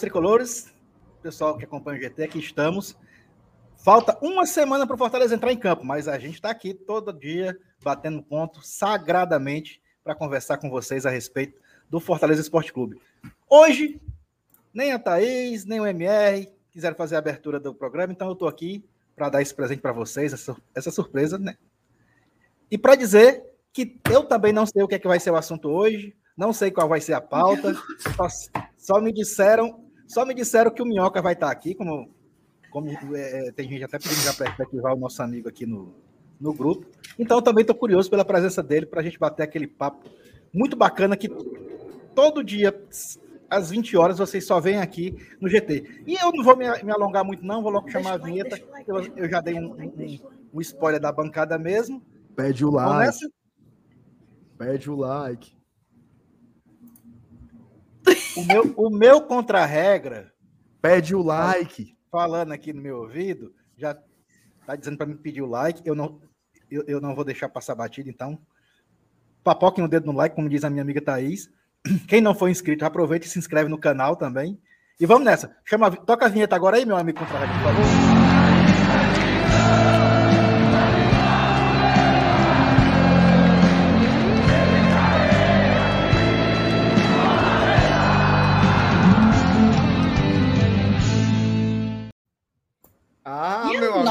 Tricolores, pessoal que acompanha o GT, aqui estamos. Falta uma semana para o Fortaleza entrar em campo, mas a gente está aqui todo dia batendo ponto sagradamente para conversar com vocês a respeito do Fortaleza Esporte Clube. Hoje, nem a Thaís, nem o MR quiseram fazer a abertura do programa, então eu estou aqui para dar esse presente para vocês, essa, essa surpresa, né? E para dizer que eu também não sei o que, é que vai ser o assunto hoje, não sei qual vai ser a pauta, só, só me disseram, só me disseram que o Minhoca vai estar aqui, como, como é, tem gente até pedindo já para ativar o nosso amigo aqui no, no grupo. Então, eu também estou curioso pela presença dele para a gente bater aquele papo muito bacana que todo dia, às 20 horas, vocês só vêm aqui no GT. E eu não vou me, me alongar muito, não, vou logo chamar a vinheta. Eu, eu já dei um, um, um, spoiler da bancada mesmo. Pede o like. Pede o like. O meu, o meu contra-regra. Pede o like. Falando aqui no meu ouvido, já tá dizendo para me pedir o like. Eu não, eu, eu não vou deixar passar batida, então. Papoque no dedo no like, como diz a minha amiga Thaís. Quem não for inscrito, aproveita e se inscreve no canal também. E vamos nessa. Chama, toca a vinheta agora aí, meu amigo contra-regra, por favor.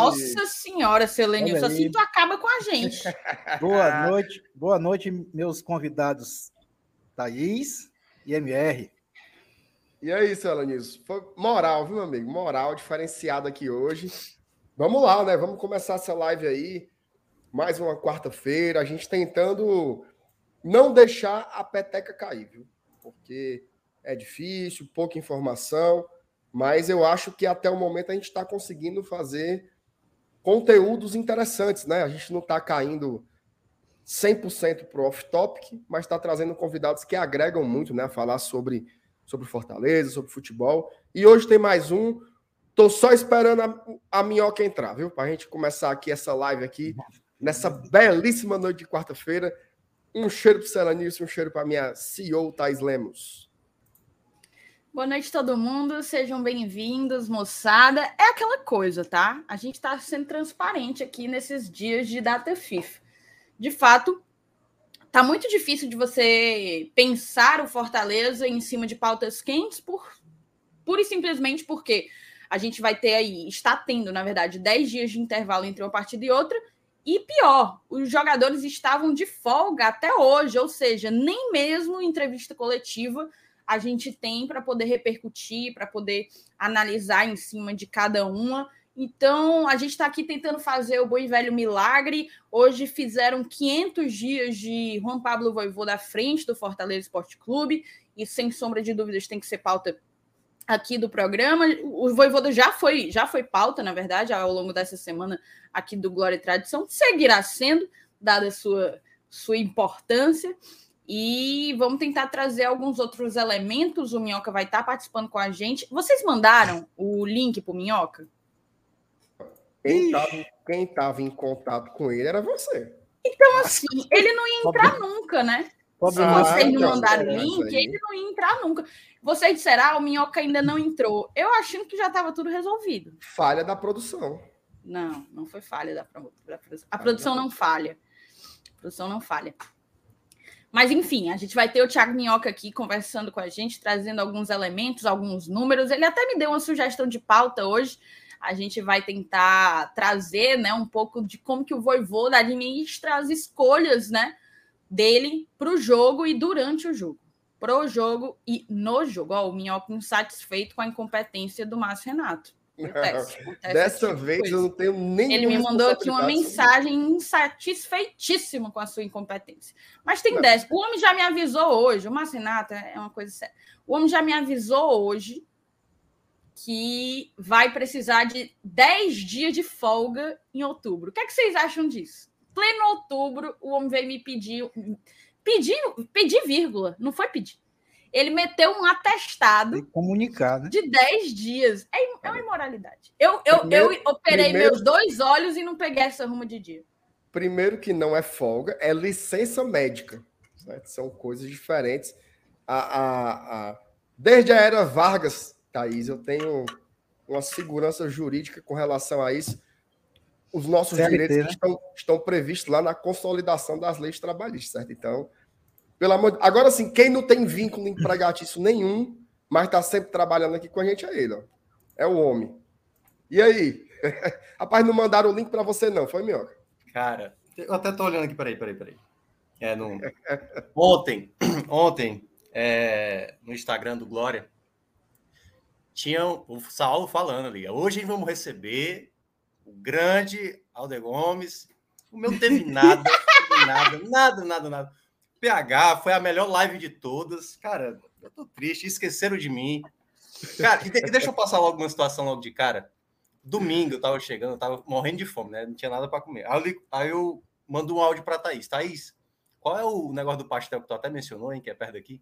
Nossa senhora, Selenilson, assim tu acaba com a gente. boa noite, boa noite, meus convidados Thaís e MR. E aí, Selenilson? Foi moral, viu, meu amigo? Moral diferenciada aqui hoje. Vamos lá, né? Vamos começar essa live aí. Mais uma quarta-feira, a gente tentando não deixar a peteca cair, viu? Porque é difícil, pouca informação, mas eu acho que até o momento a gente está conseguindo fazer conteúdos interessantes, né? A gente não está caindo 100% para off-topic, mas está trazendo convidados que agregam muito, né? A falar sobre, sobre Fortaleza, sobre futebol. E hoje tem mais um. Tô só esperando a, a minhoca entrar, viu? Para a gente começar aqui essa live aqui, nessa belíssima noite de quarta-feira. Um cheiro para o Celanilson, um cheiro para minha CEO, Thais Lemos. Boa noite, todo mundo. Sejam bem-vindos, moçada. É aquela coisa, tá? A gente está sendo transparente aqui nesses dias de data FIFA. De fato, tá muito difícil de você pensar o Fortaleza em cima de pautas quentes, por pura e simplesmente porque a gente vai ter aí, está tendo, na verdade, 10 dias de intervalo entre uma partida e outra. E pior, os jogadores estavam de folga até hoje, ou seja, nem mesmo entrevista coletiva a gente tem para poder repercutir, para poder analisar em cima de cada uma. Então, a gente está aqui tentando fazer o bom e velho milagre. Hoje fizeram 500 dias de Juan Pablo Voivô da frente do Fortaleza Esporte Clube. E, sem sombra de dúvidas, tem que ser pauta aqui do programa. O Voivoda já foi, já foi pauta, na verdade, ao longo dessa semana aqui do Glória e Tradição. Seguirá sendo, dada sua, sua importância. E vamos tentar trazer alguns outros elementos. O Minhoca vai estar participando com a gente. Vocês mandaram o link para o Minhoca? Quem estava em contato com ele era você. Então, assim, ele não ia entrar nunca, né? Se ah, vocês não mandaram o link, ele não ia entrar nunca. Vocês disseram, ah, o Minhoca ainda não entrou. Eu achando que já estava tudo resolvido. Falha da produção. Não, não foi falha da, da produção. A produção não falha. A produção não falha. Mas, enfim, a gente vai ter o Thiago Minhoca aqui conversando com a gente, trazendo alguns elementos, alguns números. Ele até me deu uma sugestão de pauta hoje. A gente vai tentar trazer né, um pouco de como que o Voivoda administra as escolhas né, dele para o jogo e durante o jogo. Pro jogo e no jogo. Ó, o Minhoca insatisfeito com a incompetência do Márcio Renato. Acontece, acontece Dessa vez coisa. eu não tenho nem. Ele me mandou aqui uma mensagem insatisfeitíssimo com a sua incompetência. Mas tem 10. O homem já me avisou hoje, o Marcinato é uma coisa séria. O homem já me avisou hoje que vai precisar de 10 dias de folga em outubro. O que, é que vocês acham disso? Pleno outubro, o homem veio me pedir. Pedir, pedir vírgula, não foi pedir ele meteu um atestado comunicar, né? de 10 dias. É, é uma imoralidade. Eu, eu, primeiro, eu operei primeiro, meus dois olhos e não peguei essa ruma de dia. Primeiro que não é folga, é licença médica. São coisas diferentes. A, a, a, Desde a era Vargas, Thaís, eu tenho uma segurança jurídica com relação a isso. Os nossos CLT, direitos né? estão, estão previstos lá na consolidação das leis trabalhistas, certo? Então, pelo amor de... Agora sim, quem não tem vínculo empregatício nenhum, mas está sempre trabalhando aqui com a gente é ele, ó. É o homem. E aí? Rapaz, não mandaram o link para você, não, foi minhoca? Cara, eu até tô olhando aqui, peraí, peraí, peraí. É, no... Ontem, ontem, é, no Instagram do Glória, tinha o Saulo falando ali. Hoje vamos receber o grande Alder Gomes. O meu não teve nada, nada, nada, nada, nada. PH foi a melhor live de todas. Cara, eu tô triste, esqueceram de mim. Cara, e, de, e deixa eu passar logo uma situação logo de cara. Domingo eu tava chegando, eu tava morrendo de fome, né? Não tinha nada para comer. Aí eu, aí eu mando um áudio para Thaís. Thaís, qual é o negócio do pastel que tu até mencionou, hein? Que é perto daqui?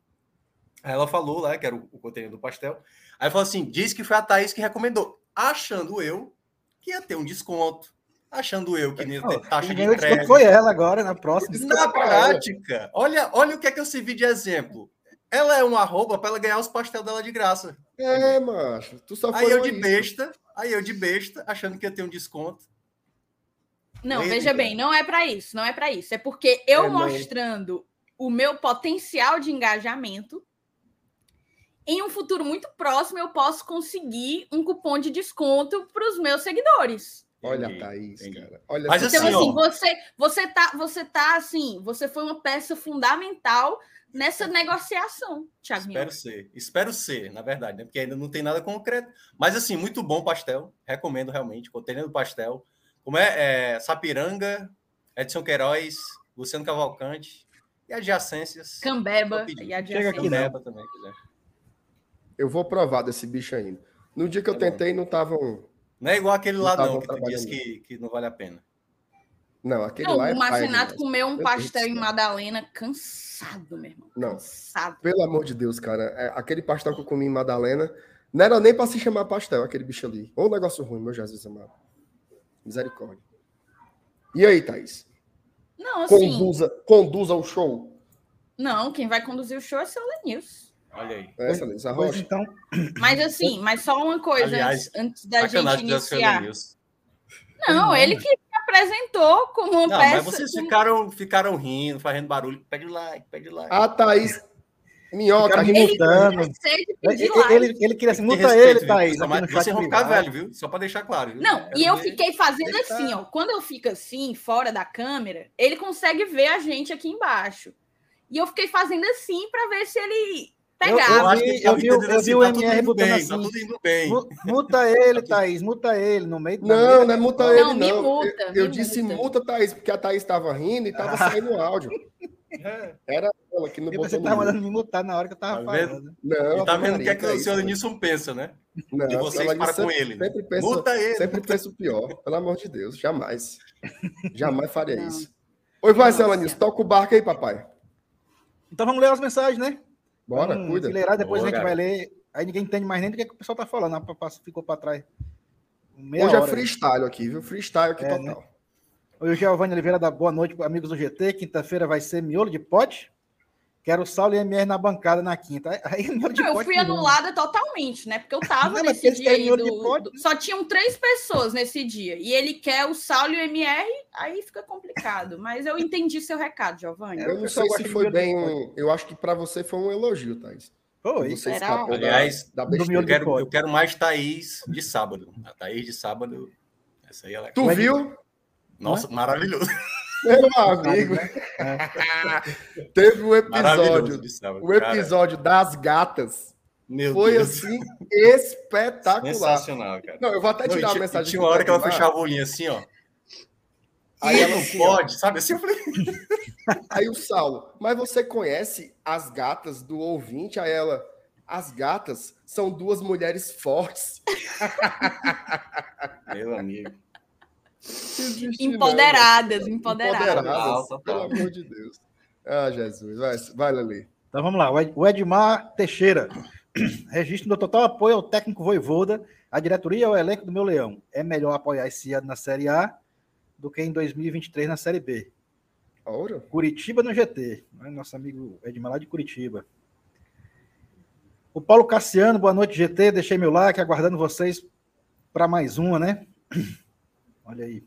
Aí ela falou lá, que era o, o conteúdo do pastel. Aí falou assim: diz que foi a Thaís que recomendou, achando eu que ia ter um desconto achando eu que nem ter taxa de entrega. Foi ela agora, na próxima. Na prática, olha, olha o que é que eu servi de exemplo. Ela é um arroba para ela ganhar os pastel dela de graça. É, macho. Tu só aí eu de isso. besta, aí eu de besta, achando que ia ter um desconto. Não, veja bem, não é para isso, não é para isso. É porque eu é, mostrando mãe. o meu potencial de engajamento, em um futuro muito próximo eu posso conseguir um cupom de desconto para os meus seguidores. Olha a Thaís, cara. Olha Mas então, assim, assim você, você tá, você tá assim, você foi uma peça fundamental nessa negociação, Thiago. Espero ser, espero ser, na verdade, né? Porque ainda não tem nada concreto. Mas assim, muito bom pastel, recomendo realmente, contendo pastel. Como é, é Sapiranga, Edson Queiroz, Luciano Cavalcante e adjacências. Cambeba e adjacências. Chega aqui, Cambeba também, quiser. Eu vou provar desse bicho ainda. No dia que eu é tentei, bom. não estavam não é igual aquele lá, não, que tu disse que, que não vale a pena. Não, aquele não, lá é O Marcenato comeu um pastel em Madalena cansado, meu irmão. Não, cansado. Pelo amor de Deus, cara. É, aquele pastel que eu comi em Madalena não era nem para se chamar pastel, aquele bicho ali. Ou um negócio ruim, meu Jesus amado. Misericórdia. E aí, Thaís? Não, assim... Conduza, conduza o show. Não, quem vai conduzir o show é o seu Lenilson. Olha aí. É, Essa, Rocha. então... Mas assim, mas só uma coisa Aliás, antes, da gente iniciar. Não, ele que apresentou como uma não, peça. Mas vocês ficaram, ficaram rindo, fazendo barulho. Pede like, pede like. A Thaís. Minhoca, ele, ele, ele, ele queria assim, muta ele, Thaís. Vocês vão ficar velho, viu? Só para deixar claro. Viu? Não, e eu fiquei fazendo assim, ó. Quando eu fico assim, fora da câmera, ele consegue ver a gente aqui embaixo. E eu fiquei fazendo assim para ver se ele Pegava. Eu, eu, vi, eu, vi, eu vi assim, o MR botando bem, assim. Tá tudo indo bem. Muta ele, Thaís, muta ele no meio Não, não é muta ele, não. Me Muta, eu, eu disse multa. multa, Thaís, porque a Thaís estava rindo e estava saindo o áudio. É. Era ela que não botou. Você estava mandando me mutar na hora que eu estava tá falando. Não, e tá vendo o que, é que o senhor Nilson pensa, né? Não, de vocês para com ele. Sempre penso, muta ele. Sempre penso o pior, pelo amor de Deus, jamais. jamais faria não. isso. Oi, Marcela Nilson, toca o barco aí, papai. Então vamos ler as mensagens, né? Bora, Vamos cuida. Enfileirar, depois Boa, a gente cara. vai ler. Aí ninguém entende mais nem do que, o pessoal tá falando. Ficou para trás. Meia Hoje é freestyle aqui, viu? Freestyle aqui é, total. Né? Oi, o Giovanni Oliveira da Boa Noite, amigos do GT. Quinta-feira vai ser miolo de pote. Quero o Saulo e MR na bancada na quinta. Aí, não, eu fui anulada totalmente, né? Porque eu tava não, nesse dia aí do, do... Só tinham três pessoas nesse dia. E ele quer o Saulo e o MR, aí fica complicado. Mas eu entendi seu recado, Giovanni. Eu não sei se foi bem um... Eu acho que para você foi um elogio, Thaís. Foi. Você Aliás, da, da eu, quero, eu quero mais Thaís de sábado. A Thaís de sábado. Essa aí ela... Tu viu? Nossa, maravilhoso. Meu amigo. Né? Teve um episódio, o episódio das gatas. Meu foi Deus. assim espetacular. Sensacional, cara. Não, eu vou até tirar não, a mensagem. Tinha uma hora que ela fechava o olhinho assim, ó. Aí ela não pode, sabe? Assim eu falei. Aí o Saulo, mas você conhece as gatas do ouvinte? A ela, as gatas são duas mulheres fortes. Meu amigo. Empoderadas, empoderadas. Empoderadas, pelo amor de Deus. Ah, Jesus. Vai, vai Lali. Então vamos lá. O Edmar Teixeira. Registro do total apoio ao técnico Voivoda, a diretoria e ao elenco do meu leão. É melhor apoiar esse ano na Série A do que em 2023 na Série B. Ouro. Curitiba no GT. Nosso amigo Edmar lá de Curitiba. O Paulo Cassiano, boa noite, GT. Deixei meu like, aguardando vocês para mais uma, né? Olha aí.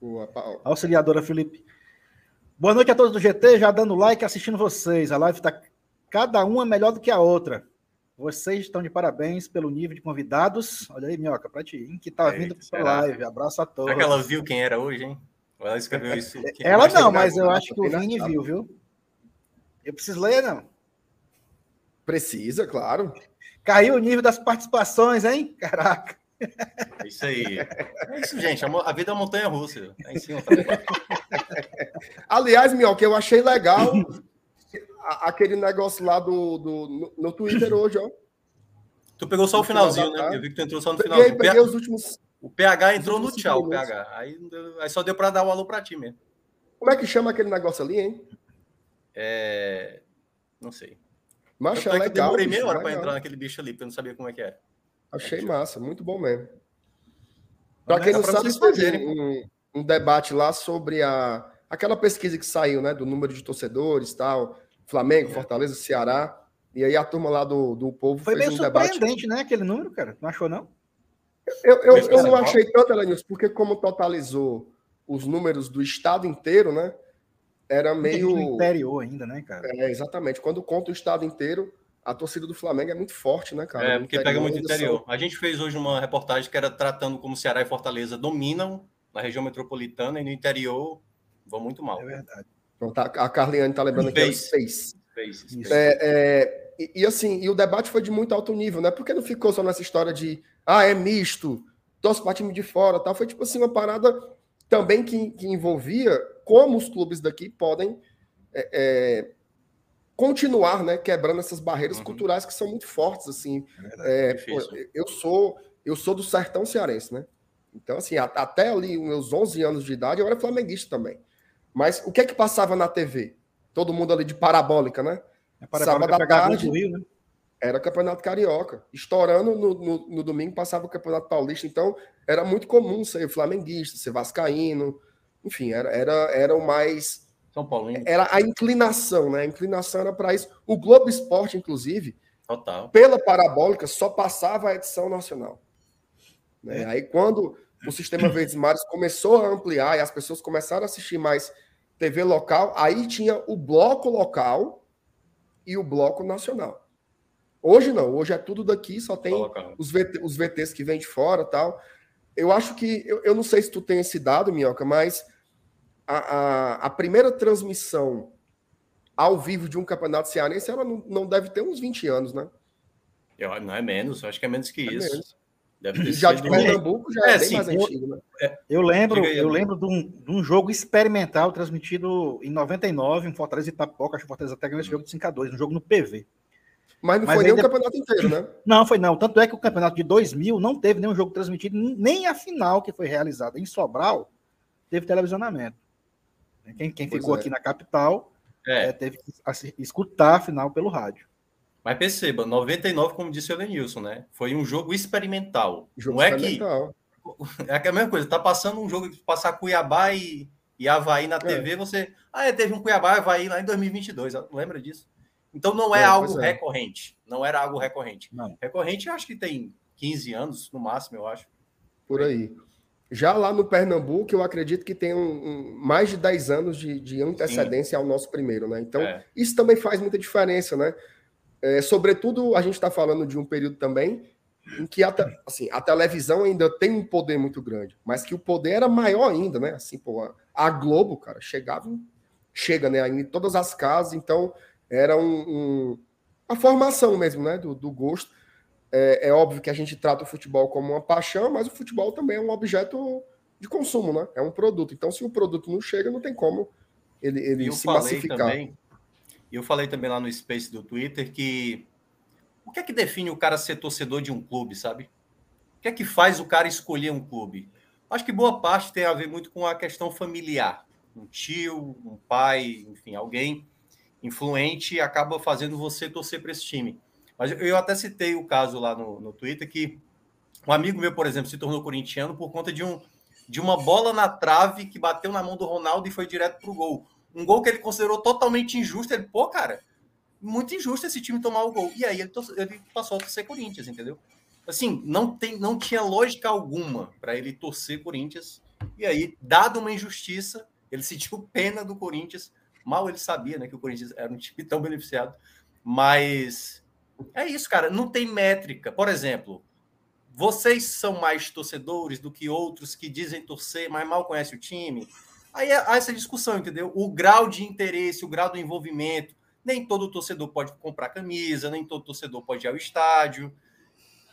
Boa, Paulo. Auxiliadora Felipe. Boa noite a todos do GT, já dando like, assistindo vocês. A live está cada uma melhor do que a outra. Vocês estão de parabéns pelo nível de convidados. Olha aí, Minhoca, para ti, hein, que tá Ei, vindo para a live. Abraço a todos. Será que ela viu quem era hoje, hein? Ela escreveu isso. ela não, mas eu acho que o Vini viu, viu? Eu preciso ler, não? Precisa, claro. Caiu o nível das participações, hein? Caraca. É isso aí. É isso, gente. A vida é uma montanha russa. É em cima Aliás, Minhoca, eu achei legal aquele negócio lá do, do no, no, Twitter hoje, ó. Tu pegou só o finalzinho, né? Eu vi que tu entrou só no finalzinho. Peguei, peguei os últimos. O PH entrou no tchau, o PH. Aí, aí só deu para dar o um alô para ti mesmo. Como é que chama aquele negócio ali, hein? É... Não sei. Mas é legal. Eu demorei meia hora para entrar naquele bicho ali, porque eu não sabia como é que era. Achei massa, muito bom mesmo. Para quem não sabe, fazer um, um, debate lá sobre a, aquela pesquisa que saiu, né? Do número de torcedores tal. Flamengo, é. Fortaleza, Ceará. E aí a turma lá do, do povo Foi fez meio um surpreendente, debate. né? Aquele número, cara. Não achou, não? Eu, eu, eu não achei tanto, Elenilson, porque como totalizou os números do estado inteiro, né? Era meio. Do interior ainda, né, cara? É, exatamente. Quando conta o estado inteiro, a torcida do Flamengo é muito forte, né, cara? É, porque pega muito interior. São... A gente fez hoje uma reportagem que era tratando como Ceará e Fortaleza dominam na região metropolitana e no interior vão muito mal. É verdade. Pronto, a Carliane está lembrando aqui, é Space. Space, Space. É, é, e, e, assim, e o debate foi de muito alto nível, né? Porque não ficou só nessa história de, ah, é misto, torce para time de fora tal. Foi tipo assim, uma parada também que, que envolvia como os clubes daqui podem é, é, continuar, né, quebrando essas barreiras uhum. culturais que são muito fortes, assim. É, é pô, eu sou eu sou do sertão cearense, né? Então, assim, até ali meus 11 anos de idade, eu era flamenguista também. Mas o que é que passava na TV? Todo mundo ali de parabólica, né? É parabólica Sábado à tarde. Rio, né? Era Campeonato Carioca. Estourando no, no, no, domingo, passava o Campeonato Paulista. Então, era muito comum ser flamenguista, ser vascaíno. Enfim, era, era, era o mais. São Paulo. Hein? Era a inclinação, né? A inclinação era para isso. O Globo Esporte, inclusive, Total. pela parabólica, só passava a edição nacional. Né? É. Aí, quando o sistema Verdes Mares começou a ampliar e as pessoas começaram a assistir mais TV local, aí tinha o bloco local e o bloco nacional. Hoje não, hoje é tudo daqui, só tem os, VT, os VTs que vêm de fora tal. Eu acho que, eu, eu não sei se tu tem esse dado, Minhoca, mas a, a, a primeira transmissão ao vivo de um campeonato cearense, ela não, não deve ter uns 20 anos, né? Eu, não é menos, acho que é menos que é isso. Menos. Deve ter já de Pernambuco já é, é bem sim, mais antigo, né? É, eu lembro, aí, eu lembro de um, de um, jogo experimental transmitido em 99 em Fortaleza e Itapoca, acho que Fortaleza até ganhou esse jogo de 5 a 2 um jogo no PV. Mas não Mas foi nem o campeonato inteiro, né? Não, foi não. Tanto é que o campeonato de 2000 não teve nenhum jogo transmitido, nem a final que foi realizada em Sobral teve televisionamento. Quem, quem ficou é. aqui na capital é. É, teve que escutar a final pelo rádio. Mas perceba, 99, como disse o Lenilson, né? Foi um jogo experimental. Jogo não experimental. é que é a mesma coisa, tá passando um jogo, passar Cuiabá e, e Havaí na TV, é. você. Ah, é, teve um Cuiabá e Havaí lá em 2022, lembra disso? Então não é, é algo é. recorrente. Não era algo recorrente. Não. Recorrente, eu acho que tem 15 anos no máximo, eu acho. Por aí. Já lá no Pernambuco, eu acredito que tem um, um mais de 10 anos de, de antecedência Sim. ao nosso primeiro, né? Então, é. isso também faz muita diferença, né? É, sobretudo, a gente está falando de um período também em que a, assim, a televisão ainda tem um poder muito grande, mas que o poder era maior ainda, né? Assim, pô, a Globo, cara, chegava, chega, né? Em todas as casas, então era um, um a formação mesmo, né? Do, do gosto. É, é, óbvio que a gente trata o futebol como uma paixão, mas o futebol também é um objeto de consumo, né? É um produto. Então, se o produto não chega, não tem como ele, ele se massificar. Também, e eu falei também lá no Space do Twitter que o que é que define o cara ser torcedor de um clube, sabe? O que é que faz o cara escolher um clube? Acho que boa parte tem a ver muito com a questão familiar. Um tio, um pai, enfim, alguém influente acaba fazendo você torcer para esse time. Mas eu até citei o caso lá no, no Twitter que um amigo meu, por exemplo, se tornou corintiano por conta de, um, de uma bola na trave que bateu na mão do Ronaldo e foi direto para o gol um gol que ele considerou totalmente injusto. Ele, pô, cara, muito injusto esse time tomar o gol. E aí ele, ele passou a torcer Corinthians, entendeu? Assim, não, tem, não tinha lógica alguma para ele torcer Corinthians. E aí, dado uma injustiça, ele sentiu pena do Corinthians. Mal ele sabia né, que o Corinthians era um time tão beneficiado. Mas é isso, cara. Não tem métrica. Por exemplo, vocês são mais torcedores do que outros que dizem torcer, mas mal conhecem o time. Aí há essa discussão, entendeu? O grau de interesse, o grau do envolvimento. Nem todo torcedor pode comprar camisa, nem todo torcedor pode ir ao estádio.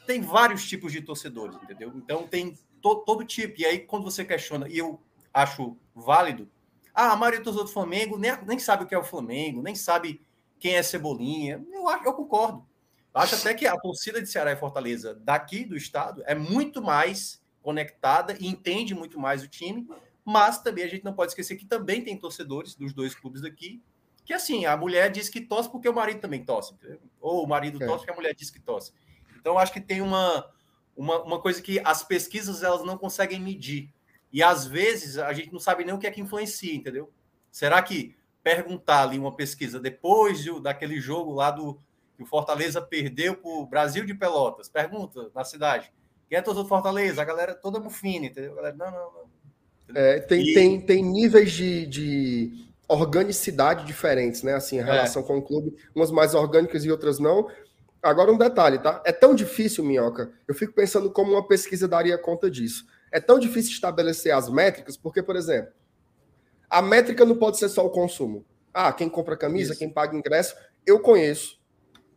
Tem vários tipos de torcedores, entendeu? Então tem to, todo tipo. E aí, quando você questiona, e eu acho válido, ah, a maioria dos do Flamengo nem, nem sabe o que é o Flamengo, nem sabe quem é Cebolinha. Eu, eu concordo. Acho até que a torcida de Ceará e Fortaleza daqui do estado é muito mais conectada e entende muito mais o time, mas também a gente não pode esquecer que também tem torcedores dos dois clubes daqui que assim, a mulher diz que tosse porque o marido também tosse, ou o marido é. tosse porque a mulher diz que tosse. Então, acho que tem uma, uma, uma coisa que as pesquisas elas não conseguem medir. E às vezes a gente não sabe nem o que é que influencia, entendeu? Será que perguntar ali uma pesquisa depois de, daquele jogo lá do que o Fortaleza perdeu para o Brasil de Pelotas, pergunta na cidade, quem é todo Fortaleza? A galera toda mufina, entendeu? A galera, não, não, não. É, tem, e... tem, tem níveis de, de organicidade diferentes, né? Assim, a é. relação é. com o clube, umas mais orgânicas e outras não. Agora um detalhe, tá? É tão difícil, Minhoca. Eu fico pensando como uma pesquisa daria conta disso. É tão difícil estabelecer as métricas, porque, por exemplo, a métrica não pode ser só o consumo. Ah, quem compra camisa, Isso. quem paga ingresso. Eu conheço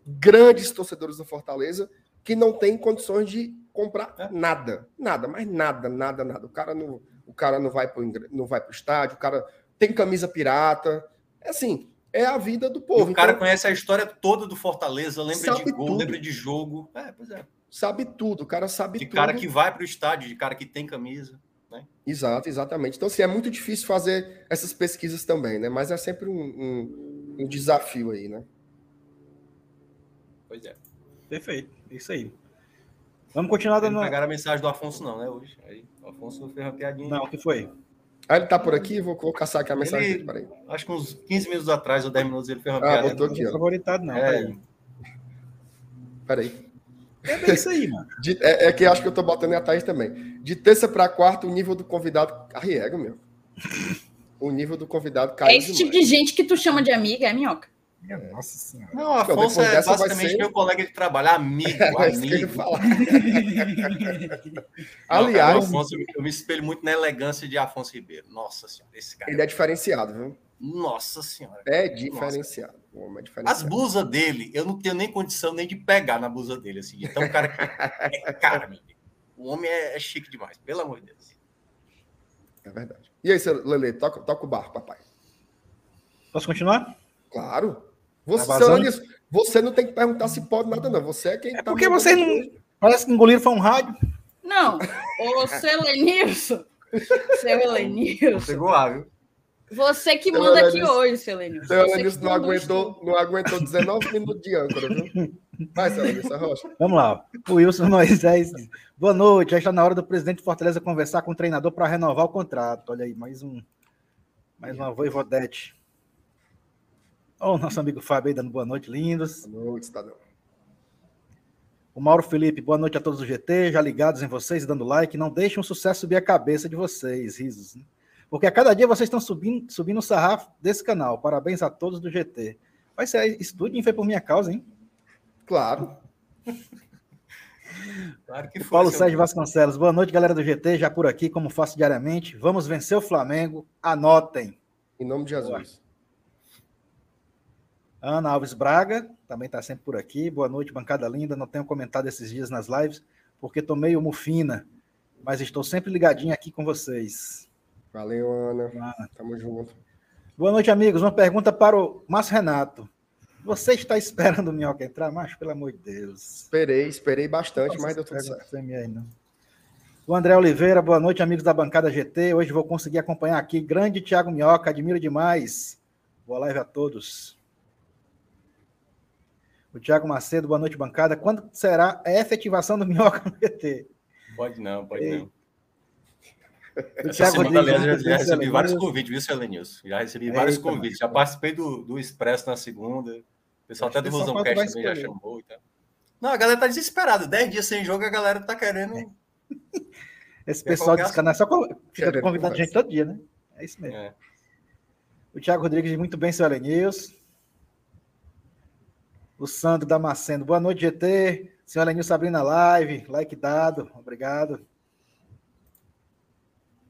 grandes torcedores do Fortaleza que não têm condições de comprar é. nada. Nada, mas nada, nada, nada. O cara não, o cara não vai para não vai o estádio, o cara tem camisa pirata. É assim, é a vida do povo. E o cara então, conhece a história toda do Fortaleza, lembra de gol, tudo. lembra de jogo. É, pois é. Sabe tudo, o cara sabe de tudo. De cara que vai para o estádio, de cara que tem camisa. Né? Exato, exatamente. Então, assim, é muito difícil fazer essas pesquisas também, né? Mas é sempre um, um, um desafio aí, né? Pois é. Perfeito, isso aí. Vamos continuar dando. Não pegaram a mensagem do Afonso, não, né? Hoje. Aí, o Afonso fez uma piadinha. Não, o que foi? Ah, ele tá por aqui? Vou, vou caçar aqui a mensagem ele, dele. Acho que uns 15 minutos atrás, ou 10 minutos, ele fez uma ah, piada. Ah, botou aqui, ó. favoritado, não. É. Peraí. É isso aí, mano. De, é, é, que acho que eu tô botando em a Thaís também. De terça para quarta, o nível do convidado arriega, meu. O nível do convidado caiu. É esse demais. tipo de gente que tu chama de amiga, é minhoca. Nossa senhora. Não, Afonso é basicamente ser... meu colega de trabalho, amigo, é amigo. Aliás, Afonso, eu me espelho muito na elegância de Afonso Ribeiro. Nossa senhora, esse cara. Ele é diferenciado, viu? Nossa senhora. É diferenciado. Nossa. É diferenciado. As blusas dele, eu não tenho nem condição nem de pegar na blusa dele, assim. Então, o cara é cara, O homem é, é, chique demais, pelo amor de Deus. É verdade. E aí, Lele, toca, toca o barco, papai. Posso continuar? Claro. Você, tá você não tem que perguntar se pode nada, não. Você é quem é tá Porque você não. Parece que engoliram foi um rádio. Não. Ô, Selenilson. Seu Helenilson. Pegou lá, viu? Você que manda aqui hoje, Selenilson. Seu Helenilson não aguentou, não aguentou 19 minutos de âncora, viu? Vai, Selenilson Rocha. Vamos lá. O Wilson Moisés. Boa noite. Já está na hora do presidente de Fortaleza conversar com o treinador para renovar o contrato. Olha aí, mais um. Mais uma voivodete. Olha o nosso amigo Fábio aí dando boa noite, lindos. Boa noite, cidadão. O Mauro Felipe, boa noite a todos do GT, já ligados em vocês e dando like. Não deixem o sucesso subir a cabeça de vocês, risos. Né? Porque a cada dia vocês estão subindo, subindo o sarrafo desse canal. Parabéns a todos do GT. Vai ser estúdio foi por minha causa, hein? Claro. claro que foi. Paulo Sérgio Vasconcelos, boa noite, galera do GT, já por aqui, como faço diariamente. Vamos vencer o Flamengo. Anotem. Em nome de Jesus. Ana Alves Braga, também está sempre por aqui. Boa noite, bancada linda. Não tenho comentado esses dias nas lives, porque estou meio mufina, mas estou sempre ligadinho aqui com vocês. Valeu, Ana. Tamo junto. Boa noite, amigos. Uma pergunta para o Márcio Renato. Você está esperando o Minhoca entrar? Mas, pelo amor de Deus. Esperei, esperei bastante, mas deu tudo certo. Aí, não. O André Oliveira, boa noite, amigos da bancada GT. Hoje vou conseguir acompanhar aqui. Grande Thiago Minhoca, admiro demais. Boa live a todos. O Tiago Macedo, boa noite, bancada. Quando será a efetivação do Minhoca no PT? Pode não, pode Ei. não. O Thiago semana, aliás, já, já recebi vários convites, viu, seu Lenilson? Já recebi vários convites. Já participei do, do Expresso na segunda. O pessoal até do Rosão Cast também já chamou e. Não, a galera tá desesperada. Dez dias sem jogo, a galera tá querendo. Esse Quer pessoal desse canal é só fica convidando gente todo dia, né? É isso mesmo. É. O Thiago Rodrigues muito bem, seu News. O Sandro Damasceno. Boa noite, GT. Senhora News abrindo a live. Like dado. Obrigado.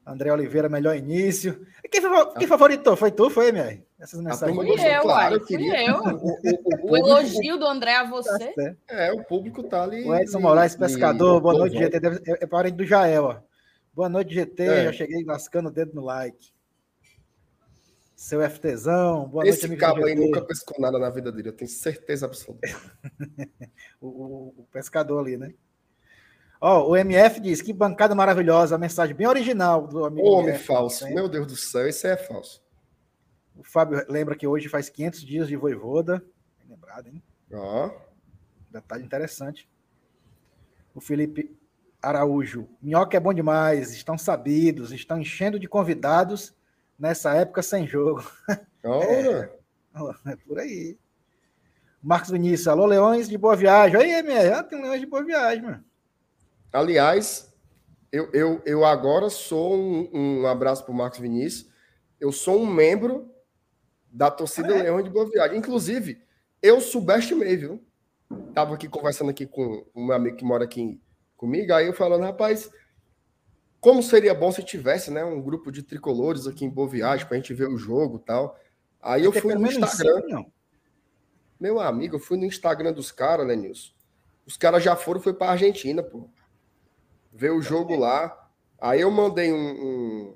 André Oliveira, melhor início. E Quem, favor- quem favoritou? Foi tu, foi, MR? Essas mensagens. Fui eu, claro, uai. eu Fui queria. eu. O, o- o O elogio do André a Tá você. certo. é, o público tá ali. O Edson Moraes, pescador. Boa noite. GT. É, é parente do Jael, ó. Boa noite, GT. É. Já cheguei lascando o dedo no like. Seu FTzão. Boa noite, Esse amigo cabo aí nunca pescou nada na vida dele, eu tenho certeza absoluta. o, o- o pescador ali, né? Ó, o MF diz que bancada maravilhosa, a mensagem bem original do amigo. Homem MF, falso. né? Meu Deus do céu, esse é falso. O Fábio lembra que hoje faz 500 dias de voivoda. Bem lembrado, hein? Ó. Detalhe interessante. O Felipe Araújo. Minhoca é bom demais, estão sabidos, estão enchendo de convidados nessa época sem jogo. Ora. É por aí. Marcos Vinícius, alô, Leões de Boa Viagem. Aí, MR, ah, tem um Leões de Boa Viagem, mano. Aliás, eu, eu, eu agora sou um, um abraço para o Marcos Vinícius. Eu sou um membro da torcida é? Leão de Boa Viagem. Inclusive, eu subestimei, viu? Tava aqui conversando aqui com meu amigo que mora aqui comigo, aí eu falando, rapaz, como seria bom se tivesse, né, um grupo de tricolores aqui em Boa Viagem para a gente ver o jogo e tal. Aí eu Tem fui no Instagram. não. Meu amigo, eu fui no Instagram dos caras, né, Nilson? Os caras já foram, foi pra Argentina, pô. Ver o jogo lá. Aí eu mandei um, um,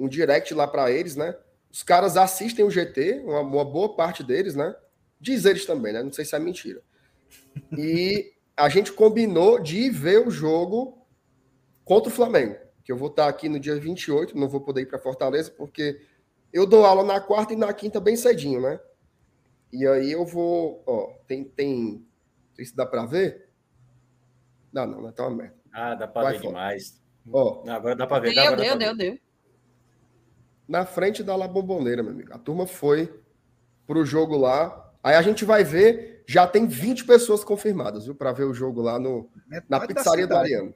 um direct lá pra eles, né? Os caras assistem o GT, uma, uma boa parte deles, né? Diz eles também, né? Não sei se é mentira. E a gente combinou de ir ver o jogo contra o Flamengo. Que eu vou estar aqui no dia 28, não vou poder ir para Fortaleza, porque eu dou aula na quarta e na quinta bem cedinho, né? E aí eu vou. Ó, tem. tem não sei se dá pra ver. Não, não, não é tão uma merda. Ah, dá pra Vai ver fora. demais. Ó, Não, agora dá pra ver. dá, Deu, agora dá deu, deu, ver. deu. na frente da La Bombonera, meu amigo. A turma foi pro jogo lá. Aí a gente vai ver. Já tem 20 pessoas confirmadas, viu? Pra ver o jogo lá no, na Metade pizzaria do. Ariano.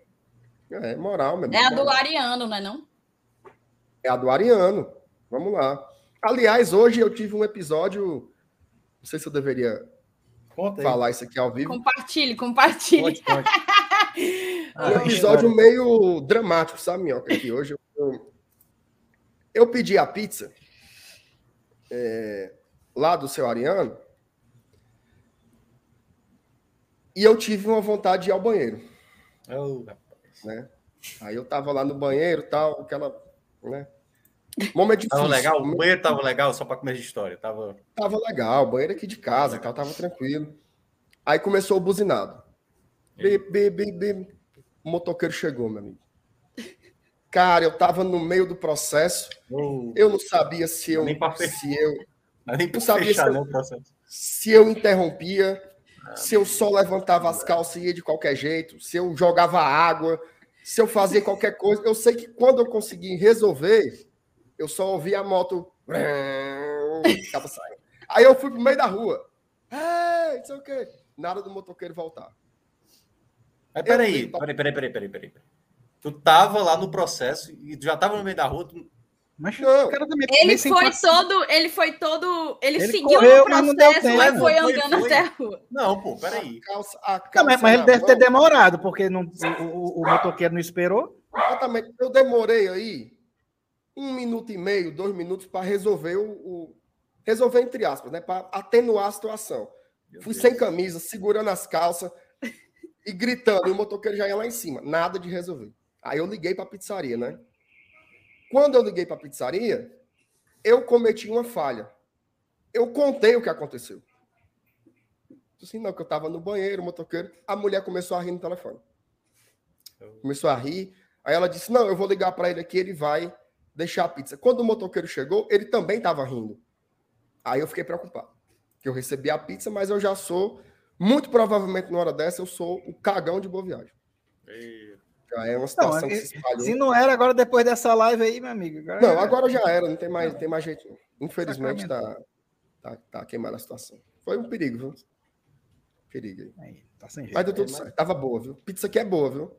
É, moral, meu. É a do. Ariano, não é não? É a do Ariano. Vamos lá. Aliás, hoje eu tive um episódio. Não sei se eu deveria falar isso aqui ao vivo. Compartilhe, compartilhe. Conte, conte. um episódio meio dramático, sabe, Minhoca? Aqui hoje eu, eu pedi a pizza é, lá do seu Ariano e eu tive uma vontade de ir ao banheiro, Oh. Né? Aí eu tava lá no banheiro tal, aquela, né? Momento difícil. Tava legal? O momento- banheiro tava legal, só pra comer de história. Tava. Tava legal, banheiro aqui de casa, tal, tava tranquilo. Aí começou o buzinado. Bip, bip, bip, bip. O motoqueiro chegou, meu amigo. Cara, eu tava no meio do processo. Oh, Eu não sabia se eu Nem se eu não é nem Eu sabia fechar, se eu- não, o processo. se eu interrompia, se eu só levantava as calças e ia de qualquer jeito, se eu jogava água, se eu fazia qualquer coisa. Eu sei que quando eu consegui resolver, eu só ouvia a moto. Aí eu fui pro meio da rua. Ei, sei o quê. Nada do motoqueiro voltar. Mas peraí, peraí, peraí, peraí, peraí, peraí. Tu tava lá no processo e já tava no meio da rua. tu- Mas Não. o cara também Ele foi todo, ele foi todo, ele, Ele seguiu correu, mas não deu processo, tempo. mas foi andando foi. até a rua. Não, pô, peraí. A calça, a Não, calça mas, mas ele deve ter demorado, porque não, o, o- o motoqueiro não esperou. Exatamente. Eu demorei aí um minuto e meio, dois minutos para resolver o, o- resolver entre aspas, né? Para atenuar a situação. Meu Fui Deus. sem camisa, segurando as calças e gritando. E o motoqueiro já ia lá em cima. Nada de resolver. Aí eu liguei para a pizzaria, né? Quando eu liguei para a pizzaria, eu cometi uma falha. Eu contei o que aconteceu. Assim, não, que eu estava no banheiro, motoqueiro. A mulher começou a rir no telefone. Começou a rir. Aí ela disse: Não, eu vou ligar para ele aqui, ele vai deixar a pizza. Quando o motoqueiro chegou, ele também estava rindo. Aí eu fiquei preocupado. Que eu recebi a pizza, mas eu já sou, muito provavelmente na hora dessa, eu sou o cagão de boa viagem. Ei, Já é uma situação que é- se espalhou. Se não era agora, depois dessa live aí, meu amigo. Agora Não, agora já era, não tem mais, tem mais jeito. não. Infelizmente tá, tá, tá queimada a situação. Foi um perigo, viu? Perigo aí. Aí, tá sem jeito. Mas deu tudo É, certo. Tava boa, viu? Pizza aqui é boa, viu?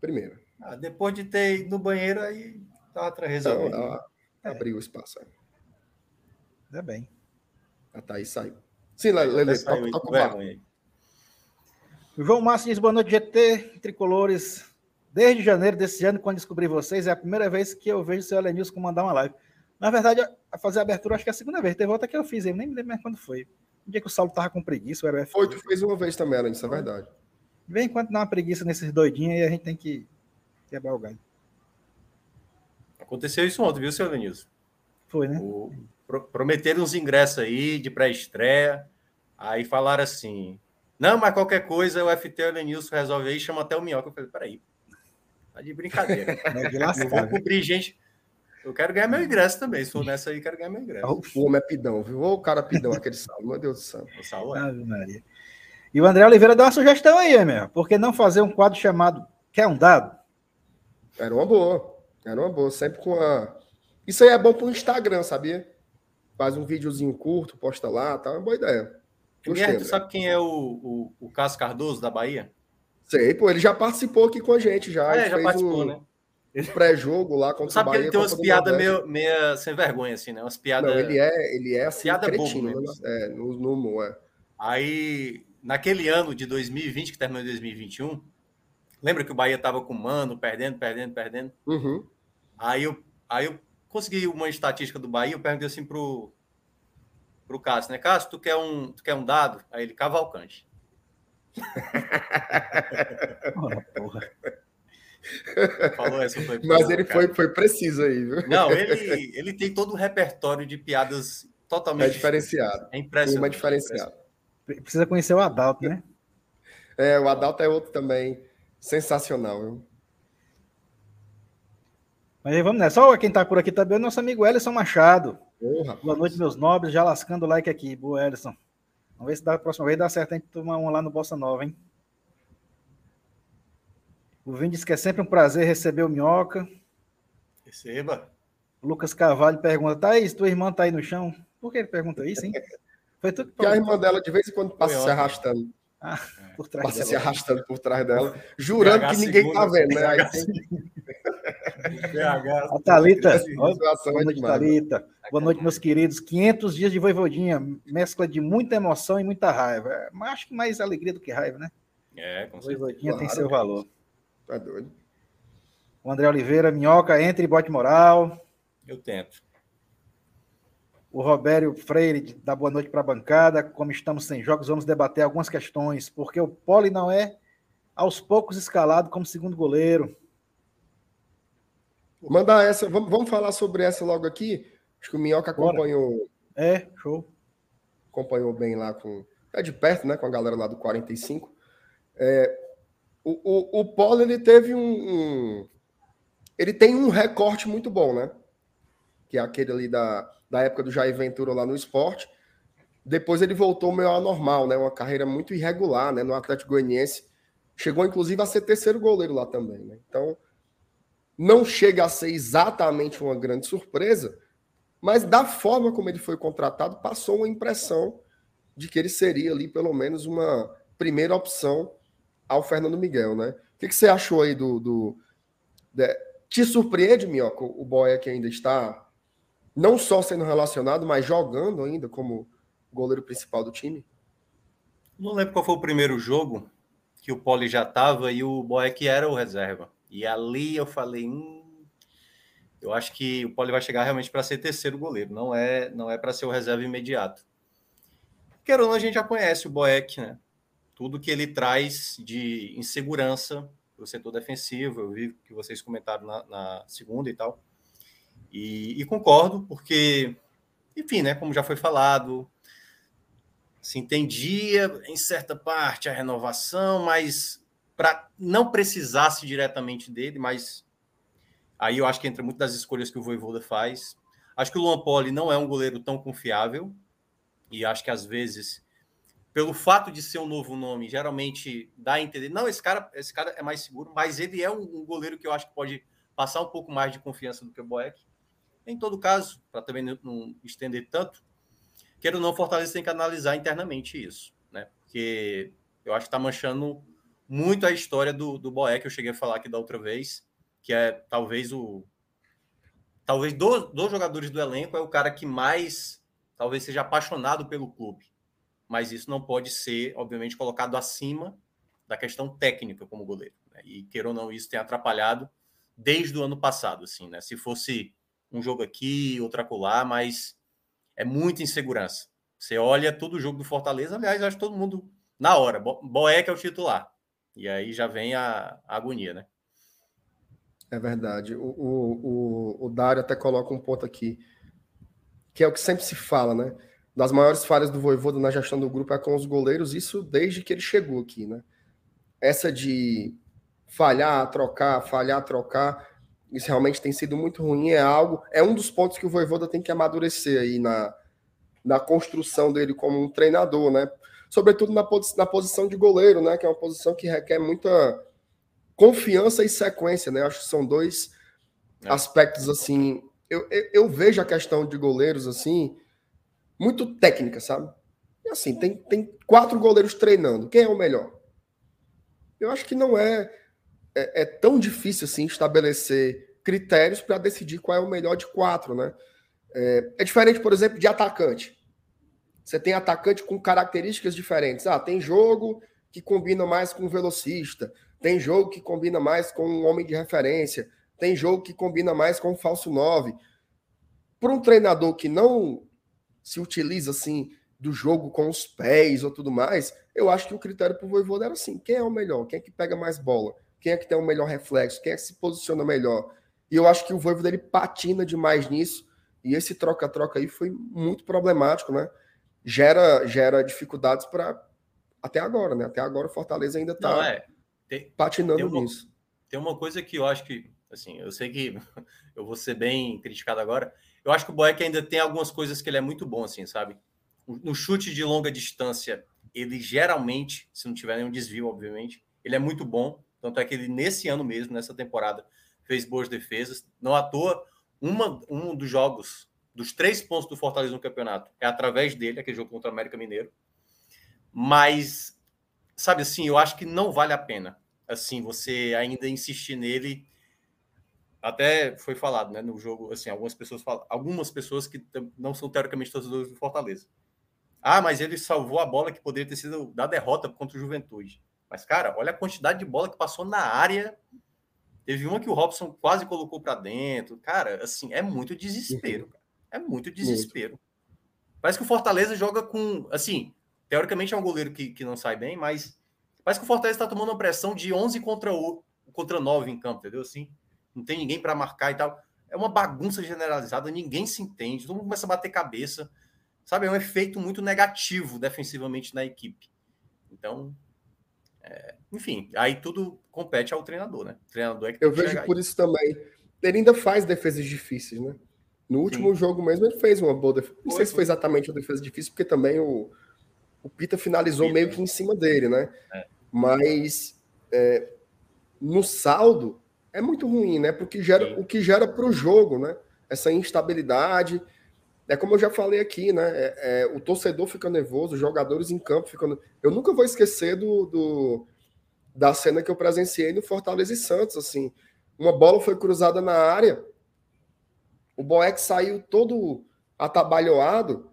Primeiro. Ah, depois de ter ido no banheiro, aí tava Então, resolvido. ela É. abriu o espaço. aí. Ainda bem. A Thaís saiu. Sim, Le- Lele, toca, o barco. aí. O João Márcio diz boa noite, GT, tricolores. Desde janeiro desse ano, quando descobri vocês, é a primeira vez que eu vejo o seu Elenilson comandar uma live. Na verdade, a fazer a abertura, acho que é a segunda vez. Teve outra que eu fiz, eu nem me lembro mais quando foi. Um dia que o Saulo tava com preguiça, era o F. Foi, tu fez uma vez também, Alan, isso é verdade. De vez em quando dá uma preguiça nesses doidinhos e a gente tem que quebrar o galho. Aconteceu isso ontem, viu, seu Lenilson? Foi, né? O- pro- prometeram uns ingressos aí de pré-estreia. Aí falaram assim: não, mas qualquer coisa o FT e o Lenilson resolve aí, chama até o Minhoca. Eu falei: peraí, tá de brincadeira. É de lascar. vou viu? cobrir gente. Eu quero ganhar meu ingresso também. Se for nessa aí, quero ganhar meu ingresso. O homem é pidão, viu? Ô, o cara pidão, aquele saldo, meu Deus do céu. O é. Ave Maria. E o André Oliveira deu uma sugestão aí, Emer. Por que não fazer um quadro chamado Quer um dado? Era uma boa. Era uma boa. Sempre com a. Isso aí é bom pro Instagram, sabia? Faz um videozinho curto, posta lá, tá? Uma boa ideia. Guilherme, tu André. sabe quem é o, o, o Cássio Cardoso da Bahia? Sei, pô, ele já participou aqui com a gente, já. é, Ele já participou, um né? pré-jogo lá contra sabe o que Bahia. ele tem umas piadas meio, meio sem vergonha, assim, né? Umas piadas. Não, ele é, ele é assim, Piada cretino, bobo né? É, no, no humor, é. Aí, naquele ano de 2020, que terminou em 2021, lembra que o Bahia tava com o Mano, perdendo, perdendo, perdendo? Uhum. Aí eu, aí eu consegui uma estatística do Bahia, eu perguntei assim pro, pro Cássio, né? Cássio, tu quer, um, tu quer um dado? Aí ele, Cavalcante. Falou essa foi Mas ele cara. foi, foi preciso aí, viu? Não, ele, ele tem todo um repertório de piadas totalmente... É diferenciado. É impressionante. Turma é diferenciado. Precisa conhecer o Adalto, né? É, o Adalto é outro também sensacional, viu? Mas aí, vamos nessa. Só quem tá por aqui também é o nosso amigo Ellison Machado. Porra. Boa noite, meus nobres. Já lascando o like aqui. Boa, Ellison. Vamos ver se da próxima vez dá certo a gente tomar um lá no Bossa Nova, hein? O Vini disse que é sempre um prazer receber o Minhoca. Receba. O Lucas Carvalho pergunta: Thaís, tua irmã tá aí no chão? Por que ele pergunta isso, hein? Foi tudo Que a irmã dela de vez em quando passa Foi se ontem. arrastando. por trás Passa se dela. arrastando por trás dela, jurando que ninguém tá segunda, vendo, né? Aí tem. A Thalita. Boa é noite, demais. Thalita. Boa noite, meus queridos. 500 dias de voivodinha. Mescla de muita emoção e muita raiva. É, Mas acho que mais alegria do que raiva, né? É, com certeza. Voivodinha tem Claro. seu valor. Tá doido. O André Oliveira, Minhoca, entre e bote moral. Eu tento. O Robério Freire dá boa noite para a bancada. Como estamos sem jogos, vamos debater algumas questões. Porque o Poli não é aos poucos escalado como segundo goleiro. Manda essa, vamos, vamos falar sobre essa logo aqui. Acho que o Minhoca Bora. acompanhou, É, show. acompanhou bem lá com. É de perto, né? Com a galera lá do 45. É, o, o, o Paulo ele teve um, um- Ele tem um recorte muito bom, né? Que é aquele ali da, da época do Jair Ventura lá no esporte. Depois ele voltou meio anormal, né? Uma carreira muito irregular, né? No Atlético Goianiense. Chegou, inclusive, a ser terceiro goleiro lá também, né? Então, não chega a ser exatamente uma grande surpresa, mas da forma como ele foi contratado, passou uma impressão de que ele seria ali, pelo menos, uma primeira opção ao Fernando Miguel, né? O que, que você achou aí do. do de- Te surpreende, Minhoca, o Boia que ainda está não só sendo relacionado, mas jogando ainda como goleiro principal do time? Não lembro qual foi o primeiro jogo que o Poli já estava e o Boeck era o reserva. E ali eu falei, hum, eu acho que o Poli vai chegar realmente para ser terceiro goleiro, não é, não é para ser o reserva imediato. Quer ou não, a gente já conhece o Boeck, né? Tudo que ele traz de insegurança do setor defensivo, eu vi que vocês comentaram na, na segunda e tal. E, e concordo, porque, enfim, né? Como já foi falado, se entendia em certa parte a renovação, mas para não precisasse diretamente dele, mas aí eu acho que entra muito das escolhas que o Voivoda faz. Acho que o Luan Poli não é um goleiro tão confiável e acho que às vezes pelo fato de ser um novo nome, geralmente dá a entender, não, esse cara, esse cara é mais seguro, mas ele é um, um goleiro que eu acho que pode passar um pouco mais de confiança do que o Boeck. Em todo caso, para também não, estender tanto, queira ou não, Fortaleza tem que analisar internamente isso, né? Porque eu acho que está manchando muito a história do, do Boé, que eu cheguei a falar aqui da outra vez, que é talvez o. Talvez dos, dos jogadores do elenco é o cara que mais talvez seja apaixonado pelo clube. Mas isso não pode ser, obviamente, colocado acima da questão técnica como goleiro. Né? E, queira ou não, isso tem atrapalhado desde o ano passado, assim, né? Se fosse um jogo aqui, outro acolá, mas é muita insegurança. Você olha todo o jogo do Fortaleza, aliás, acho que todo mundo na hora. Boeck é o titular. E aí já vem a, a agonia, né? É verdade. O, o, o, o Dário até coloca um ponto aqui, que é o que sempre se fala, né? Das maiores falhas do Voivoda na gestão do grupo é com os goleiros, isso desde que ele chegou aqui, né? Essa de falhar, trocar, falhar, trocar, isso realmente tem sido muito ruim, é algo, é um dos pontos que o Voivoda tem que amadurecer aí na, na construção dele como um treinador, né? Sobretudo na, na posição de goleiro, né? Que é uma posição que requer muita confiança e sequência, né? Acho que são dois é. aspectos assim. Eu, eu, eu, vejo a questão de goleiros assim muito técnica, sabe? E assim, tem, tem quatro goleiros treinando. Quem é o melhor? Eu acho que não é, é, é tão difícil assim estabelecer critérios para decidir qual é o melhor de quatro, né? É, é diferente, por exemplo, de atacante. Você tem atacante com características diferentes. Ah, tem jogo que combina mais com velocista, tem jogo que combina mais com um homem de referência, tem jogo que combina mais com um falso 9. Para um treinador que não se utiliza assim do jogo com os pés ou tudo mais, eu acho que o critério para o Voivoda era assim: quem é o melhor? Quem é que pega mais bola? Quem é que tem o melhor reflexo? Quem é que se posiciona melhor? E eu acho que o Voivoda ele patina demais nisso. E esse troca-troca aí foi muito problemático, né? Gera, gera dificuldades para até agora, né? Até agora o Fortaleza ainda está é. patinando tem uma, nisso. Tem uma coisa que eu acho que, assim, eu sei que eu vou ser bem criticado agora. Eu acho que o Boeck ainda tem algumas coisas que ele é muito bom, assim, sabe? No chute de longa distância, ele geralmente, se não tiver nenhum desvio, obviamente, ele é muito bom. Tanto é que ele, nesse ano mesmo, nessa temporada, fez boas defesas. Não à toa, uma, um dos jogos, dos três pontos do Fortaleza no campeonato, é através dele, aquele jogo contra o América Mineiro. Mas, sabe assim, eu acho que não vale a pena, assim, você ainda insistir nele. Até foi falado, né, no jogo, assim, algumas pessoas falam, algumas pessoas que não são teoricamente torcedores do Fortaleza. Ah, mas ele salvou a bola que poderia ter sido da derrota contra o Juventude. Mas, cara, olha a quantidade de bola que passou na área. Teve uma que o Robson quase colocou para dentro. Cara, assim, é muito desespero. Cara. É muito desespero. Parece que o Fortaleza joga com. Assim, teoricamente é um goleiro que, que não sai bem, mas parece que o Fortaleza está tomando uma pressão de 11 contra, o, contra 9 em campo, entendeu? Assim, não tem ninguém para marcar e tal. É uma bagunça generalizada, ninguém se entende, todo mundo começa a bater cabeça. Sabe, é um efeito muito negativo defensivamente na equipe. Então, é, enfim, aí tudo compete ao treinador, né? O treinador é que Eu vejo por aí. isso também. Ele ainda faz defesas difíceis, né? No último Sim. jogo mesmo ele fez uma boa defesa. Não foi, sei se foi exatamente uma defesa difícil, porque também o, o Pita finalizou Pita. meio que em cima dele, né? É. Mas é, no saldo é muito ruim, né? Porque gera, o que gera para o jogo, né? Essa instabilidade. É como eu já falei aqui, né? É, é, o torcedor fica nervoso, os jogadores em campo ficam. Eu nunca vou esquecer do, do, da cena que eu presenciei no Fortaleza e Santos. Assim, uma bola foi cruzada na área, o Boeck saiu todo atabalhoado,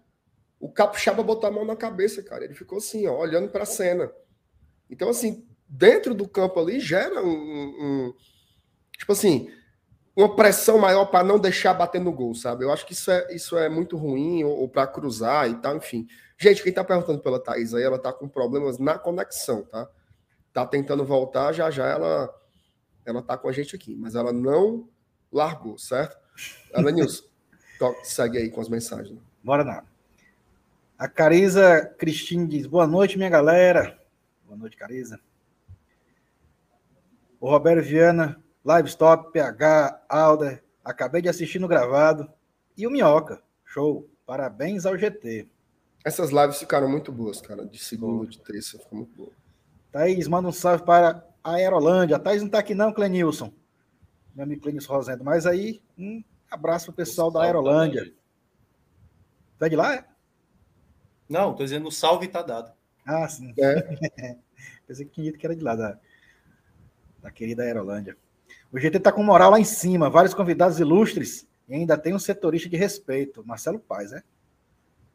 o Capixaba botou a mão na cabeça, cara. Ele ficou assim, ó, olhando para a cena. Então, assim, dentro do campo ali gera um, um tipo assim, uma pressão maior para não deixar bater no gol, sabe? Eu acho que isso é, isso é muito ruim, ou, ou para cruzar e tal, enfim. Gente, quem tá perguntando pela Thaís aí, ela tá com problemas na conexão, tá? Tá tentando voltar, já já ela, ela tá com a gente aqui, mas ela não largou, certo? Alanilson, segue aí com as mensagens. Bora lá. A Cariza Cristine diz: Boa noite, minha galera. Boa noite, Cariza. O Roberto Viana Livestop, PH, Alder, acabei de assistir no gravado. E o Minhoca, show. Parabéns ao GT. Essas lives ficaram muito boas, cara. De segunda, de terça, ficou muito boa. Thaís, manda um salve para a Aerolândia. A Thaís não tá aqui não, Clenilson. Meu amigo Clenilson Rosendo. Mas aí, um abraço pro pessoal da Aerolândia. Vai de lá, é? Não, tô dizendo o salve tá dado. Ah, sim. É. Pensei que era de lá, da, da querida Aerolândia. O GT tá com moral lá em cima, vários convidados ilustres e ainda tem um setorista de respeito, Marcelo Paz, né?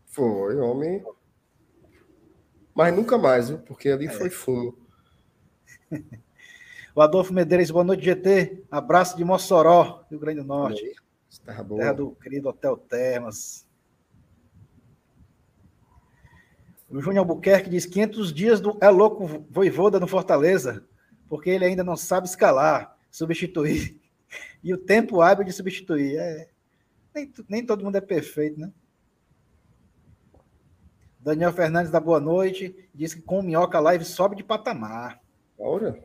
Foi, homem. Mas nunca mais, viu? Porque ali é. foi fumo. o Adolfo Medeiros, boa noite, GT. Abraço de Mossoró, Rio Grande do Norte. Terra, boa. Terra do querido Hotel Termas. O Júnior Albuquerque diz 500 dias do é louco voivoda no Fortaleza, porque ele ainda não sabe escalar, substituir. E o tempo hábil de substituir. É, nem, nem todo mundo é perfeito, né? Daniel Fernandes da Boa Noite diz que com o Minhoca Live sobe de patamar. Ora.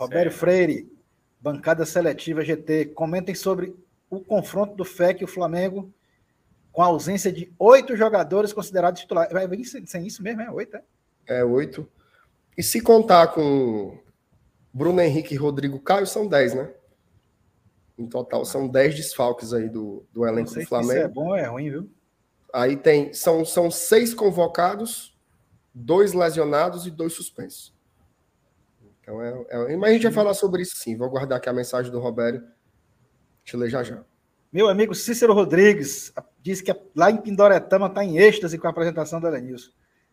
Roberto Freire, bancada seletiva GT, comentem sobre o confronto do FEC e o Flamengo com a ausência de oito jogadores considerados titulares. Vai vir sem isso mesmo, é? Oito, é? É, oito. E se contar com Bruno Henrique e Rodrigo Caio, são dez, né? Em total, são dez desfalques aí do, do elenco do Flamengo. Se isso é bom ou é ruim, viu? Aí tem, são, são seis convocados, dois lesionados e dois suspensos. Então é, é, mas a gente vai falar sobre isso sim. Vou guardar aqui a mensagem do Roberto. Te ler já já. Meu amigo Cícero Rodrigues disse que lá em Pindoretama está em êxtase com a apresentação do Elenilson.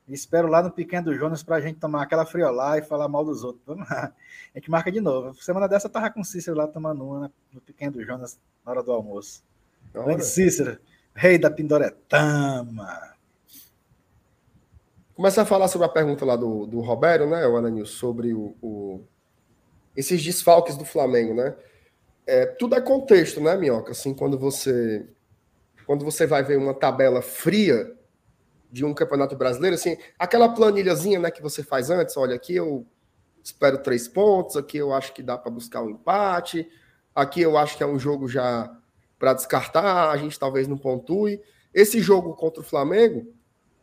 Espero lá no Pequeno do Jonas para a gente tomar aquela friolá e falar mal dos outros. Vamos lá. A gente marca de novo. Semana dessa eu tava com o Cícero lá tomando uma no Pequeno do Jonas na hora do almoço. Grande Cícero. Rei da Pindoretama. Começa a falar sobre a pergunta lá do, do Roberto, né, Alanil, sobre o, o, esses desfalques do Flamengo, né? É, tudo é contexto, né, Minhoca? Assim, quando você quando você vai ver uma tabela fria de um campeonato brasileiro, assim, aquela planilhazinha, né, que você faz antes, olha, aqui eu espero três pontos, aqui eu acho que dá para buscar um empate, aqui eu acho que é um jogo já para descartar, a gente talvez não pontue. Esse jogo contra o Flamengo,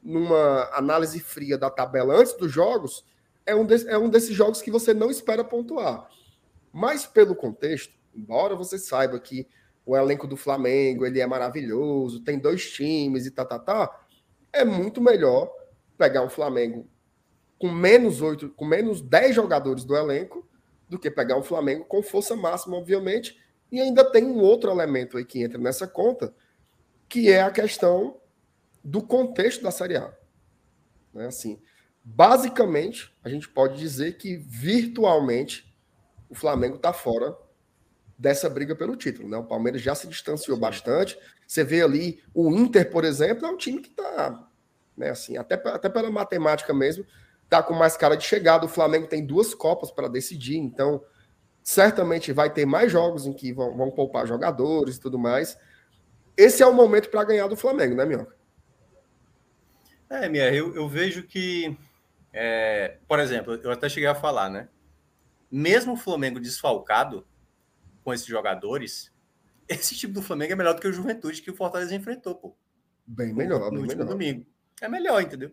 numa análise fria da tabela antes dos jogos, é um, de, é um desses jogos que você não espera pontuar. Mas pelo contexto, embora você saiba que o elenco do Flamengo ele é maravilhoso, tem dois times e tá, tá, tá, é muito melhor pegar um Flamengo com menos oito, com menos dez jogadores do elenco, do que pegar um Flamengo com força máxima, obviamente, e ainda tem um outro elemento aí que entra nessa conta, que é a questão do contexto da Série A. Né? Assim, basicamente, a gente pode dizer que virtualmente o Flamengo está fora dessa briga pelo título. Né? O Palmeiras já se distanciou bastante. Você vê ali o Inter, por exemplo, é um time que está, né, assim, até, até pela matemática mesmo, está com mais cara de chegada. O Flamengo tem duas Copas para decidir, então certamente vai ter mais jogos em que vão, vão poupar jogadores e tudo mais. Esse é o momento para ganhar do Flamengo, né, Minhoca? É, Minha, eu, eu vejo que, é, por exemplo, eu até cheguei a falar, né? Mesmo o Flamengo desfalcado com esses jogadores, esse tipo do Flamengo é melhor do que o Juventude que o Fortaleza enfrentou, pô. Bem melhor, no, no último melhor. domingo. É melhor, entendeu?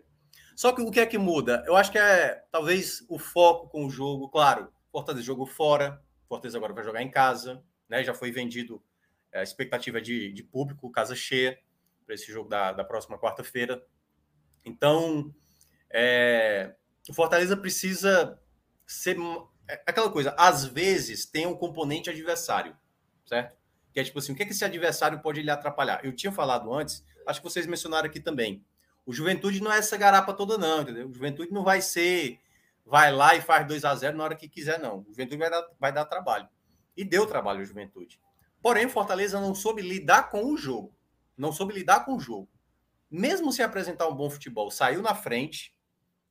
Só que o que é que muda? Eu acho que é talvez o foco com o jogo, claro Fortaleza jogou fora, Fortaleza agora vai jogar em casa, né? Já foi vendido é, a expectativa de, de público, casa cheia, para esse jogo da, da próxima quarta-feira. Então, é, o Fortaleza precisa ser é, aquela coisa, às vezes tem um componente adversário, certo? Que é tipo assim, o que, é que esse adversário pode lhe atrapalhar? Eu tinha falado antes, acho que vocês mencionaram aqui também. O Juventude não é essa garapa toda, não, entendeu? O Juventude não vai ser vai lá e faz 2 a 0 na hora que quiser, não. O Juventude vai dar, vai dar trabalho. E deu trabalho ao Juventude. Porém, Fortaleza não soube lidar com o jogo. Não soube lidar com o jogo. Mesmo se apresentar um bom futebol, saiu na frente.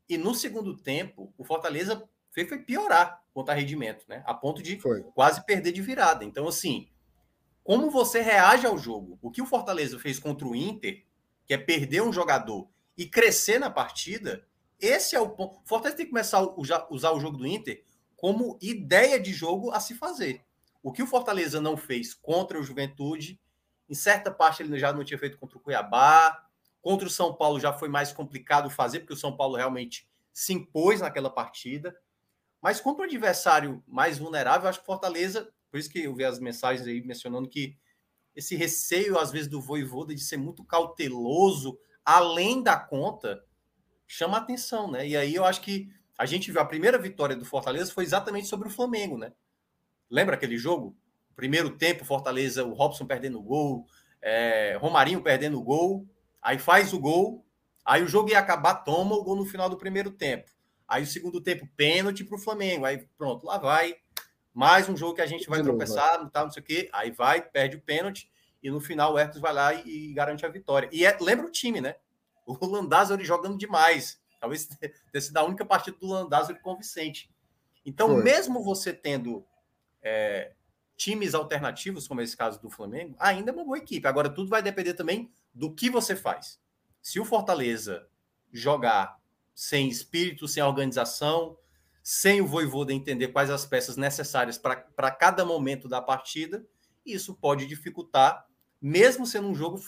E no segundo tempo, o Fortaleza fez foi piorar contra rendimento, né? A ponto de foi. quase perder de virada. Então, assim, como você reage ao jogo? O que o Fortaleza fez contra o Inter, que é perder um jogador e crescer na partida, esse é o ponto. Fortaleza tem que começar a usar o jogo do Inter como ideia de jogo a se fazer. O que o Fortaleza não fez contra o Juventude, em certa parte ele já não tinha feito contra o Cuiabá, contra o São Paulo já foi mais complicado fazer, porque o São Paulo realmente se impôs naquela partida. Mas contra o adversário mais vulnerável, acho que Fortaleza, por isso que eu vi as mensagens aí mencionando que esse receio, às vezes, do Voivoda de ser muito cauteloso além da conta chama atenção, né? E aí eu acho que a gente viu a primeira vitória do Fortaleza foi exatamente sobre o Flamengo, né? Lembra aquele jogo? Primeiro tempo, Fortaleza, o Robson perdendo o gol, é, Romarinho perdendo o gol, aí faz o gol, aí o jogo ia acabar, toma o gol no final do primeiro tempo. Aí o segundo tempo, pênalti para o Flamengo. Aí pronto, lá vai. Mais um jogo que a gente vai tropeçar, não, tal, não sei o quê. Aí vai, perde o pênalti. E no final o Hertos vai lá e, e garante a vitória. E é, lembra o time, né? O Landázuri jogando demais. Talvez tenha sido a única partida do Landázuri convincente. Então, Foi. mesmo você tendo é, times alternativos, como esse caso do Flamengo, ainda é uma boa equipe. Agora, tudo vai depender também do que você faz. Se o Fortaleza jogar sem espírito, sem organização, sem o Voivoda entender quais as peças necessárias para cada momento da partida, isso pode dificultar, mesmo sendo um jogo,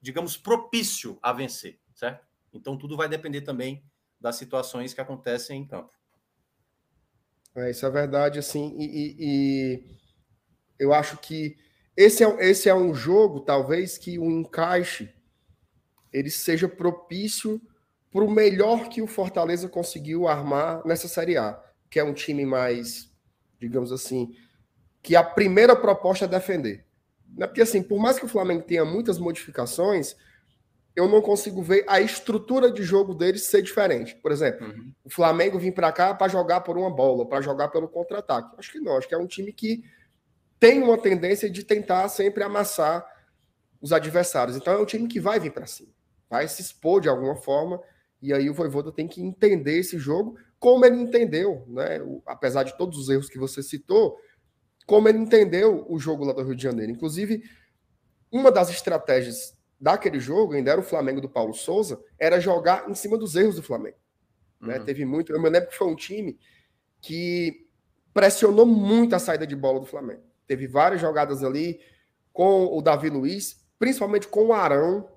digamos, propício a vencer, certo? Então tudo vai depender também das situações que acontecem em campo. É, isso é verdade, assim, e, e, e, eu acho que esse é, esse é um jogo, talvez, que o encaixe ele seja propício para o melhor que o Fortaleza conseguiu armar nessa Série A, que é um time mais, digamos assim, que a primeira proposta é defender. Né? Porque, assim, por mais que o Flamengo tenha muitas modificações, eu não consigo ver a estrutura de jogo deles ser diferente. Por exemplo, uhum. o Flamengo vir para cá para jogar por uma bola, para jogar pelo contra-ataque. Acho que não, acho que é um time que tem uma tendência de tentar sempre amassar os adversários. Então é um time que vai vir para cima, vai se expor de alguma forma e aí o Voivoda tem que entender esse jogo como ele entendeu, né? O, apesar de todos os erros que você citou, como ele entendeu o jogo lá do Rio de Janeiro. Inclusive, uma das estratégias daquele jogo, ainda era o Flamengo do Paulo Souza, era jogar em cima dos erros do Flamengo. Né? Uhum. Teve muito. Eu me lembro que foi um time que pressionou muito a saída de bola do Flamengo. Teve várias jogadas ali com o Davi Luiz, principalmente com o Arão,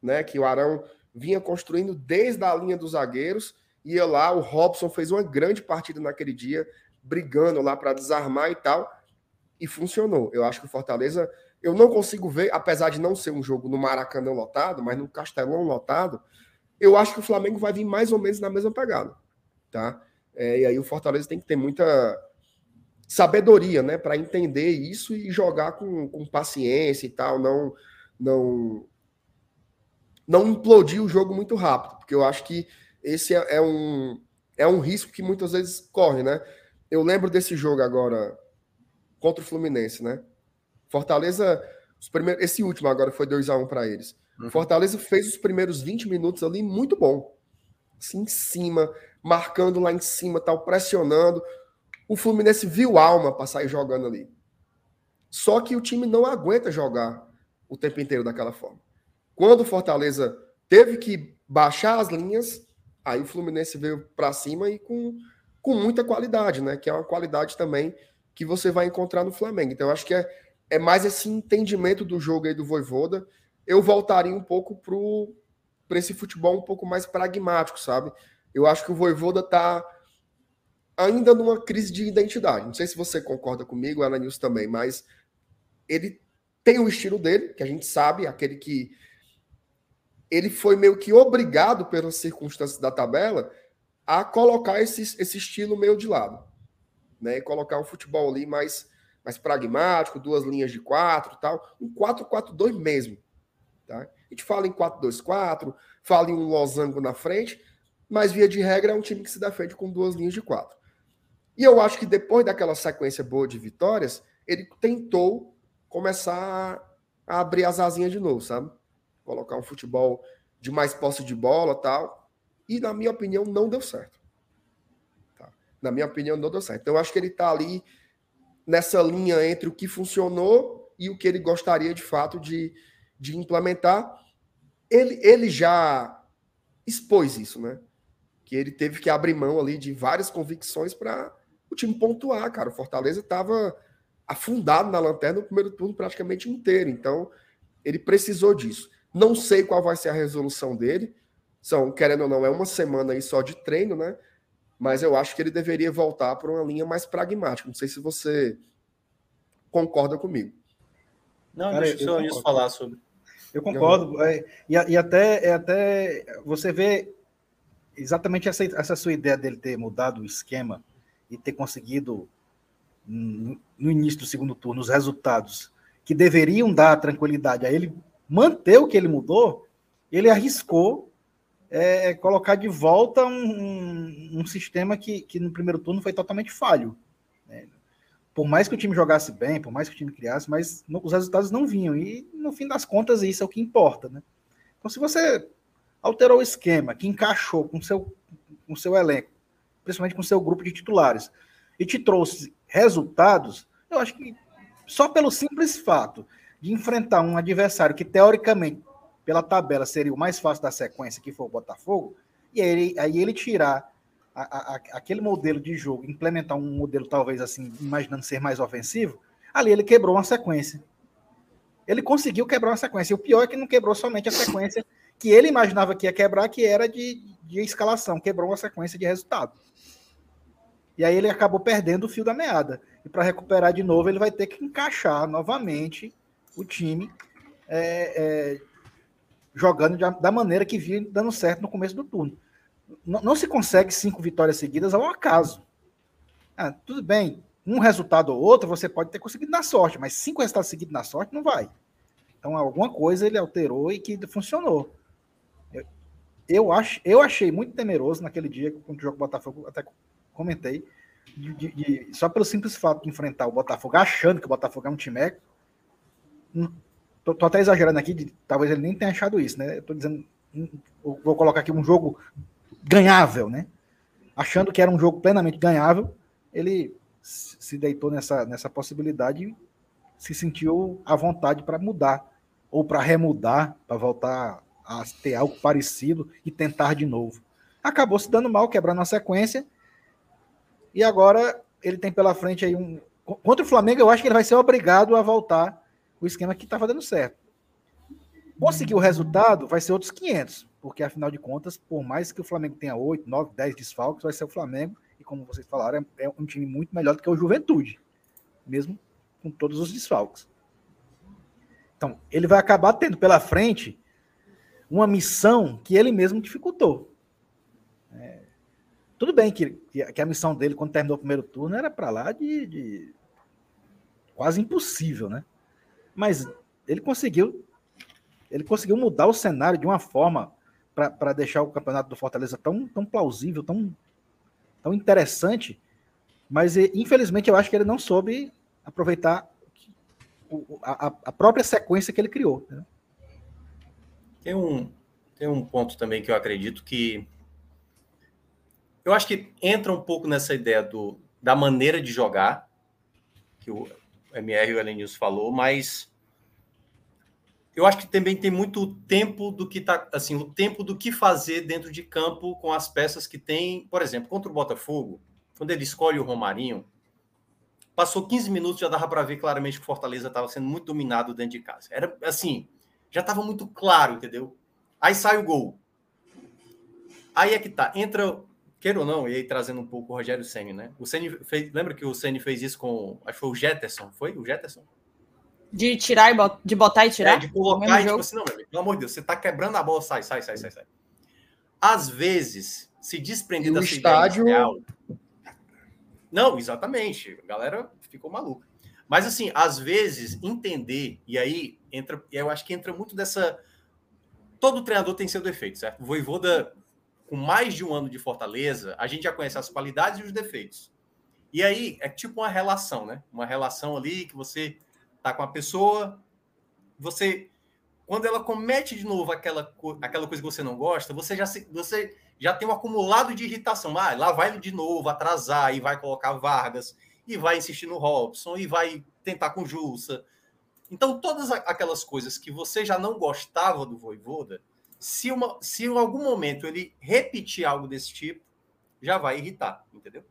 né? Que o Arão vinha construindo desde a linha dos zagueiros. Ia lá, o Robson fez uma grande partida naquele dia, brigando lá para desarmar e tal. E funcionou. Eu acho que o Fortaleza. Eu não consigo ver, apesar de não ser um jogo no Maracanã lotado, mas no Castelão lotado, eu acho que o Flamengo vai vir mais ou menos na mesma pegada. Tá? É, e aí o Fortaleza tem que ter muita sabedoria, né, para entender isso e jogar com, com paciência e tal, não não não implodir o jogo muito rápido, porque eu acho que esse é, é, um, é um risco que muitas vezes corre, né? Eu lembro desse jogo agora contra o Fluminense, né? Fortaleza, os primeiros, esse último agora foi 2 a 1 um para eles. Uhum. Fortaleza fez os primeiros 20 minutos ali muito bom. Assim, em cima, marcando lá em cima, tal, pressionando. O Fluminense viu alma para sair jogando ali. Só que o time não aguenta jogar o tempo inteiro daquela forma. Quando o Fortaleza teve que baixar as linhas, aí o Fluminense veio para cima e com, com muita qualidade, né? Que é uma qualidade também que você vai encontrar no Flamengo. Então, eu acho que é, é mais esse entendimento do jogo aí do Voivoda. Eu voltaria um pouco para esse futebol um pouco mais pragmático, sabe? Eu acho que o Voivoda tá ainda numa crise de identidade. Não sei se você concorda comigo, Ana Nilson também, mas ele tem o estilo dele, que a gente sabe, aquele que ele foi meio que obrigado pelas circunstâncias da tabela a colocar esse, esse estilo meio de lado, né? E colocar um futebol ali mais, mais pragmático, duas linhas de quatro, tal, um 4-4-2 mesmo, tá? A gente fala em 4-2-4, fala em um losango na frente, mas via de regra é um time que se defende com duas linhas de quatro. E eu acho que depois daquela sequência boa de vitórias, ele tentou começar a abrir as asinhas de novo, sabe? colocar um futebol de mais posse de bola tal. E, na minha opinião, não deu certo. Tá? Na minha opinião, não deu certo. Então, eu acho que ele está ali nessa linha entre o que funcionou e o que ele gostaria, de fato, de, de implementar. Ele, ele já expôs isso, né? Que ele teve que abrir mão ali de várias convicções para o time pontuar, cara. O Fortaleza estava afundado na lanterna no primeiro turno praticamente inteiro. Então, ele precisou disso. Não sei qual vai ser a resolução dele. São, querendo ou não, é uma semana aí só de treino, né? Mas eu acho que ele deveria voltar para uma linha mais pragmática. Não sei se você concorda comigo. Não, Cara, deixa eu só isso falar sobre. Eu concordo. É, e, e, até, é até você vê exatamente essa, essa sua ideia dele ter mudado o esquema e ter conseguido, no início do segundo turno, os resultados que deveriam dar tranquilidade a ele manter o que ele mudou, ele arriscou é, colocar de volta um, um, sistema que, que, no primeiro turno foi totalmente falho. Né? Por mais que o time jogasse bem, por mais que o time criasse, mas no, os resultados não vinham. E, no fim das contas, isso é o que importa. Né? Então, se você alterou o esquema, que encaixou com seu, o seu elenco, principalmente com seu grupo de titulares, e te trouxe resultados, eu acho que só pelo simples fato de enfrentar um adversário que, teoricamente, pela tabela, seria o mais fácil da sequência, que foi o Botafogo, e aí, aí ele tirar a, a, aquele modelo de jogo, implementar um modelo, talvez assim, imaginando ser mais ofensivo, ali ele quebrou uma sequência. Ele conseguiu quebrar uma sequência. E o pior é que não quebrou somente a sequência que ele imaginava que ia quebrar, que era de, de escalação, quebrou uma sequência de resultado. E aí ele acabou perdendo o fio da meada. E para recuperar de novo, ele vai ter que encaixar novamente o time é, é, jogando da maneira que vinha dando certo no começo do turno. Não, não se consegue cinco vitórias seguidas ao acaso. Ah, tudo bem, um resultado ou outro você pode ter conseguido na sorte, mas cinco resultados seguidos na sorte não vai. Então alguma coisa ele alterou e que funcionou. Eu, ach, eu achei muito temeroso naquele dia, quando o jogo Botafogo, até comentei, de, de, só pelo simples fato de enfrentar o Botafogo, achando que o Botafogo é um time. Hum, tô, tô até exagerando aqui, talvez ele nem tenha achado isso, né? Eu tô dizendo, hum, vou colocar aqui um jogo ganhável, né? Achando que era um jogo plenamente ganhável, ele se deitou nessa, nessa possibilidade e se sentiu à vontade para mudar, ou para remudar, para voltar a ter algo parecido e tentar de novo. Acabou se dando mal, quebrando a sequência. E agora ele tem pela frente aí um. Contra o Flamengo, eu acho que ele vai ser obrigado a voltar o esquema que estava dando certo. Conseguir o resultado vai ser outros 500, porque afinal de contas, por mais que o Flamengo tenha 8, 9, 10 desfalques, vai ser o Flamengo. E como vocês falaram, é, é um time muito melhor do que o Juventude, mesmo com todos os desfalques. Então, ele vai acabar tendo pela frente uma missão que ele mesmo dificultou. É, tudo bem que, que, a missão dele, quando terminou o primeiro turno, era para lá de, de, quase impossível, né? Mas ele conseguiu, ele conseguiu mudar o cenário de uma forma para deixar o campeonato do Fortaleza tão, tão plausível, tão, tão interessante. Mas infelizmente eu acho que ele não soube aproveitar a, a própria sequência que ele criou. Né? Tem um, tem um ponto também que eu acredito que. Eu acho que entra um pouco nessa ideia do, da maneira de jogar, que o MR e o Elenilson falou, mas eu acho que também tem muito tempo do que tá assim, o tempo do que fazer dentro de campo com as peças que tem, por exemplo, contra o Botafogo, quando ele escolhe o Romarinho, passou 15 minutos já dava para ver claramente que o Fortaleza estava sendo muito dominado dentro de casa. Era assim, já estava muito claro, entendeu? Aí sai o gol. Aí é que tá. Entra, queira ou não, e aí trazendo um pouco o Rogério Senni, né? O Senni fez, lembra que o Senni fez isso com, acho que foi o Jetterson, foi? O Jetterson? De tirar e bot, de botar e tirar? É, de colocar e tipo assim, não, meu amigo, pelo amor de Deus, você tá quebrando a bola, sai, sai, sai, sai, sai. Às vezes, se desprender da estádio... Inicial, não, exatamente. A galera ficou maluca. Mas assim, às vezes entender e aí entra, eu acho que entra muito dessa todo treinador tem seu defeito, certo? O Voivoda com mais de um ano de Fortaleza, a gente já conhece as qualidades e os defeitos. E aí é tipo uma relação, né? Uma relação ali que você tá com a pessoa, você quando ela comete de novo aquela, aquela coisa que você não gosta, você já se, você já tem um acumulado de irritação. Ah, lá vai ele de novo atrasar e vai colocar Vargas e vai insistir no Robson e vai tentar com Jussa então, todas aquelas coisas que você já não gostava do Voivoda, se, uma, se em algum momento ele repetir algo desse tipo, já vai irritar, entendeu?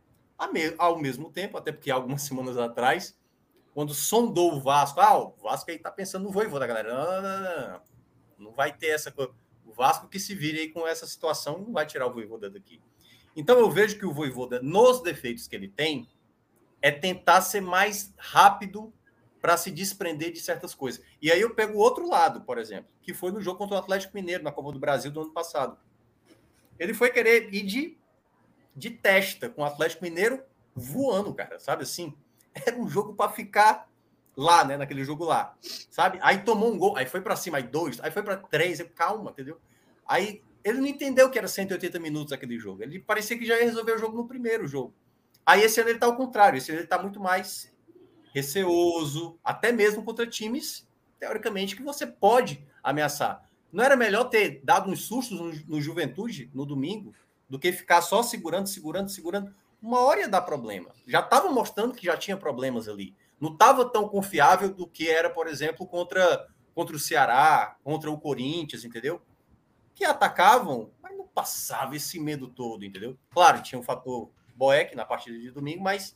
Ao mesmo tempo, até porque algumas semanas atrás, quando sondou o Vasco, ah, o Vasco aí tá pensando no Voivoda, galera. Não, não, não, não. vai ter essa coisa. O Vasco que se vire aí com essa situação não vai tirar o Voivoda daqui. Então eu vejo que o Voivoda, nos defeitos que ele tem, é tentar ser mais rápido para se desprender de certas coisas. E aí eu pego o outro lado, por exemplo, que foi no jogo contra o Atlético Mineiro, na Copa do Brasil do ano passado. Ele foi querer ir de, de testa com o Atlético Mineiro voando, cara, sabe assim? Era um jogo para ficar lá, né, naquele jogo lá, sabe? Aí tomou um gol, aí foi para cima, aí dois, aí foi para três, calma, entendeu? Aí ele não entendeu que era 180 minutos aquele jogo. Ele parecia que já ia resolver o jogo no primeiro jogo. Aí esse ano ele tá ao contrário, esse ano ele tá muito mais receoso, até mesmo contra times, teoricamente, que você pode ameaçar. Não era melhor ter dado uns sustos no, Juventude no domingo do que ficar só segurando, segurando, segurando? Uma hora ia dar problema. Já estava mostrando que já tinha problemas ali. Não estava tão confiável do que era, por exemplo, contra, contra o Ceará, contra o Corinthians, entendeu? Que atacavam, mas não passava esse medo todo, entendeu? Claro, tinha um fator Boeck na partida de domingo, mas,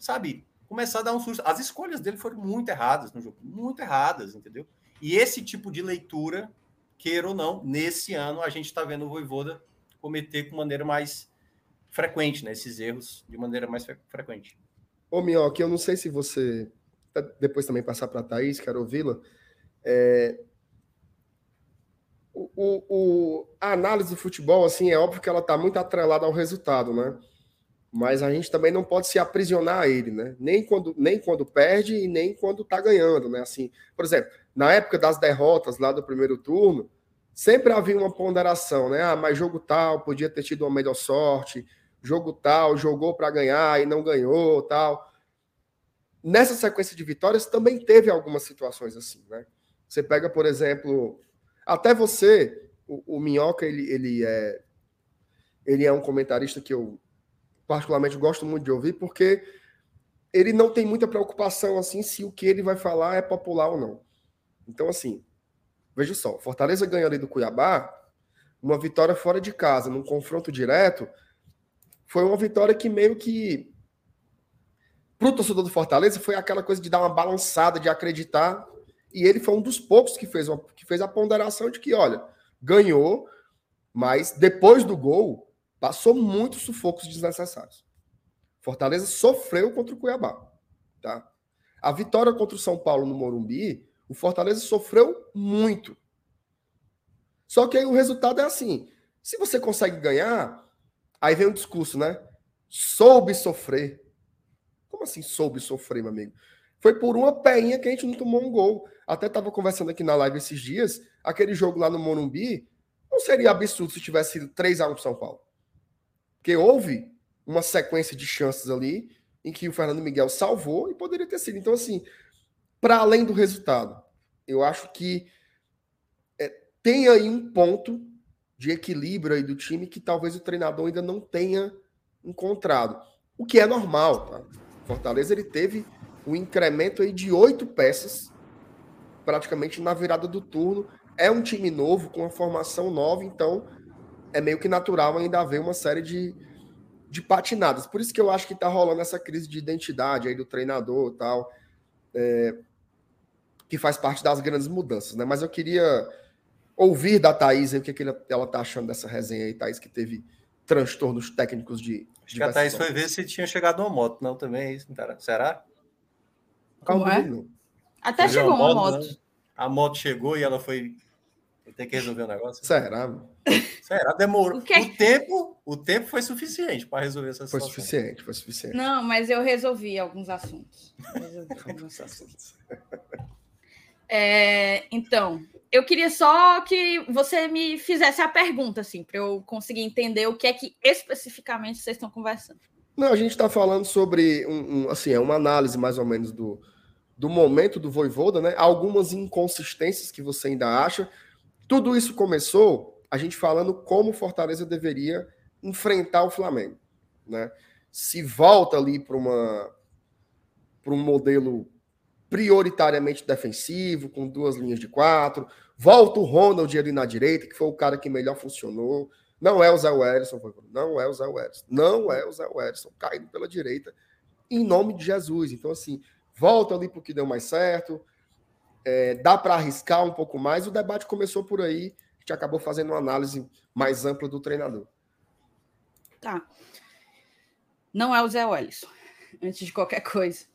sabe, começar a dar um susto. As escolhas dele foram muito erradas no jogo, muito erradas, entendeu? E esse tipo de leitura, queira ou não, nesse ano a gente está vendo o Voivoda cometer com maneira mais frequente, né? Esses erros de maneira mais frequente. Ô, Minhoque, eu não sei se você. Depois também passar para a Thaís, quero ouvi-la. É... O, o, o, a análise do futebol, assim, é óbvio que ela está muito atrelada ao resultado, né? Mas a gente também não pode se aprisionar a ele, né? Nem quando, nem quando perde e nem quando está ganhando, né? Assim, por exemplo, na época das derrotas lá do primeiro turno, sempre havia uma ponderação, né? Ah, mas jogo tal podia ter tido uma melhor sorte, jogo tal, jogou para ganhar e não ganhou, tal. Nessa sequência de vitórias também teve algumas situações assim, né? Você pega, por exemplo, até você, o, o Minhoca, ele, ele é ele é um comentarista que eu particularmente gosto muito de ouvir, porque ele não tem muita preocupação assim se o que ele vai falar é popular ou não. Então, assim, veja só, Fortaleza ganha ali do Cuiabá, uma vitória fora de casa, num confronto direto, foi uma vitória que meio que para o torcedor do Fortaleza foi aquela coisa de dar uma balançada, de acreditar. E ele foi um dos poucos que fez, uma, que fez a ponderação de que, olha, ganhou, mas depois do gol passou muitos sufocos desnecessários. Fortaleza sofreu contra o Cuiabá, tá? A vitória contra o São Paulo no Morumbi, o Fortaleza sofreu muito. Só que aí o resultado é assim: se você consegue ganhar, Aí vem o discurso, né? Soube sofrer. Como assim soube sofrer, meu amigo? Foi por uma peinha que a gente não tomou um gol. Até estava conversando aqui na live esses dias, aquele jogo lá no Morumbi, não seria absurdo se tivesse sido 3 a 1 para São Paulo. Porque houve uma sequência de chances ali em que o Fernando Miguel salvou e poderia ter sido. Então, assim, para além do resultado, eu acho que é, tem aí um ponto de equilíbrio aí do time que talvez o treinador ainda não tenha encontrado. O que é normal, tá? Fortaleza ele teve um incremento aí de oito peças praticamente na virada do turno. É um time novo, com uma formação nova, então é meio que natural ainda haver uma série de, de patinadas. Por isso que eu acho que tá rolando essa crise de identidade aí do treinador e tal, é, que faz parte das grandes mudanças, né? Mas eu queria ouvir da Thaís o que, que ela está achando dessa resenha aí, Thaís, que teve transtornos técnicos de. Acho que a Thaís foi ver se tinha chegado uma moto, não, também é isso, será? Calma, é? Até chegou uma moto. moto. Né? A moto chegou e ela foi ter que resolver o negócio. Será? Será? Demorou. O, o, tempo, o tempo foi suficiente para resolver essa situação. Foi suficiente, foi suficiente. Não, mas eu resolvi alguns assuntos. Resolvi alguns assuntos. É, então, eu queria só que você me fizesse a pergunta, assim, para eu conseguir entender o que é que especificamente vocês estão conversando. Não, a gente está falando sobre um, um, assim, é uma análise mais ou menos do, do momento do Voivoda, né? Algumas inconsistências que você ainda acha. Tudo isso começou a gente falando como Fortaleza deveria enfrentar o Flamengo, né? Se volta ali para uma para um modelo prioritariamente defensivo, com duas linhas de quatro. Volta o Ronald ali na direita, que foi o cara que melhor funcionou. Não é o Zé Wellison, não é o Zé Wellison, não é o Zé Wellison, caindo pela direita, em nome de Jesus. Então, assim, volta ali para o que deu mais certo, é, dá para arriscar um pouco mais. O debate começou por aí, gente acabou fazendo uma análise mais ampla do treinador. Tá. Não é o Zé Wellison, antes de qualquer coisa.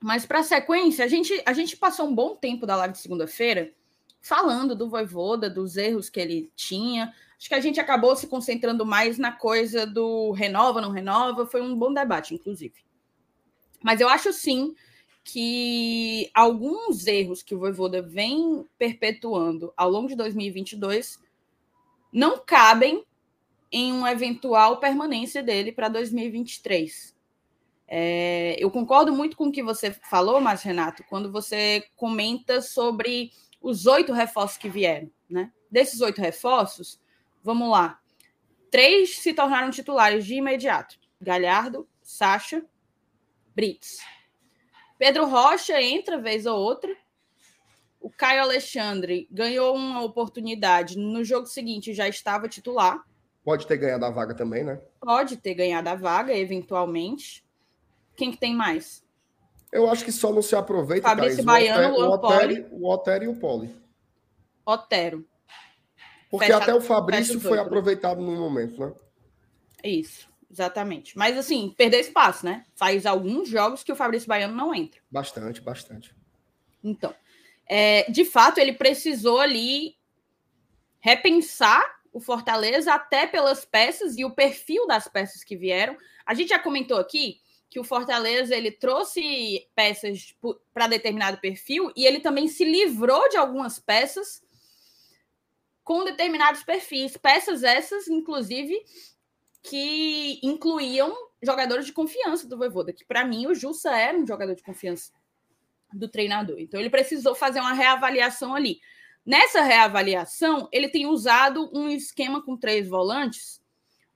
Mas para a sequência, a gente, a gente passou um bom tempo da live de segunda-feira falando do Voivoda, dos erros que ele tinha. Acho que a gente acabou se concentrando mais na coisa do renova, não renova. Foi um bom debate, inclusive. Mas eu acho sim que alguns erros que o Voivoda vem perpetuando ao longo de 2022 não cabem em uma eventual permanência dele para 2023. É, eu concordo muito com o que você falou, mas Renato, quando você comenta sobre os oito reforços que vieram, né? Desses oito reforços, vamos lá. Três se tornaram titulares de imediato: Galhardo, Sacha, Brits. Pedro Rocha entra vez ou outra. O Caio Alexandre ganhou uma oportunidade. No jogo seguinte já estava titular. Pode ter ganhado a vaga também, né? Pode ter ganhado a vaga, eventualmente. Quem que tem mais? Eu acho que só não se aproveita. Fabrício Thaís, Baiano, o Otero, o Otero e o Poli. Otero. Porque fecha, até o Fabrício foi aproveitado no momento, né? Isso, exatamente. Mas assim, perder espaço, né? Faz alguns jogos que o Fabrício Baiano não entra. Bastante, bastante. Então, é, de fato, ele precisou ali repensar o Fortaleza até pelas peças e o perfil das peças que vieram. A gente já comentou aqui que o Fortaleza ele trouxe peças para determinado perfil e ele também se livrou de algumas peças com determinados perfis. Peças essas, inclusive, que incluíam jogadores de confiança do Voivoda, que para mim o Jussa era um jogador de confiança do treinador. Então ele precisou fazer uma reavaliação ali. Nessa reavaliação, ele tem usado um esquema com três volantes,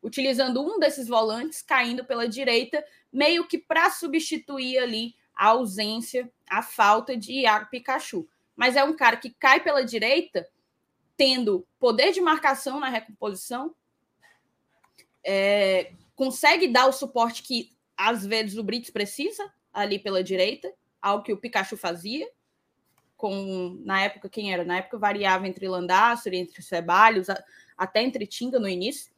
utilizando um desses volantes caindo pela direita, meio que para substituir ali a ausência, a falta de Iago Pikachu. Mas é um cara que cai pela direita, tendo poder de marcação na recomposição, é, consegue dar o suporte que às vezes o Brits precisa ali pela direita, algo que o Pikachu fazia, com na época quem era? Na época variava entre Landastro, entre Ceballos, até entre Tinga no início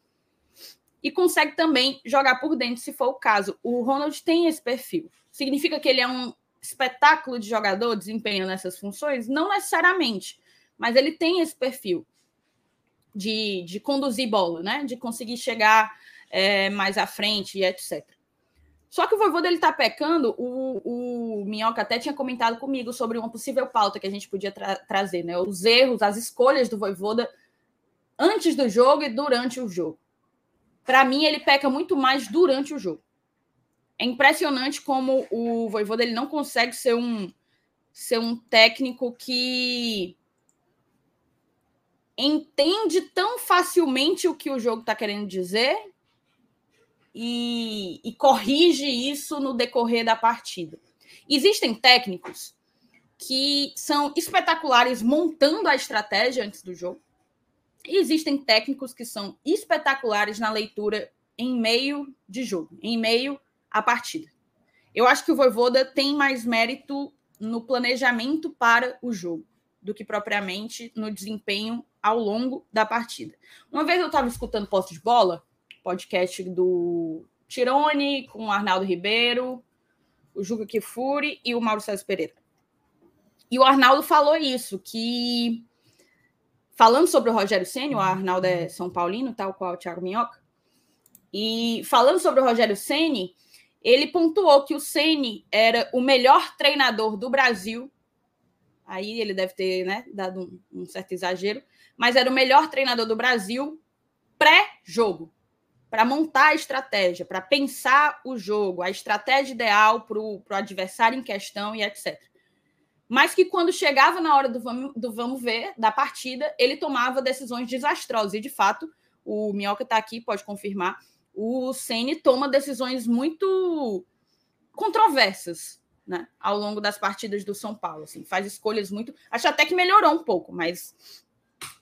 e consegue também jogar por dentro, se for o caso. O Ronald tem esse perfil. Significa que ele é um espetáculo de jogador desempenhando essas funções? Não necessariamente, mas ele tem esse perfil de, de conduzir bola, né? De conseguir chegar é, mais à frente e etc. Só que o vovô dele tá pecando, o, o Minhoca até tinha comentado comigo sobre uma possível pauta que a gente podia tra trazer, né? Os erros, as escolhas do Voivoda antes do jogo e durante o jogo para mim, ele peca muito mais durante o jogo. É impressionante como o Voivoda ele não consegue ser um, ser um técnico que entende tão facilmente o que o jogo está querendo dizer e, e, corrige isso no decorrer da partida. Existem técnicos que são espetaculares montando a estratégia antes do jogo. E existem técnicos que são espetaculares na leitura em meio de jogo, em meio à partida. Eu acho que o Voivoda tem mais mérito no planejamento para o jogo do que propriamente no desempenho ao longo da partida. Uma vez eu estava escutando Posse de Bola, podcast do Tirone com o Arnaldo Ribeiro, o Juca Kifuri e o Mauro César Pereira. E o Arnaldo falou isso, que falando sobre o Rogério Ceni, o Arnaldo é São Paulino, tal qual o Thiago Minhoca, e falando sobre o Rogério Ceni, ele pontuou que o Ceni era o melhor treinador do Brasil. Aí ele deve ter né, dado um, um certo exagero, mas era o melhor treinador do Brasil pré-jogo, para montar a estratégia, para pensar o jogo, a estratégia ideal para o adversário em questão e etc mas que quando chegava na hora do vamos, do vamos ver, da partida, ele tomava decisões desastrosas. E, de fato, o Minhoca está aqui, pode confirmar, o Ceni toma decisões muito controversas né, ao longo das partidas do São Paulo. Assim, faz escolhas muito. Acho até que melhorou um pouco, mas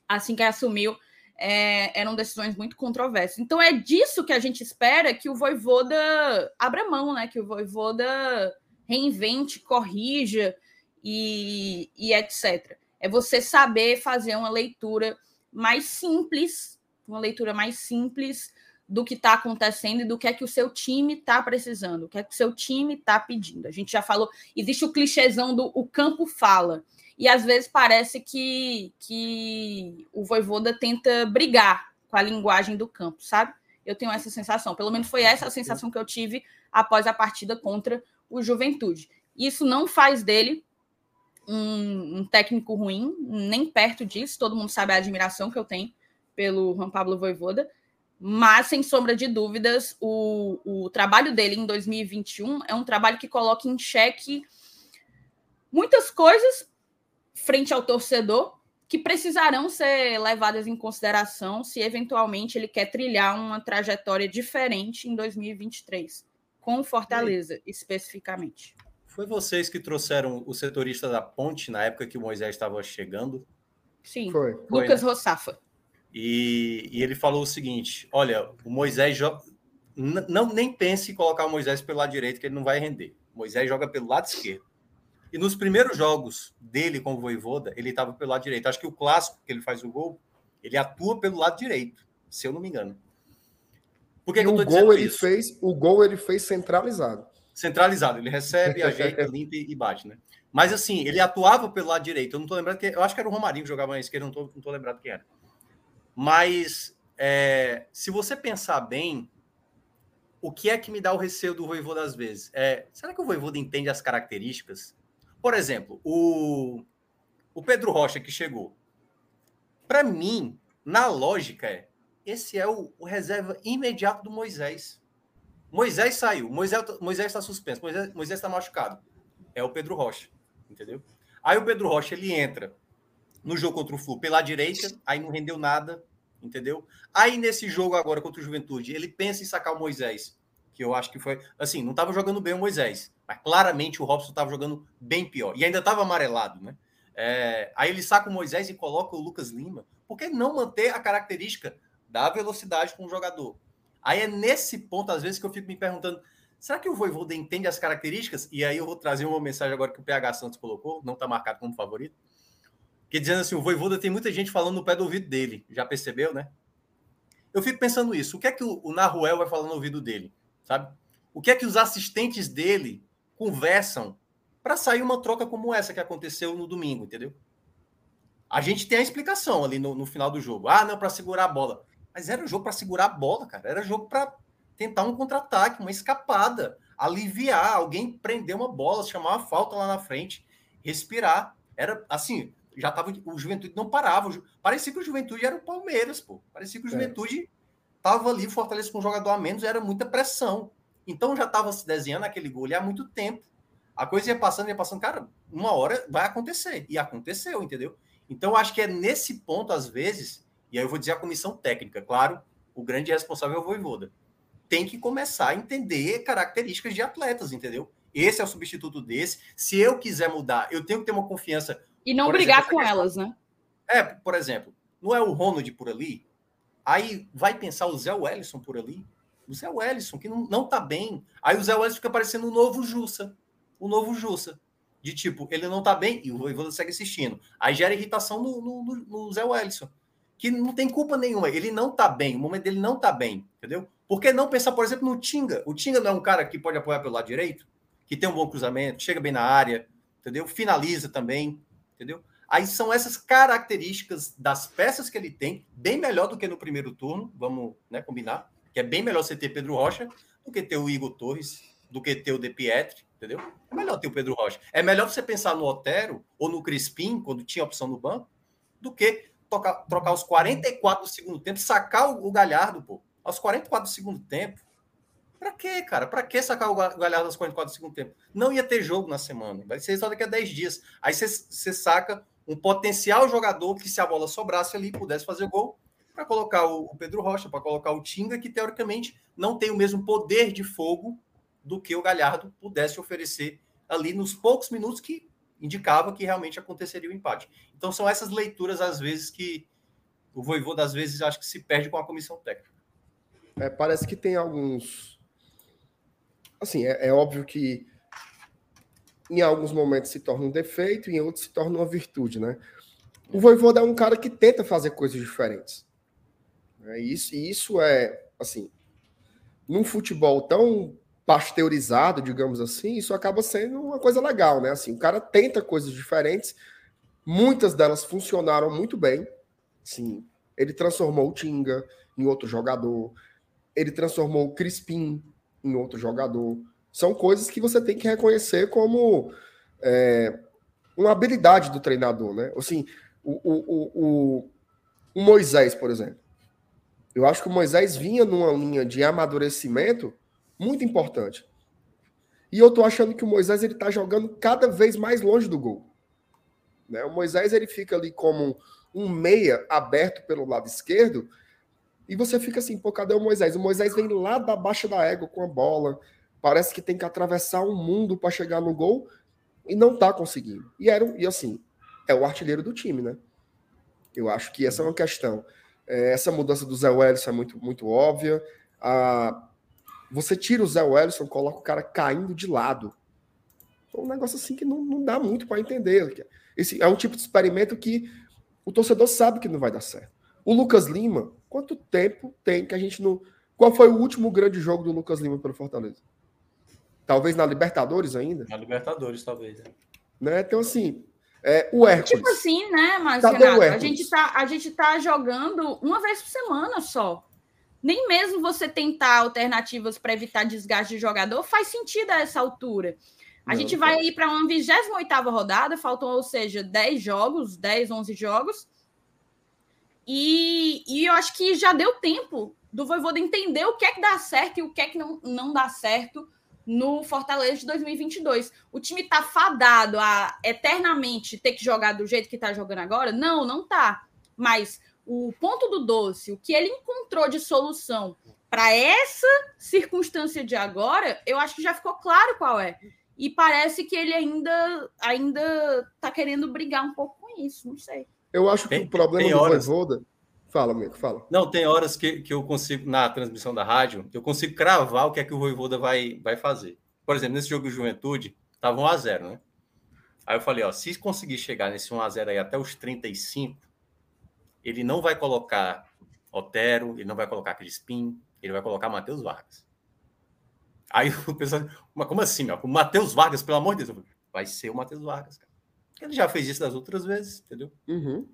assim que assumiu, é, eram decisões muito controversas. Então é disso que a gente espera que o Voivoda abra mão, né? Que o Voivoda reinvente, corrija e, e etc. É você saber fazer uma leitura mais simples, uma leitura mais simples do que está acontecendo e do que é que o seu time está precisando, o que é que o seu time está pedindo. A gente já falou, existe o clichêzão do o campo fala. E às vezes parece que, que o Voivoda tenta brigar com a linguagem do campo, sabe? Eu tenho essa sensação. Pelo menos foi essa a sensação que eu tive após a partida contra o Juventude. Isso não faz dele um, um, técnico ruim, nem perto disso. Todo mundo sabe a admiração que eu tenho pelo Juan Pablo Voivoda. Mas, sem sombra de dúvidas, o, o trabalho dele em 2021 é um trabalho que coloca em xeque muitas coisas frente ao torcedor que precisarão ser levadas em consideração se eventualmente ele quer trilhar uma trajetória diferente em 2023, com Fortaleza especificamente. Foi vocês que trouxeram o setorista da ponte na época que o Moisés estava chegando? Sim, Foi. Lucas Foi, né? Rossafa. E, e, ele falou o seguinte: olha, o Moisés joga. Não, nem pense em colocar o Moisés pelo lado direito, que ele não vai render. O Moisés joga pelo lado esquerdo. E nos primeiros jogos dele com o Voivoda, ele estava pelo lado direito. Acho que o clássico que ele faz o gol, ele atua pelo lado direito, se eu não me engano. Por que, que o gol ele isso? fez, o gol ele fez centralizado centralizado. Ele recebe, ajeita, limpa e bate, né? Mas assim, ele atuava pelo lado direito. Eu não tô lembrando que. Eu acho que era o Romarinho que jogava na esquerda, não tô, não tô lembrado quem era. Mas é, se você pensar bem, o que é que me dá o receio do Voivoda às vezes? É, será que o Voivoda entende as características? Por exemplo, o, o Pedro Rocha que chegou. Para mim, na lógica, é esse é o, o reserva imediato do Moisés. Moisés saiu, Moisés Moisés está suspenso, Moisés está machucado. É o Pedro Rocha, entendeu? Aí o Pedro Rocha ele entra no jogo contra o Flu pela direita, aí não rendeu nada, entendeu? Aí nesse jogo agora contra o Juventude, ele pensa em sacar o Moisés, que eu acho que foi assim, não estava jogando bem o Moisés, mas claramente o Robson estava jogando bem pior e ainda estava amarelado, né? É, aí ele saca o Moisés e coloca o Lucas Lima. Por que não manter a característica da velocidade com o jogador? Aí é nesse ponto, às vezes, que eu fico me perguntando: será que o Voivoda entende as características? E aí eu vou trazer uma mensagem agora que o PH Santos colocou, não está marcado como favorito. Que dizendo assim: o Voivoda tem muita gente falando no pé do ouvido dele. Já percebeu, né? Eu fico pensando isso. O que é que o, Naruel vai falar no ouvido dele? Sabe? O que é que os assistentes dele conversam para sair uma troca como essa que aconteceu no domingo, entendeu? A gente tem a explicação ali no, no final do jogo. Ah, não, para segurar a bola. Mas era jogo para segurar a bola, cara. Era jogo para tentar um contra-ataque, uma escapada, aliviar, alguém prender uma bola, chamar uma falta lá na frente, respirar. Era assim, já tava o Juventude não parava. Parecia que o Juventude era o Palmeiras, pô. Parecia que o é. Juventude é. tava ali, Fortaleza com um jogador a menos, era muita pressão. Então já estava se desenhando aquele gol há muito tempo. A coisa ia passando, ia passando, cara, uma hora vai acontecer. E aconteceu, entendeu? Então acho que é nesse ponto, às vezes, e aí eu vou dizer a comissão técnica, claro, o grande responsável é o Voivoda. Tem que começar a entender características de atletas, entendeu? Esse é o substituto desse. Se eu quiser mudar, eu tenho que ter uma confiança. E não brigar exemplo, com elas, né? É, por exemplo, não é o Ronald por ali? Aí vai pensar o Zé Wellison por ali? O Zé Wellison, que não, não tá bem. Aí o Zé Wellison fica parecendo o novo Jussa. O novo Jussa. De tipo, ele não tá bem e o Voivoda segue assistindo. Aí gera irritação no, no, no Zé Wellison que não tem culpa nenhuma. Ele não tá bem, o momento dele não tá bem, entendeu? Por que não pensar, por exemplo, no Tinga? O Tinga não é um cara que pode apoiar pelo lado direito, que tem um bom cruzamento, chega bem na área, entendeu? Finaliza também, entendeu? Aí são essas caracterísicas das peças que ele tem, bem melhor do que no primeiro turno, vamos né, combinar, que é bem melhor você ter Pedro Rocha do que ter o Igor Torres, do que ter o De Pietri, entendeu? É melhor ter o Pedro Rocha. É melhor você pensar no Otero ou no Crispim, quando tinha opção no banco, do que trocar, trocar os 44 do segundo tempo, sacar o, o Galhardo, pô, aos 44 do segundo tempo. Pra quê, cara? Pra que sacar o Galhardo aos 44 do segundo tempo? Não ia ter jogo na semana. Vai ser só daqui a 10 dias. Aí você saca um potencial jogador que, se a bola sobrasse ali, pudesse fazer gol, para colocar o Pedro Rocha, para colocar o Tinga, que teoricamente não tem o mesmo poder de fogo do que o Galhardo pudesse oferecer ali nos poucos minutos que indicava que realmente aconteceria o empate. Então são essas leituras, às vezes, que o Voivô, das vezes, acho que se perde com a comissão técnica. É, parece que tem alguns. Assim, é, é, óbvio que em alguns momentos se torna um defeito, em outros se torna uma virtude, né? O Voivô é um cara que tenta fazer coisas diferentes. É isso, e isso é, assim, num futebol tão pasteurizado, digamos assim, isso acaba sendo uma coisa legal, né? Assim, o cara tenta coisas diferentes, muitas delas funcionaram muito bem. Sim, ele transformou o Tinga em outro jogador, ele transformou o Crispim em outro jogador. São coisas que você tem que reconhecer como é, uma habilidade do treinador, né? Assim, o, o, o, o Moisés, por exemplo. Eu acho que o Moisés vinha numa linha de amadurecimento muito importante. E eu tô achando que o Moisés ele tá jogando cada vez mais longe do gol. Né? O Moisés ele fica ali como um meia aberto pelo lado esquerdo e você fica assim, pô, cadê o Moisés? O Moisés vem lá da baixa da égua com a bola, parece que tem que atravessar um mundo para chegar no gol e não tá conseguindo. E era e assim, é o artilheiro do time, né? Eu acho que essa é uma questão. É, essa mudança do Zé Wellison é muito, muito óbvia. A, você tira o Zé Wellison, coloca o cara caindo de lado. É um negócio assim que não, não dá muito para entender. Esse é um tipo de experimento que o torcedor sabe que não vai dar certo. O Lucas Lima, quanto tempo tem que a gente não. Qual foi o último grande jogo do Lucas Lima pelo Fortaleza? Talvez na Libertadores ainda? Na Libertadores, talvez. É. Né? Então, assim, é, o Hércules. Tipo assim, né, Márcio Renato? A gente, tá, a gente tá jogando uma vez por semana só. Nem mesmo você tentar alternativas para evitar desgaste de jogador faz sentido a essa altura. A Não, gente vai ir para uma 28 rodada, faltam, ou seja, 10 jogos, 10, 11 jogos. E, e eu acho que já deu tempo do Voivoda entender o que é que dá certo e o que é que não, não dá certo no Fortaleza de 2022. O time está fadado a eternamente ter que jogar do jeito que está jogando agora? Não, não tá. Mas o ponto do doce, o que ele encontrou de solução para essa circunstância de agora, eu acho que já ficou claro qual é. E parece que ele ainda ainda tá querendo brigar um pouco com isso, não sei. Eu acho que tem, o problema do horas... Voivoda Fala, amigo, fala. Não, tem horas que, que eu consigo, na transmissão da rádio, eu consigo cravar o que é que o Voivoda vai, vai fazer. Por exemplo, nesse jogo de juventude, estava 1x0, né? Aí eu falei, ó, se conseguir chegar nesse 1x0 aí até os 35, ele não vai colocar Otero, ele não vai colocar Crispim, ele vai colocar Matheus Vargas. Aí o pessoal, mas como assim, meu? O Matheus Vargas, pelo amor de Deus, vai ser o Matheus Vargas, cara. Ele já fez isso das outras vezes, entendeu? Uhum.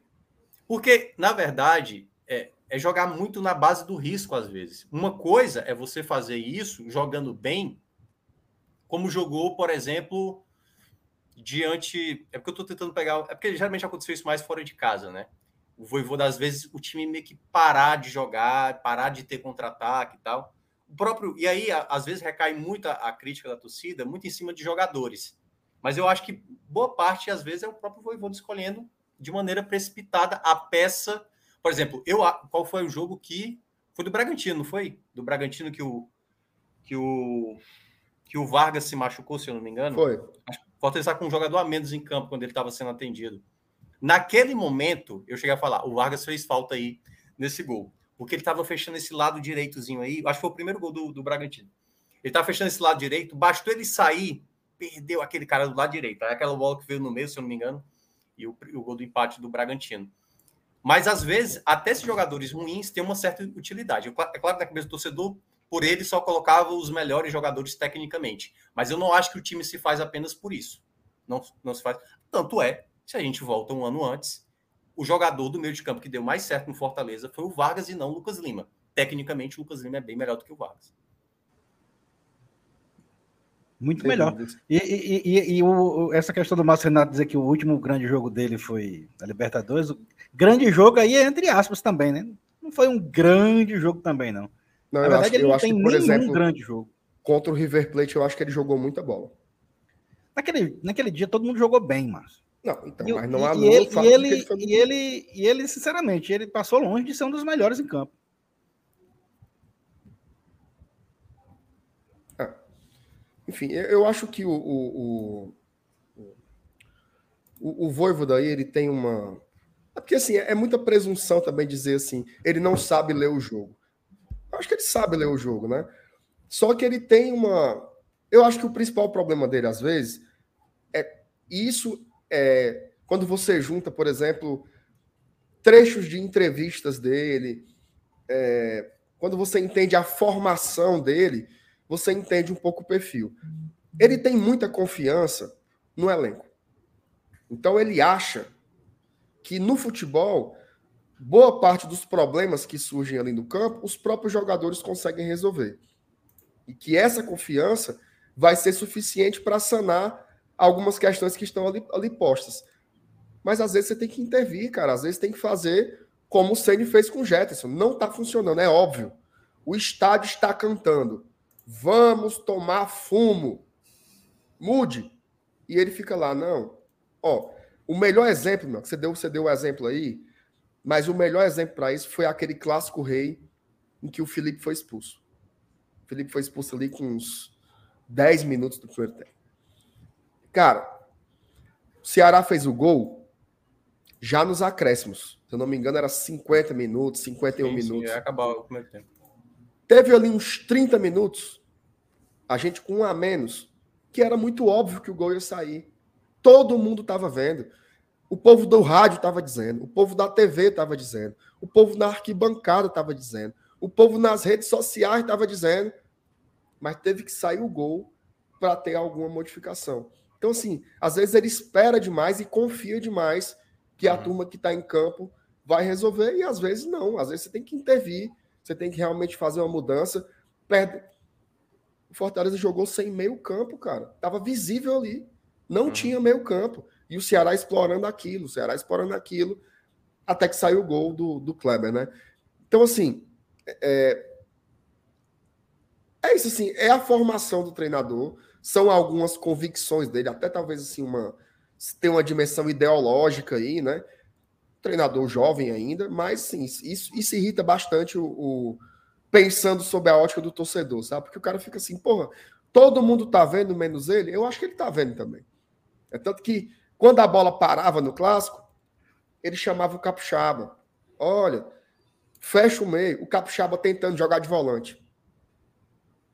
Porque, na verdade, é, é, jogar muito na base do risco, às vezes. Uma coisa é você fazer isso jogando bem, como jogou, por exemplo, diante. É porque eu estou tentando pegar. É porque geralmente aconteceu isso mais fora de casa, né? O Voivô, às vezes, o time meio que parar de jogar, parar de ter contra-ataque e tal. O próprio. E aí, às vezes, recai muito a, a crítica da torcida, muito em cima de jogadores. Mas eu acho que boa parte, às vezes, é o próprio Voivoda escolhendo de maneira precipitada a peça. Por exemplo, eu qual foi o jogo que foi do Bragantino, não foi? Do Bragantino que o que o que o Vargas se machucou, se eu não me engano. Foi. Falta estar com um jogador a menos em campo quando ele estava sendo atendido. Naquele momento, eu cheguei a falar, o Vargas fez falta aí nesse gol, porque ele estava fechando esse lado direitozinho aí. Acho que foi o primeiro gol do, do Bragantino. Ele estava fechando esse lado direito, bastou ele sair, perdeu aquele cara do lado direito. Aí aquela bola que veio no meio, se eu não me engano, e o, o gol do empate do Bragantino. Mas às vezes, até esses jogadores ruins têm uma certa utilidade. É claro que na cabeça do torcedor, por ele só colocava os melhores jogadores tecnicamente. Mas eu não acho que o time se faz apenas por isso. Não, não se faz. Tanto é, se a gente volta um ano antes, o jogador do meio de campo que deu mais certo no Fortaleza foi o Vargas e não o Lucas Lima. Tecnicamente, o Lucas Lima é bem melhor do que o Vargas. Muito melhor. E, e, e, e o, essa questão do Márcio Renato dizer que o último grande jogo dele foi a Libertadores, o grande jogo aí é entre aspas também, né? Não foi um grande jogo também, não. não Na verdade, acho, ele não tem que, nenhum exemplo, grande jogo. Contra o River Plate, eu acho que ele jogou muita bola. Naquele, naquele dia, todo mundo jogou bem, Márcio. Não, então, e, mas não há e, ele, e ele, ele e ele, e ele, sinceramente, ele passou longe de ser um dos melhores em campo. Enfim, eu acho que o, o, o, o, o ele tem uma... É porque, assim, é muita presunção também dizer assim, ele não sabe ler o jogo. Eu acho que ele sabe ler o jogo, né? Só que ele tem uma... Eu acho que o principal problema dele, às vezes, é isso é quando você junta, por exemplo, trechos de entrevistas dele, é, quando você entende a formação dele, você entende um pouco o perfil. Ele tem muita confiança no elenco. Então ele acha que no futebol, boa parte dos problemas que surgem ali no campo, os próprios jogadores conseguem resolver. E que essa confiança vai ser suficiente para sanar algumas questões que estão ali, ali postas. Mas às vezes você tem que intervir, cara. Às vezes tem que fazer como o Ceni fez com o Jetson. Não está funcionando, é óbvio. O estádio está cantando. Vamos tomar fumo. Mude. E ele fica lá, não. Ó, o melhor exemplo, meu, que você deu, você deu o exemplo aí, mas o melhor exemplo para isso foi aquele clássico rei em que o Felipe foi expulso. O Felipe foi expulso ali com uns 10 minutos do primeiro tempo. Cara, o Ceará fez o gol já nos acréscimos. Se eu não me engano, era 50 minutos, 51 sim, minutos. Sim, ia acabar o primeiro tempo. Teve ali uns 30 minutos, a gente com um a menos, que era muito óbvio que o gol ia sair. Todo mundo estava vendo. O povo do rádio estava dizendo, o povo da TV estava dizendo, o povo na arquibancada estava dizendo, o povo nas redes sociais estava dizendo, mas teve que sair o gol para ter alguma modificação. Então, assim, às vezes ele espera demais e confia demais que a uhum. turma que está em campo vai resolver, e às vezes não. Às vezes você tem que intervir, você tem que realmente fazer uma mudança. Perde... O Fortaleza jogou sem meio campo, cara. Tava visível ali. Não uhum. tinha meio campo. E o Ceará explorando aquilo, o Ceará explorando aquilo, até que saiu o gol do, do Kleber, né? Então, assim, é, é isso, assim, é a formação do treinador, são algumas convicções dele, até talvez, assim, uma tem uma dimensão ideológica aí, né? Treinador jovem ainda, mas, sim, isso, isso irrita bastante o, o pensando sob a ótica do torcedor, sabe? Porque o cara fica assim, porra, todo mundo tá vendo, menos ele. Eu acho que ele tá vendo também. É tanto que quando a bola parava no clássico, ele chamava o Capixaba. Olha, fecha o meio, o Capixaba tentando jogar de volante.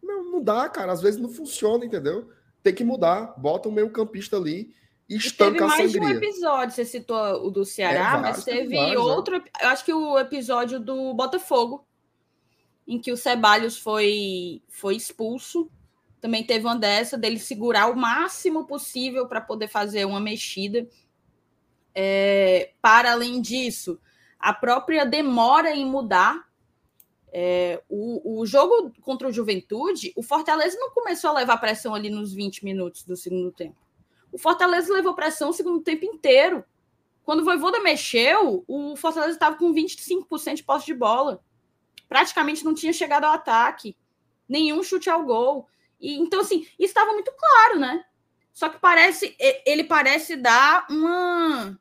Não, não dá, cara. Às vezes não funciona, entendeu? Tem que mudar. Bota o meio campista ali e estanca. Teve mais de um episódio, você citou o do Ceará, é, mas teve vários, né? outro, eu acho que o episódio do Botafogo, em que o Ceballos foi, foi expulso também teve uma dessa dele segurar o máximo possível para poder fazer uma mexida. É, para além disso, a própria demora em mudar. É, o, o jogo contra o Juventude, o Fortaleza não começou a levar pressão ali nos 20 minutos do segundo tempo. O Fortaleza levou pressão o segundo tempo inteiro. Quando o Voivoda mexeu, o Fortaleza estava com 25% de posse de bola. Praticamente não tinha chegado ao ataque. Nenhum chute ao gol. E, então, assim, estava muito claro, né? Só que parece, ele parece dar uma.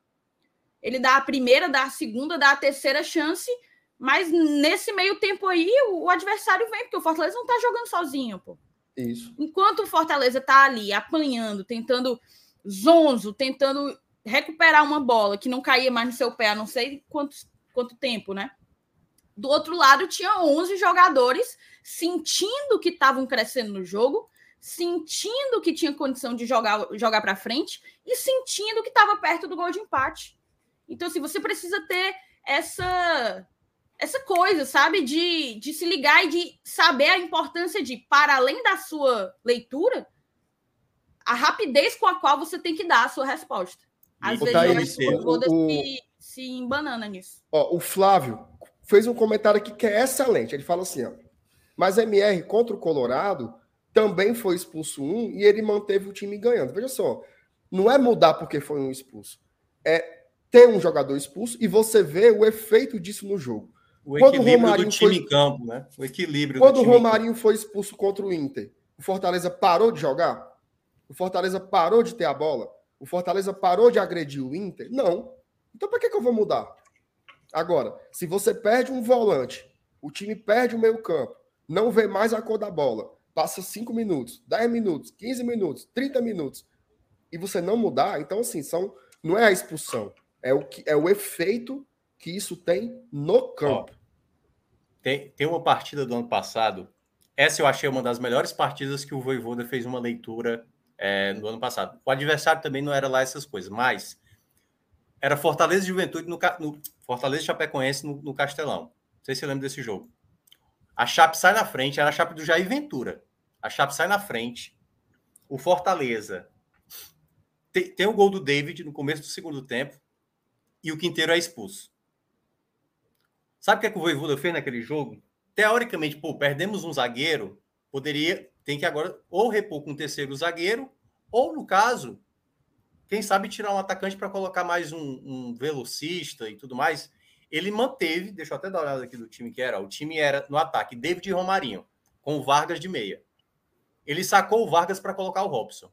Ele dá a primeira, dá a segunda, dá a terceira chance, mas nesse meio tempo aí o, adversário vem, porque o Fortaleza não tá jogando sozinho, pô. Isso. Enquanto o Fortaleza tá ali apanhando, tentando zonzo, tentando recuperar uma bola que não caía mais no seu pé há não sei quanto, quanto tempo, né? Do outro lado, tinha 11 jogadores sentindo que estavam crescendo no jogo, sentindo que tinha condição de jogar, jogar para frente e sentindo que estava perto do gol de empate. Então, assim, você precisa ter essa essa coisa, sabe? De, de se ligar e de saber a importância de, para além da sua leitura, a rapidez com a qual você tem que dar a sua resposta. Às vezes eu acho que se, se embanana nisso. Ó, o Flávio fez um comentário aqui que é excelente. Ele fala assim: ó, mas MR contra o Colorado também foi expulso um e ele manteve o time ganhando. Veja só, não é mudar porque foi um expulso, é ter um jogador expulso e você vê o efeito disso no jogo. O quando equilíbrio o Romarinho do time foi... em campo, né? O equilíbrio. Quando o Romarinho foi expulso contra o Inter, o Fortaleza parou de jogar? O Fortaleza parou de ter a bola? O Fortaleza parou de agredir o Inter? Não. Então, para que, que eu vou mudar? Agora, se você perde um volante, o time perde o meio campo, não vê mais a cor da bola, passa 5 minutos, 10 minutos, 15 minutos, 30 minutos, e você não mudar, então assim, são, não é a expulsão, é o, que, é o efeito que isso tem no campo. Ó, tem, tem uma partida do ano passado, essa eu achei uma das melhores partidas que o Voivoda fez uma leitura é, no ano passado. O adversário também não era lá essas coisas, mas era Fortaleza e Juventude no, no Fortaleza e Chapecoense no, no, Castelão. Não sei se você lembra desse jogo. A Chape sai na frente, era a Chape do Jair Ventura. A Chape sai na frente. O Fortaleza tem, tem o gol do David no começo do segundo tempo e o Quinteiro é expulso. Sabe o que, é que o Voivoda fez naquele jogo? Teoricamente, pô, perdemos um zagueiro, poderia, tem que agora ou repor com um terceiro zagueiro, ou no caso, quem sabe tirar um atacante para colocar mais um, um, velocista e tudo mais. Ele manteve, deixa eu até dar uma olhada aqui do time que era. O time era no ataque David Romarinho, com o Vargas de meia. Ele sacou o Vargas para colocar o Robson.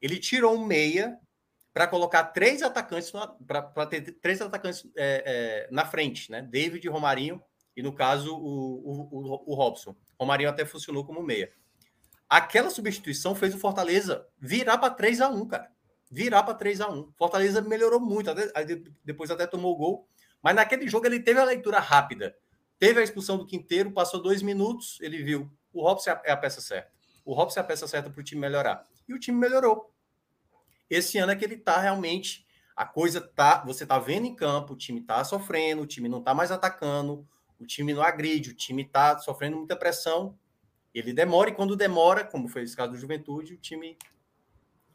Ele tirou um meia para colocar três atacantes para ter três atacantes é, é, na frente, né? David, Romarinho e no caso o, o, o, Robson. Romarinho até funcionou como meia. Aquela substituição fez o Fortaleza virar para 3 a 1 cara. Virar para 3 a 1 Fortaleza melhorou muito, até, depois até tomou o gol. Mas naquele jogo ele teve a leitura rápida. Teve a expulsão do Quinteiro, passou dois minutos, ele viu. O Robson é a peça certa. O Robson é a peça certa para o time melhorar. E o time melhorou. Esse ano é que ele está realmente. A coisa tá. Você está vendo em campo, o time está sofrendo, o time não está mais atacando, o time não agride, o time está sofrendo muita pressão. Ele demora, e quando demora, como foi esse caso do Juventude, o time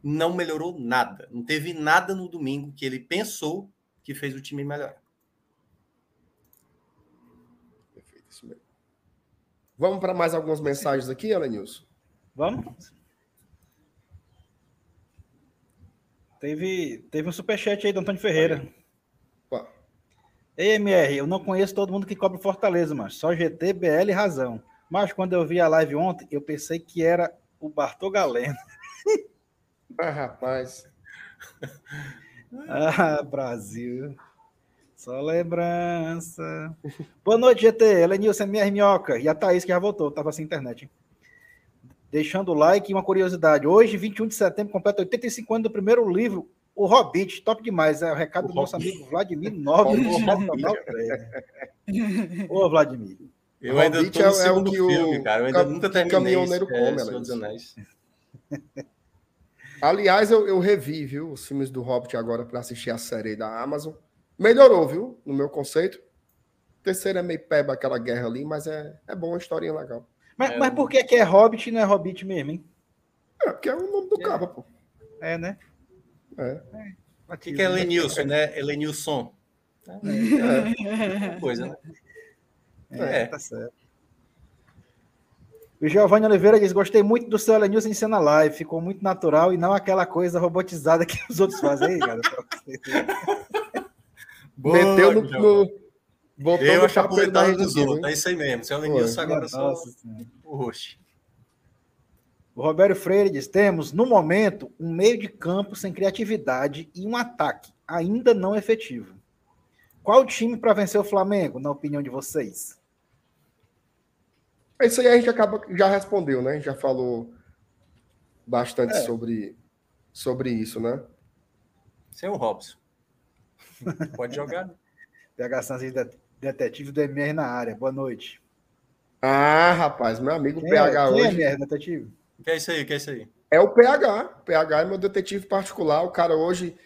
não melhorou nada. Não teve nada no domingo que ele pensou que fez o time melhorar. Perfeito, isso mesmo. Vamos para mais algumas mensagens aqui, Elenilson? Vamos? Teve, teve um superchat aí do Antônio Ferreira. Opa. Ei, MR, eu não conheço todo mundo que cobre Fortaleza, mas só GT, BL e Razão. Mas quando eu vi a live ontem, eu pensei que era o Bartô Galeno. Ah, rapaz. ah, Brasil. Só lembrança. Boa noite, GT. Elenilson, MR Minhoca. E a Thaís, que já voltou. Tava sem internet. Hein? deixando o like e uma curiosidade. Hoje, 21 de setembro, completa 85 anos do primeiro livro, O Hobbit. Top demais. É o recado o do nosso amigo Vladimir Nobre. Ô, Vladimir. Eu ainda Hobbit tô no é, é o que filme, o cara. Eu ainda nunca terminei caminhoneiro é, come, Aliás, eu, eu revi, viu, os filmes do Hobbit agora para assistir a série da Amazon. Melhorou, viu, no meu conceito. O terceiro é meio peba aquela guerra ali, mas é, é bom, uma historinha legal. Mas, é, mas por que, que é Hobbit e não é Hobbit mesmo, hein? É, porque é o nome do é. cabo, pô. É, né? É. é. O que, que é Elenilson, né? Elenilson. É. é. Coisa, né? É, tá certo. O Giovanni Oliveira diz: Gostei muito do seu Elenilson em cena live, ficou muito natural e não aquela coisa robotizada que os outros fazem aí, cara. Boa, Meteu no, no, Botou eu a chapuletada dos outros. É isso aí mesmo. Seu Lenilson agora só o roxo. O Roberto Freire diz: temos, no momento, um meio de campo sem criatividade e um ataque ainda não efetivo. Qual time para vencer o Flamengo, na opinião de vocês? Isso aí a gente acaba, já respondeu, né? Já falou bastante é. sobre, sobre isso, né? Sem o Robson. Pode jogar. Né? PH Santos Detetive do MR na área. Boa noite. Ah, rapaz, meu amigo quem PH é, quem hoje. É MR, detetive? O que é isso aí? O que é isso aí? É o PH. O PH é meu detetive particular. O cara hoje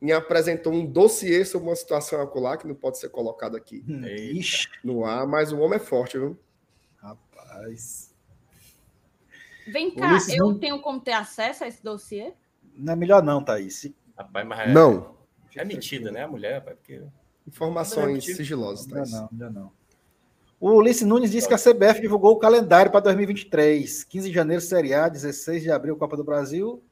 me apresentou um dossiê sobre uma situação acular que não pode ser colocado aqui Ixi. no ar, mas o homem é forte, viu? Rapaz. Vem cá, eu não... tenho como ter acesso a esse dossiê? Não é melhor não, Thaís. Rapaz, mas é... Não. É mentira, né, a mulher, rapaz? Porque... Informações sigilosas. Ainda não, ainda não. O Ulisses Nunes disse que a CBF divulgou o calendário para 2023. 15 de janeiro, Série A, 16 de abril, Copa do Brasil.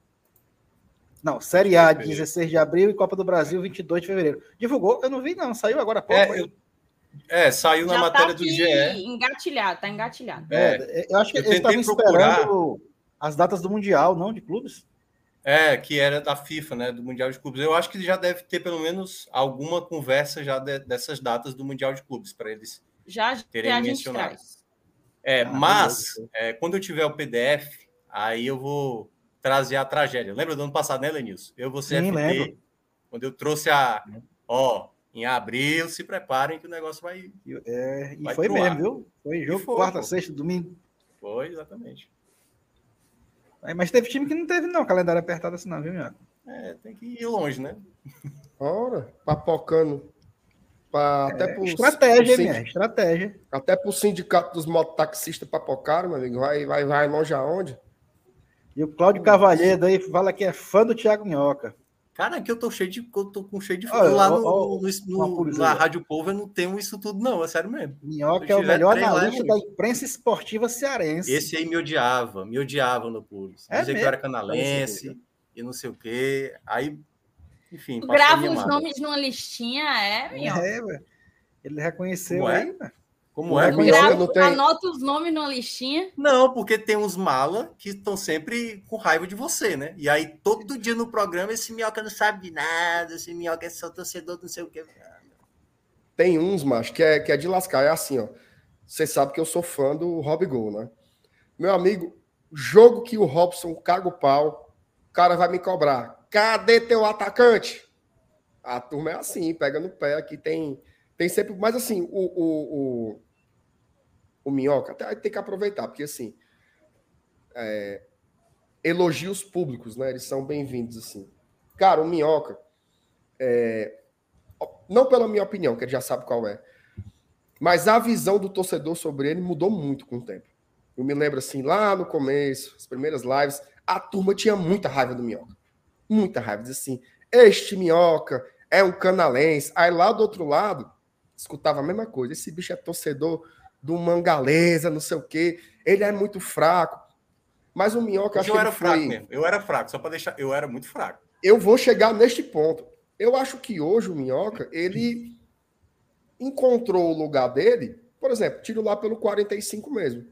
Não, Série A, 16 de abril e Copa do Brasil, 22 de fevereiro. Divulgou? Eu não vi, não. Saiu agora há pouco. É, eu... é saiu na Já tá matéria tá do GE. Engatilhado, tá engatilhado. É, eu acho que eu eles estavam esperando as datas do Mundial, não? De clubes? É, que era da FIFA, né, do Mundial de Clubes. Eu acho que já deve ter pelo menos alguma conversa já de, dessas datas do Mundial de Clubes para eles já terem mencionado. É, ah, mas é, quando eu tiver o PDF, aí eu vou trazer a tragédia. Lembra do ano passado, né, Lenilson? Eu vou ser Sim, FT, lembro. quando eu trouxe a, ó, em abril, se preparem que o negócio vai. É, e vai foi mesmo, viu? Foi jogo quarta, sexta, domingo. Foi, exatamente. Mas teve time que não teve, não, calendário apertado assim, não, viu, Minhoca? É, tem que ir longe, né? Ora, papocando. Pra, até É, pro, estratégia, pro minha, estratégia. até pro sindicato dos mototaxistas papocaram, meu amigo. Vai, vai, vai longe aonde? E o Cláudio Cavalheiro aí fala que é fã do Thiago Minhoca. Cara, aqui eu tô cheio de. Eu tô com cheio de. Lá no, ó, no- no- na Rádio Povo eu não tenho isso tudo, não, é sério mesmo. Minhoca é o melhor analista é da imprensa esportiva cearense. Esse aí me odiava, me odiava no Pulse. É Dizia que eu era canalense e não sei o quê. Aí, enfim. Grava os nomes numa listinha, é, minhoca. É, velho. Ele reconheceu Como é? aí, velho. Como Não é? é? Minhoca Grava, não tem- Anota os nomes numa listinha. Não, porque tem uns mala que estão sempre com raiva de você, né? E aí, todo dia no programa, esse minhoca não sabe de nada, esse minhoca é só torcedor, não sei o quê. Tem uns, macho, que é, que é de lascar. É assim, ó. Você sabe que eu sou fã do Rob Gol, né? Meu amigo, jogo que o Robson caga o pau, o cara vai me cobrar. Cadê teu atacante? A turma é assim, pega no pé. Aqui tem, tem sempre. Mas assim, o, o, o, o Minhoca tem que aproveitar, porque assim. é, elogios públicos, né? Eles são bem-vindos, assim. Cara, o Minhoca. é, não pela minha opinião, que ele já sabe qual é, mas a visão do torcedor sobre ele mudou muito com o tempo. Eu me lembro assim, lá no começo, as primeiras lives, a turma tinha muita raiva do Minhoca. Muita raiva. Diz assim, este Minhoca é um canalense. Aí lá do outro lado, escutava a mesma coisa. Esse bicho é torcedor do Mangalesa, não sei o quê. Ele é muito fraco. Mas o Minhoca, acho eu era fraco foi... mesmo. Eu era fraco, só para deixar. Eu era muito fraco. eu vou chegar neste ponto. Eu acho que hoje o Minhoca, ele encontrou o lugar dele, por exemplo, tiro lá pelo 45 mesmo.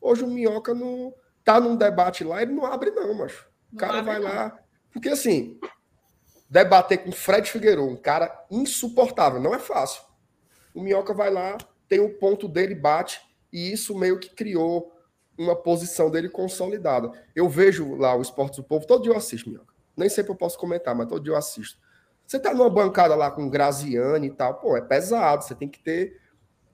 Hoje o Minhoca não tá num debate lá, ele não abre não, macho. O cara vai não. lá, porque assim, debater com Fred Figueiredo, um cara insuportável, não é fácil. O Minhoca vai lá, tem o ponto dele, bate, e isso meio que criou uma posição dele consolidada. Eu vejo lá o Esportes do Povo, todo dia eu assisto, Minhoca. Nem sempre eu posso comentar, mas todo dia eu assisto. Você tá numa bancada lá com Graziani e tal, pô, é pesado, você tem que ter.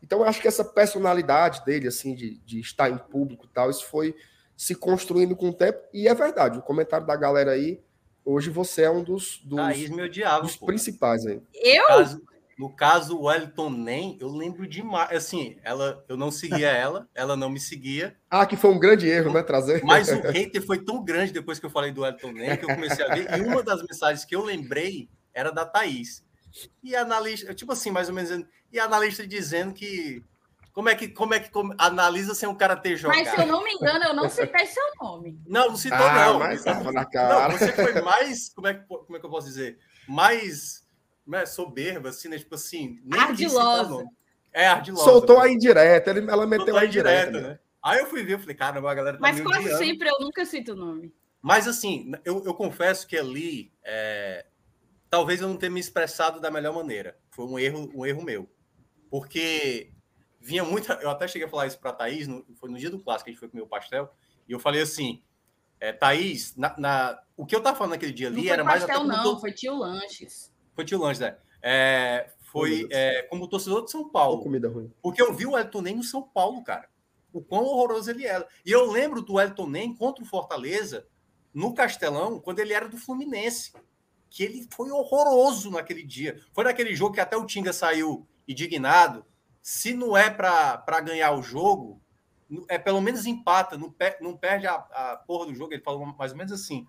Então, eu acho que essa personalidade dele, assim, de, de estar em público e tal, isso foi se construindo com o tempo, e é verdade. O comentário da galera aí, hoje você é um dos, dos, Thaís me odiava. dos pô. principais aí. Eu? Caso, no caso, o Wellington Nem, eu lembro demais. Assim, ela, eu não seguia ela, ela não me seguia. Ah, que foi um grande erro, né, trazer. Mas o hater foi tão grande depois que eu falei do Wellington Nem que eu comecei a ver. E uma das mensagens que eu lembrei era da Thaís. E a analista, tipo assim, mais ou menos, e a analista dizendo que. Como é que, como é que como- analisa sem o cara ter jogado? Mas se eu não me engano, eu não citei seu nome. Não, não citou, Ah, não. mas tava na Não, você foi mais. Como é, como é que eu posso dizer? Mais né, soberba, assim, né? Tipo assim. nem citar Ardilosa. É, ardilosa. Soltou a indireta, ele, ela meteu Soltou a indireta. indireta, né? né? Aí eu fui ver, eu falei, caramba, a galera tá Mas quase odiando. sempre eu nunca cito o nome. Mas assim, eu, eu confesso que ali, é, talvez eu não tenha me expressado da melhor maneira. Foi um erro, um erro meu. Porque vinha muita. Eu até cheguei a falar isso para a Thaís, no- foi no dia do clássico que a gente foi comer o pastel, e eu falei assim: é, Thaís, na, na- o que eu tava falando naquele dia Não ali foi era mais até pastel, como não, foi tio Lanches. Foi tio Lange, né? É, foi é, como torcedor de São Paulo. comida ruim. Porque eu vi o Elton Nem no São Paulo, cara. O quão horroroso ele era. E eu lembro do Elton Nem contra o Fortaleza no Castelão, quando ele era do Fluminense. Que ele foi horroroso naquele dia. Foi naquele jogo que até o Tinga saiu indignado. Se não é para ganhar o jogo, é pelo menos empata, não, per- não perde a, a porra do jogo. Ele falou mais ou menos assim.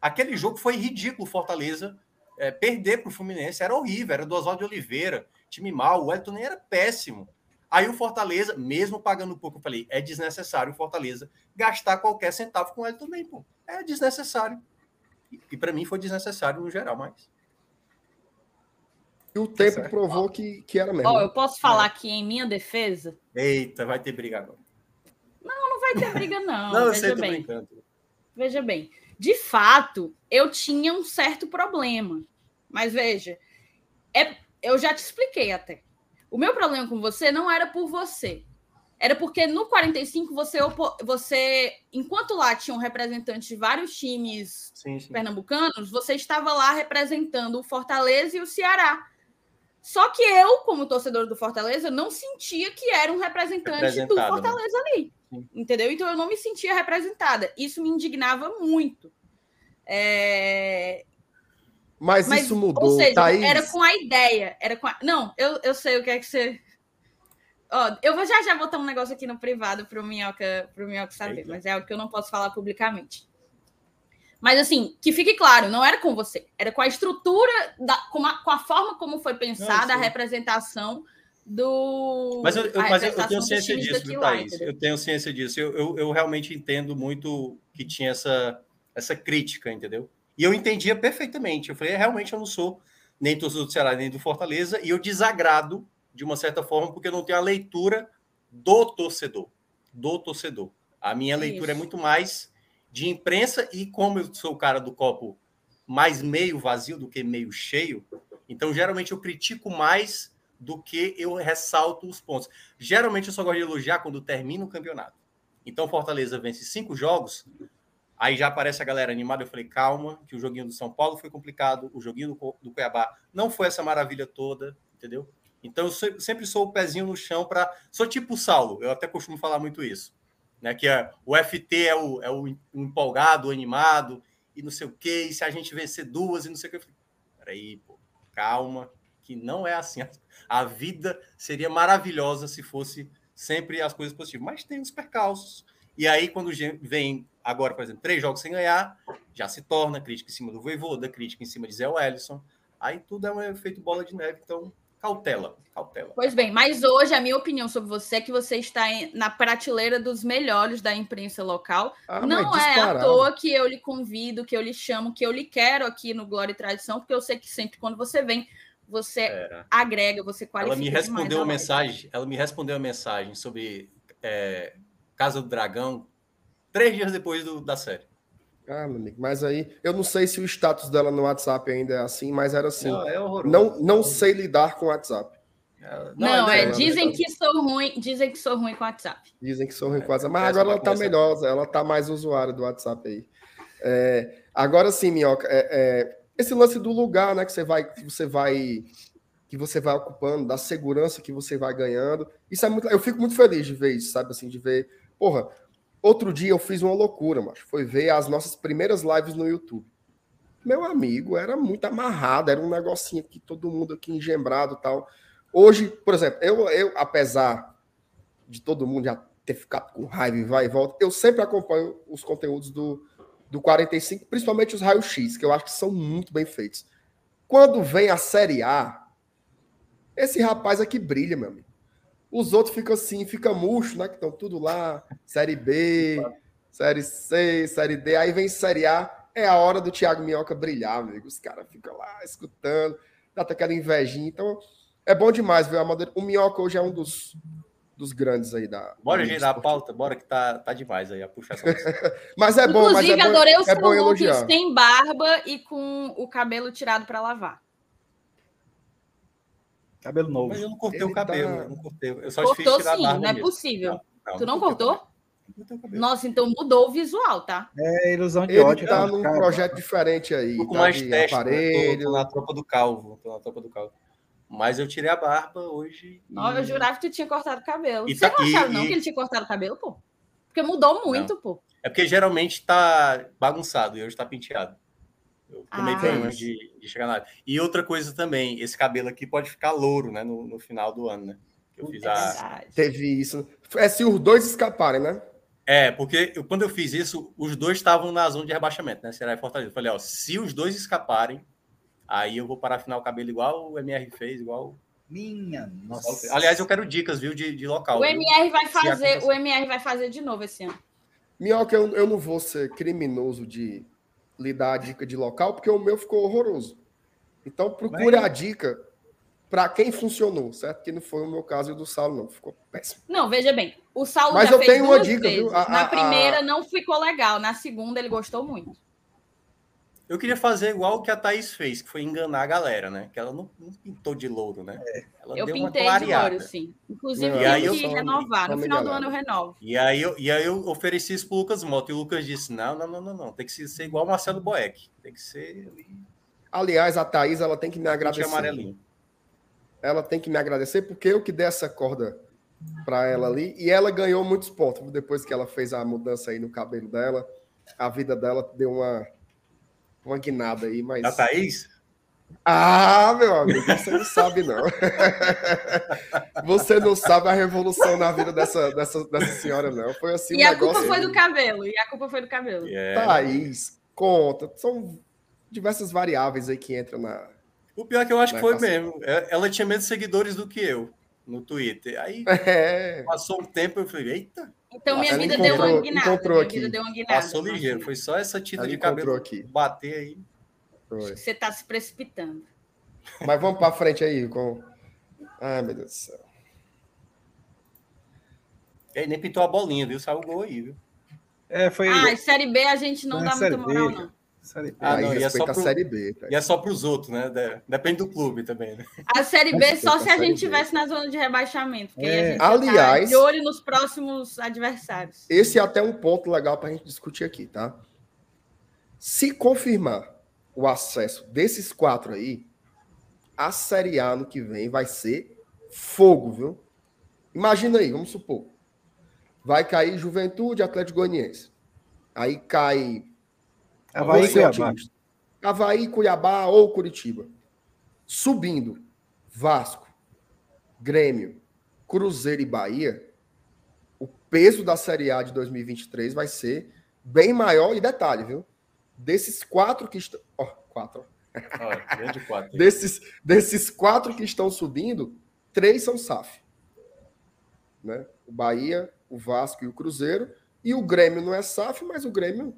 Aquele jogo foi ridículo, Fortaleza. É, perder para o Fluminense era horrível, era do Oswaldo de Oliveira, time mal, o Elton nem era péssimo. Aí o Fortaleza, mesmo pagando pouco, eu falei, é desnecessário o Fortaleza gastar qualquer centavo com o Elton nem, pô. É desnecessário. E, e para mim foi desnecessário no geral, mas. E o tempo certo. provou que, que era mesmo. Ó, eu posso falar aqui em minha defesa? Eita, vai ter briga agora. Não vai ter briga, não. Não, eu veja sei, tô bem. brincando. Veja bem, de fato, eu tinha um certo problema. Mas veja, é, eu já te expliquei até. O meu problema com você não era por você. Era porque no 45 você, você enquanto lá tinham representantes de vários times Sim, sim. pernambucanos, você estava lá representando o Fortaleza e o Ceará. Só que eu, como torcedor do Fortaleza, não sentia que era um representante do né? Fortaleza ali. Sim. Entendeu? Então eu não me sentia representada. Isso me indignava muito. É, Mas, Mas, isso mudou. Ou seja, Thaís, era com a ideia. Era com a... Não, eu, eu sei o que é que você. Ó, eu vou já já botar um negócio aqui no privado pro Minhoca, pro Minhoca saber, Eita. mas é algo que eu não posso falar publicamente. Mas assim, que fique claro, não era com você, era com a estrutura, da, com, a, com a forma como foi pensada a sim. representação do. Mas eu, eu- a mas eu- tenho ciência disso, viu, Thaís? Eu tenho ciência disso. Eu, eu, eu realmente entendo muito que tinha essa, essa crítica, entendeu? E eu entendia perfeitamente. Eu falei, realmente eu não sou nem torcedor do Ceará, nem do Fortaleza, e eu desagrado, de uma certa forma, porque eu não tenho a leitura do torcedor. Do torcedor. A minha leitura é Isso. muito mais de imprensa, e como eu sou o cara do copo mais meio vazio do que meio cheio, então geralmente eu critico mais do que eu ressalto os pontos. Geralmente eu só gosto de elogiar quando termina o campeonato. Então Fortaleza vence cinco jogos, aí já aparece a galera animada. Eu falei, calma, que o joguinho do São Paulo foi complicado, o joguinho do, Cuiabá não foi essa maravilha toda, entendeu? Então eu se- sempre sou o pezinho no chão para. Sou tipo o Saulo, eu até costumo falar muito isso. Né, que é, o FT é o, é o empolgado, o animado, e não sei o quê, e se a gente vencer duas e não sei o quê. Eu falei, peraí, pô, calma, que não é assim. A vida seria maravilhosa se fosse sempre as coisas positivas, mas tem os percalços. E aí, quando vem agora, por exemplo, três jogos sem ganhar, já se torna crítica em cima do Voivoda, crítica em cima de Zé Wellison. Aí tudo é um efeito bola de neve, então cautela, cautela. Pois bem, mas hoje a minha opinião sobre você é que você está em- na prateleira dos melhores da imprensa local. ah, não é à toa que eu lhe convido, que eu lhe chamo, que eu lhe quero aqui no Glória e Tradição, porque eu sei que sempre quando você vem, você Era. agrega, você qualifica Ela me respondeu a uma mensagem, ela me respondeu uma mensagem sobre é, Casa do Dragão três dias depois do- da série. Ah, meu amigo, mas aí eu não sei se o status dela no WhatsApp ainda é assim, mas era assim. Não, é horroroso. Não, não sei lidar com o WhatsApp. É, Não, é, não, dizem não. que sou ruim, dizem que sou ruim com WhatsApp. Dizem que sou ruim com o WhatsApp, mas essa agora ela tá melhor, ela tá mais usuária do WhatsApp aí. É, agora sim, Minhoca, é, é, esse lance do lugar, né, que você vai, que você vai, que você vai ocupando, da segurança que você vai ganhando, isso é muito, eu fico muito feliz de ver isso, sabe, assim, de ver, porra, outro dia eu fiz uma loucura, mas foi ver as nossas primeiras lives no YouTube. Meu amigo, era muito amarrado, era um negocinho aqui, todo mundo aqui engembrado tal. Hoje, por exemplo, eu, eu apesar de todo mundo já ter ficado com raiva e vai e volta, eu sempre acompanho os conteúdos do, do 45, principalmente os raios-x, que eu acho que são muito bem feitos. Quando vem a Série A, esse rapaz aqui brilha, meu amigo. Os outros ficam assim, fica murcho, né? Que estão tudo lá, Série B, Série C, Série D. Aí vem Série A, é a hora do Thiago Minhoca brilhar, amigo. Os caras ficam lá escutando, dá até aquela invejinha. Então, é bom demais ver o Amador. O Minhoca hoje é um dos, dos grandes aí da. Bora, gente, a pauta, bora que tá, tá demais aí a puxar música. Mas é bom, mas é Inclusive, bom, adorei o é seu look sem barba e com o cabelo tirado para lavar. Cabelo novo. Mas eu não cortei Ele o cabelo, tá- eu não cortei. Eu só fiz Cortou tirar sim, barba não é mesmo. possível. tu não o cortou? cabelo. Não cortei o cabelo. Nossa, então mudou o visual, tá? É ilusão de Ele ódio. tá cara. num Cara, projeto diferente aí. Tô com tá mais teste, né? aparelho. tô, tô na tropa do calvo, tô na tropa do calvo. Mas eu tirei a barba hoje. e- Não, eu jurava que tu tinha cortado o cabelo. E Você tá- não achava, e- não, e- que ele tinha cortado o cabelo, pô? Porque mudou muito, pô. É porque geralmente tá bagunçado e hoje tá penteado. Eu tomei Ah. banho antes de, de chegar na área. E outra coisa também, esse cabelo aqui pode ficar louro, né? No, no final do ano, né? Que eu fiz É a. Teve isso. É se os dois escaparem, né? É, porque eu- quando eu fiz isso, os dois estavam na zona de rebaixamento, né? Ceará e Fortaleza. Eu falei, ó, se os dois escaparem, aí eu vou parar afinal o cabelo igual o MR fez, igual. Minha nossa. Aliás, eu quero dicas, viu, de, de local. O viu? MR vai fazer, o MR vai fazer de novo esse ano. Minhoca, eu, eu não vou ser criminoso de lhe dar a dica de local, porque o meu ficou horroroso. Então procure Mas- a dica para quem funcionou, certo? Que não foi o meu caso e o do Saulo, não. Ficou péssimo. Não, veja bem, o Saulo Mas já eu fez tenho uma dica, vezes. viu? A- Na a- a- primeira não ficou legal, na segunda ele gostou muito. Eu queria fazer igual o que a Thaís fez, que foi enganar a galera, né? Que ela não, não pintou de louro, né? Ela Eu deu uma pintei de clareada. louro, sim. Inclusive, Não, eu que renovar. No final do ano eu renovo. E aí, eu, e aí eu ofereci isso pro Lucas Mota. E o Lucas disse: não, não, não, não, não. Tem que ser igual o Marcelo Boeck. Tem que ser ali, Aliás, a Thaís, ela tem que me agradecer. amarelinho. Ela tem que me agradecer, porque eu que dei essa corda para ela ali. E ela ganhou muitos pontos. Depois que ela fez a mudança aí no cabelo dela, a vida dela deu uma, uma guinada aí. Mas A Thaís? Ah, meu amigo, você não sabe, não. você não sabe a revolução na vida dessa, dessa, dessa senhora, não. Foi assim E um a culpa foi do cabelo. E a culpa foi do cabelo. Yeah. Thaís, conta. São diversas variáveis aí que entram na. O pior é que eu acho que foi mesmo. É, ela tinha menos seguidores do que eu no Twitter. Aí é. passou um tempo, eu falei, eita. Então minha vida deu uma guinada. Encontrou aqui. Deu uma guinada, Passou ligeiro. Foi só essa tinta de cabelo aqui. bater aí. Você está se precipitando. Mas vamos para frente aí com. Ai, meu Deus do céu. Ele nem pintou a bolinha, viu? Saiu o gol aí, viu? É, foi. Ah, Série B a gente não dá muita moral, não. Série B. Ah, não, e é só pro, série B. E é só para os outros, né? Depende do clube também. Né? A Série B só se a, a gente tivesse na zona de rebaixamento. Porque é. a gente Aliás, tá de olho nos próximos adversários. Esse é até um ponto legal para a gente discutir aqui, tá? Se confirmar o acesso desses quatro aí, a Série A no que vem vai ser fogo, viu? Imagina aí, vamos supor. Vai cair Juventude, Atlético Goianiense. Aí cai Havaí, Cuiabá. Havaí, Cuiabá ou Curitiba. Subindo, Vasco, Grêmio, Cruzeiro e Bahia, o peso da Série A de 2023 vai ser bem maior. E detalhe, viu? Desses quatro que estão. Ó, oh, quatro. Oh, quatro. desses, desses quatro que estão subindo, três são SAF. Né? O Bahia, o Vasco e o Cruzeiro. E o Grêmio não é SAF, mas o Grêmio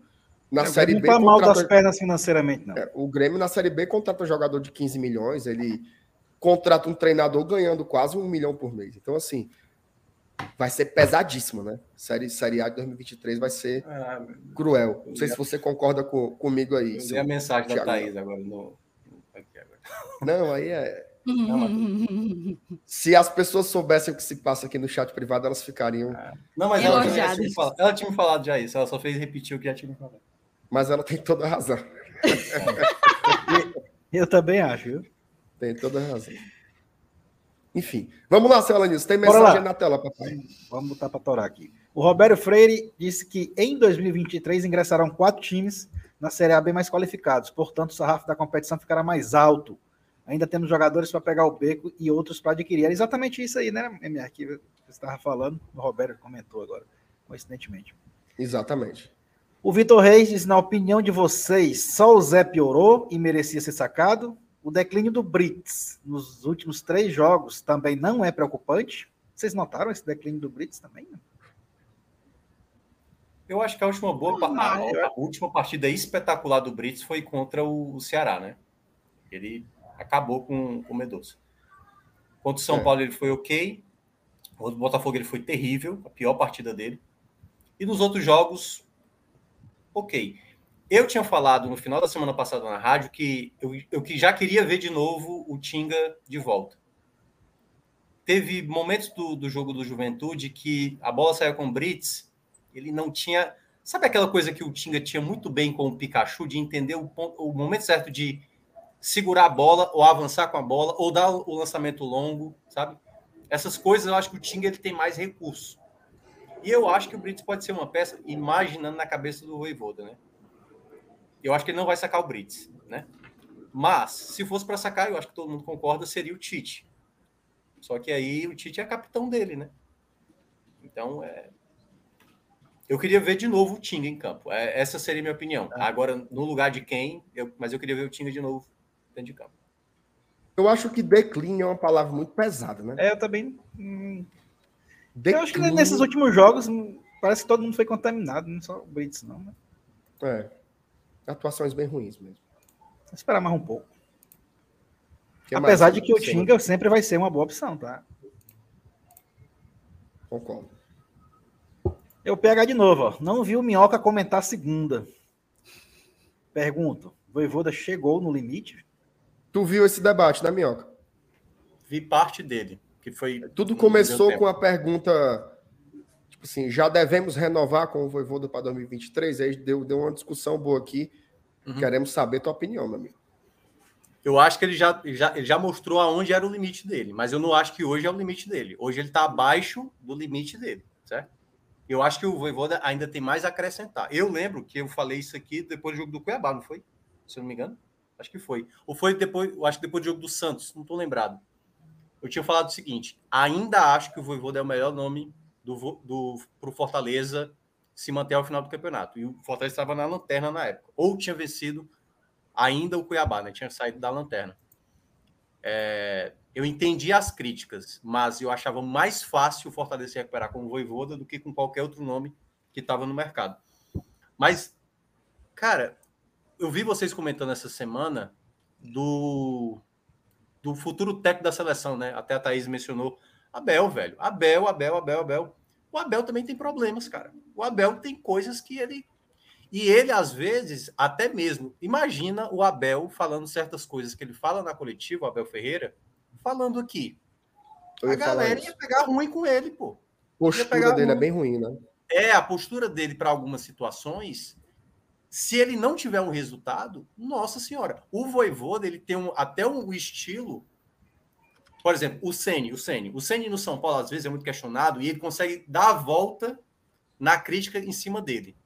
na é, Série B. Não tá mal das pernas financeiramente, não. É, o Grêmio na Série B contrata um jogador de 15 milhões, ele contrata um treinador ganhando quase um milhão por mês. Então, assim, vai ser pesadíssimo, né? Série, série A de 2023 vai ser ah, cruel. Não sei se você concorda com, comigo aí. Eu a mensagem Thiago. da Thaís agora no. Não, aí é. Não, se as pessoas soubessem o que se passa aqui no chat privado, elas ficariam. Ah. Não, mas ela tinha, me falado, ela tinha me falado já isso, ela só fez repetir o que já tinha me falado. Mas ela tem toda a razão. Eu também acho, viu? Tem toda a razão. Enfim, vamos lá, Cela Tem mensagem na tela, papai. Vamos botar para torar aqui. O Roberto Freire disse que em 2023 ingressarão quatro times na Série A bem mais qualificados, portanto, o sarrafo da competição ficará mais alto. Ainda temos jogadores para pegar o beco e outros para adquirir. Era exatamente isso aí, né, MR, que você estava falando. O Roberto comentou agora, coincidentemente. Exatamente. O Vitor Reis diz: na opinião de vocês, só o Zé piorou e merecia ser sacado? O declínio do Brits nos últimos três jogos também não é preocupante? Vocês notaram esse declínio do Brits também? Eu acho que a última boa a, a, última partida espetacular do Brits foi contra o, Ceará, né? Ele acabou com, com o Medoça. Contra o São é. Paulo ele foi ok. O Botafogo ele foi terrível, a pior partida dele. E nos outros jogos, ok. Eu tinha falado no final da semana passada na rádio que eu, eu já queria ver de novo o Tinga de volta. Teve momentos do, do jogo do Juventude que a bola saiu com o Brits, ele não tinha. Sabe aquela coisa que o Tinga tinha muito bem com o Pikachu, de entender o, ponto, o momento certo de segurar a bola, ou avançar com a bola, ou dar o lançamento longo, sabe? Essas coisas eu acho que o Tinga ele tem mais recurso. E eu acho que o Brits pode ser uma peça, imaginando na cabeça do Voivoda, né? Eu acho que ele não vai sacar o Brits, né? Mas, se fosse para sacar, eu acho que todo mundo concorda, seria o Tite. Só que aí o Tite é capitão dele, né? Então, é... eu queria ver de novo o Tinga em campo. É, essa seria a minha opinião. É. Agora, no lugar de quem, eu... mas eu queria ver o Tinga de novo dentro de campo. Eu acho que declínio é uma palavra muito pesada, né? É, eu também. Hum... Eu acho que nesses últimos jogos hum, parece que todo mundo foi contaminado, não só o Brits, não. Né? É. Atuações bem ruins mesmo. Vou esperar mais um pouco. Que Apesar de que o Tinga sempre vai ser uma boa opção, tá? Concordo. Eu pego de novo, ó. Não vi o Minhoca comentar segunda. Pergunto: Voivoda chegou no limite? Tu viu esse debate, né, Minhoca? Vi parte dele, que foi. Tudo começou com a pergunta tipo assim, já devemos renovar com o Voivoda para 2023? Aí deu, deu uma discussão boa aqui. Uhum. Queremos saber tua opinião, meu amigo. Eu acho que ele já, já, ele já mostrou aonde era o limite dele, mas eu não acho que hoje é o limite dele. Hoje ele está abaixo do limite dele, certo? Eu acho que o Voivoda ainda tem mais a acrescentar. Eu lembro que eu falei isso aqui depois do jogo do Cuiabá, não foi? Se eu não me engano. Acho que foi. Ou foi depois, eu acho que depois do jogo do Santos, não estou lembrado. Eu tinha falado o seguinte: ainda acho que o Voivoda é o melhor nome do, do, pro Fortaleza se manter ao final do campeonato. E o Fortaleza estava na lanterna na época. Ou tinha vencido ainda o Cuiabá, né? Tinha saído da lanterna. É, eu entendi as críticas, mas eu achava mais fácil o Fortaleza se recuperar com o Voivoda do que com qualquer outro nome que estava no mercado. Mas, cara, eu vi vocês comentando essa semana do, do futuro técnico da seleção, né? Até a Thaís mencionou Abel, velho. Abel, Abel, Abel, Abel. O Abel também tem problemas, cara. O Abel tem coisas que ele. E ele, às vezes, até mesmo, imagina o Abel falando certas coisas que ele fala na coletiva, o Abel Ferreira, falando aqui. a galera ia pegar ruim com ele, pô. A postura dele é ruim. é bem ruim, né? É, a postura dele para algumas situações. Se ele não tiver um resultado, nossa senhora, o Voivoda ele tem um, até um estilo. Por exemplo, o Ceni, o Ceni, o Ceni no São Paulo às vezes é muito questionado e ele consegue dar a volta na crítica em cima dele.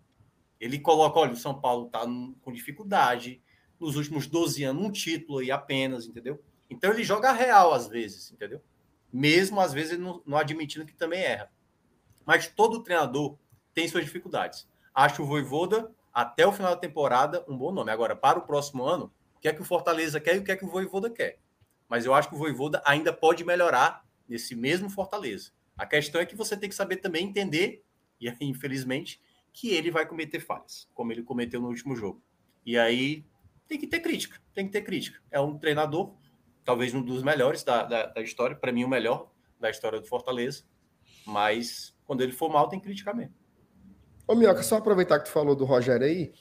Ele coloca, olha, o São Paulo está com dificuldade, nos últimos 12 anos um título aí apenas, entendeu? Então ele joga real às vezes, entendeu? Mesmo às vezes não, não admitindo que também erra. Mas todo treinador tem suas dificuldades. Acho o Voivoda, até o final da temporada, um bom nome. Agora, para o próximo ano, o que é que o Fortaleza quer e o que é que o Voivoda quer? Mas eu acho que o Voivoda ainda pode melhorar nesse mesmo Fortaleza. A questão é que você tem que saber também entender, e aí, infelizmente, que ele vai cometer falhas, como ele cometeu no último jogo. E aí tem que ter crítica, tem que ter crítica. É um treinador talvez um dos melhores da, da, da história, para mim o melhor da história do Fortaleza, mas quando ele for mal tem que criticar mesmo. Ô Minhoca, só aproveitar que tu falou do Rogério aí,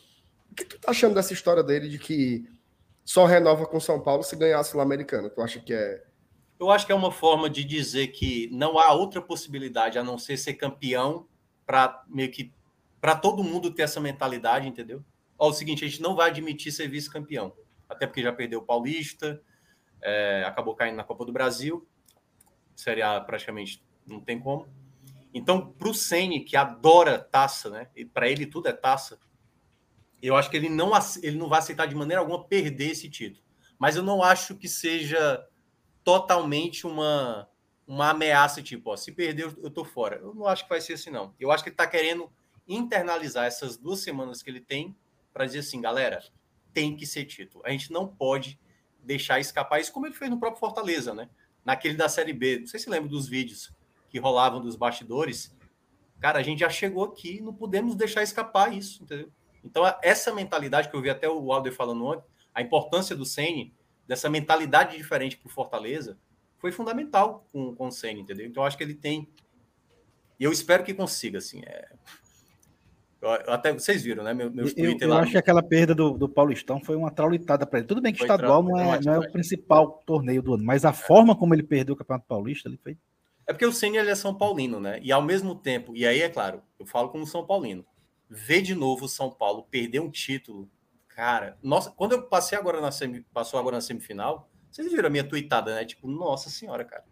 o que tu tá achando dessa história dele de que só renova com São Paulo se ganhar a Sul-Americana? Tu acha que é... Eu acho que é uma forma de dizer que não há outra possibilidade a não ser ser campeão para meio que para todo mundo ter essa mentalidade, entendeu? Ó, o seguinte, a gente não vai admitir ser vice-campeão, até porque já perdeu o Paulista, é, acabou caindo na Copa do Brasil. Série A praticamente não tem como. Então, para o Ceni que adora taça, né? E para ele tudo é taça. Eu acho que ele não, ele não vai aceitar de maneira alguma perder esse título. Mas eu não acho que seja totalmente uma, uma ameaça, tipo, ó, se perder, eu tô fora. Eu não acho que vai ser assim, não. Eu acho que ele está querendo internalizar essas duas semanas que ele tem para dizer assim, galera, tem que ser título. A gente não pode deixar escapar isso, como ele fez no próprio Fortaleza, né? Naquele da Série B. Não sei se lembra dos vídeos que rolavam dos bastidores. Cara, a gente já chegou aqui, não podemos deixar escapar isso, entendeu? Então, essa mentalidade que eu vi até o Alder falando ontem, a importância do Sene, dessa mentalidade diferente para o Fortaleza, foi fundamental com, com o Sene, entendeu? Então, acho que ele tem. E eu espero que consiga, assim. É... Eu, até vocês viram, né? Meu, meus eu, eu lá. acho que aquela perda do, do Paulistão foi uma traulitada para ele. Tudo bem que o estadual não é, não é o principal torneio do ano, mas a é. forma como ele perdeu o Campeonato Paulista ele foi. É porque o Ceni ele é São Paulino, né? E ao mesmo tempo, e aí é claro, eu falo como São Paulino. Ver de novo o São Paulo perder um título, cara. Nossa, quando eu passei agora na semi, passou agora na semifinal, vocês viram a minha tuitada, né? Tipo, nossa senhora, cara.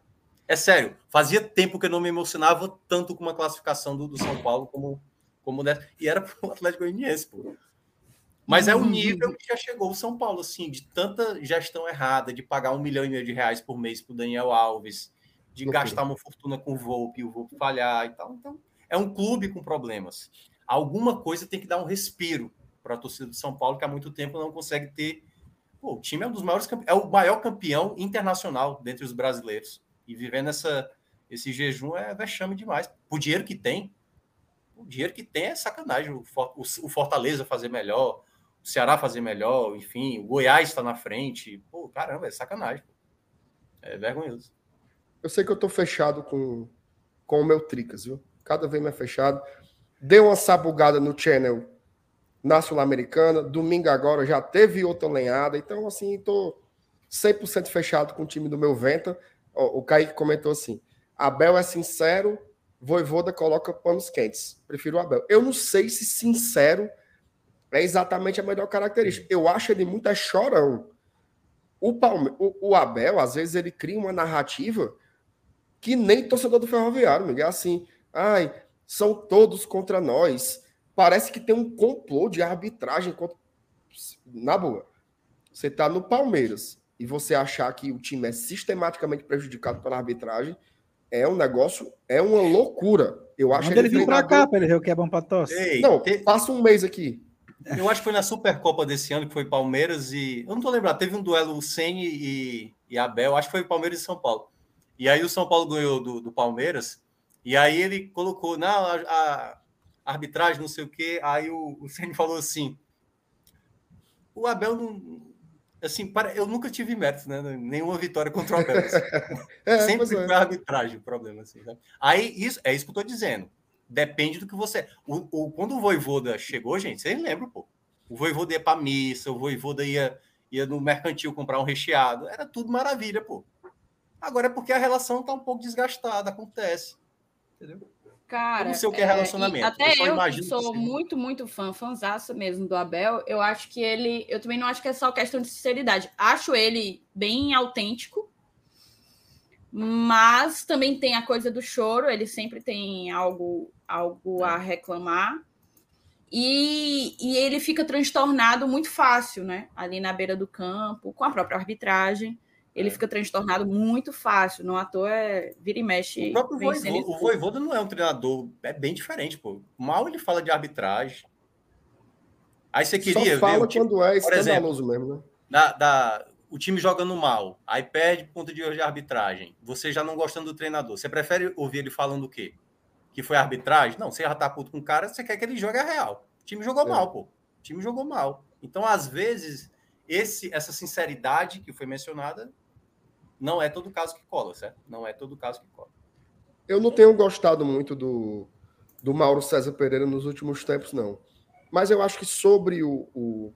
É sério, fazia tempo que eu não me emocionava tanto com uma classificação do, do São Paulo como como dessa. E era para o Atlético Goianiense, pô. Mas é o uhum. nível que já chegou o São Paulo, assim, de tanta gestão errada, de pagar um milhão e meio de reais por mês para Daniel Alves, de okay. gastar uma fortuna com o Volpe, o Volpe falhar e tal. Então, é um clube com problemas. Alguma coisa tem que dar um respiro para a torcida do São Paulo, que há muito tempo não consegue ter. Pô, o time é um dos maiores é o maior campeão internacional dentre os brasileiros. E vivendo essa, esse jejum é vexame demais. Por dinheiro que tem, o dinheiro que tem é sacanagem. O Fortaleza fazer melhor, o Ceará fazer melhor, enfim, o Goiás está na frente. Pô, caramba, é sacanagem. É vergonhoso. Eu sei que eu tô fechado com, com o meu Tricas, viu? Cada vez mais fechado. Deu uma sabugada no channel na Sul-Americana. Domingo agora já teve outra lenhada. Então, assim, tô 100% fechado com o time do meu Venta. O Kaique comentou assim: Abel é sincero, Voivoda coloca panos quentes. Prefiro o Abel. Eu não sei se sincero é exatamente a melhor característica. Eu acho ele muito é chorão. O, Palme... o, o Abel, às vezes, ele cria uma narrativa que nem torcedor do Ferroviário, Miguel. Assim, ai, são todos contra nós. Parece que tem um complô de arbitragem contra... Na boa. você tá no Palmeiras e você achar que o time é sistematicamente prejudicado pela arbitragem, é um negócio, é uma loucura. Eu acho Manda ele ele vir pra treinador- cá, pra ele ver o que é bom pra tosse. Ei, Não, te- passa um mês aqui. eu acho que foi na Supercopa desse ano, que foi Palmeiras e. Eu não tô lembrado, teve um duelo o Ceni e, e Abel, acho que foi Palmeiras e São Paulo. E aí o São Paulo ganhou do, do Palmeiras, e aí ele colocou, não, a, a arbitragem, não sei o quê. Aí o, o Ceni falou assim: o Abel não. Assim, para, eu nunca tive mérito, né? Nenhuma vitória contra o Abel. assim. É, Sempre pois é. foi a arbitragem o problema, assim, sabe? Aí, isso, é isso que eu tô dizendo. Depende do que você. O, o- quando o Voivoda chegou, gente, vocês lembram, pô? O Voivoda ia pra missa, o Voivoda ia, ia no mercantil comprar um recheado. Era tudo maravilha, pô. Agora é porque a relação tá um pouco desgastada, acontece. Entendeu? Cara, não sei o que é é, relacionamento, até eu eu, sou muito, muito fã, fãzaça mesmo do Abel, eu acho que ele. Eu também não acho que é só questão de sinceridade. Acho ele bem autêntico, mas também tem a coisa do choro, ele sempre tem algo, algo a reclamar. E, e ele fica transtornado muito fácil, né? Ali na beira do campo, com a própria arbitragem. Ele É. fica transtornado muito fácil. Não à toa é vira e mexe. O próprio Voivoda, o Voivoda não é um treinador, é bem diferente, pô. Mal ele fala de arbitragem. Aí você queria Só ver fala o time, quando é por exemplo, escandaloso mesmo, né? da, da- o time jogando mal, aí perde por conta de de arbitragem. Você já não gostando do treinador. Você prefere ouvir ele falando o quê? Que foi arbitragem? Não, você já tá puto com o cara, você quer que ele jogue a real. O time jogou É. mal, pô. O time jogou mal. Então, às vezes, esse, essa sinceridade que foi mencionada não é todo caso que cola, certo? Não é todo caso que cola. Eu não tenho gostado muito do, do Mauro César Pereira nos últimos tempos, não. Mas eu acho que sobre o, o,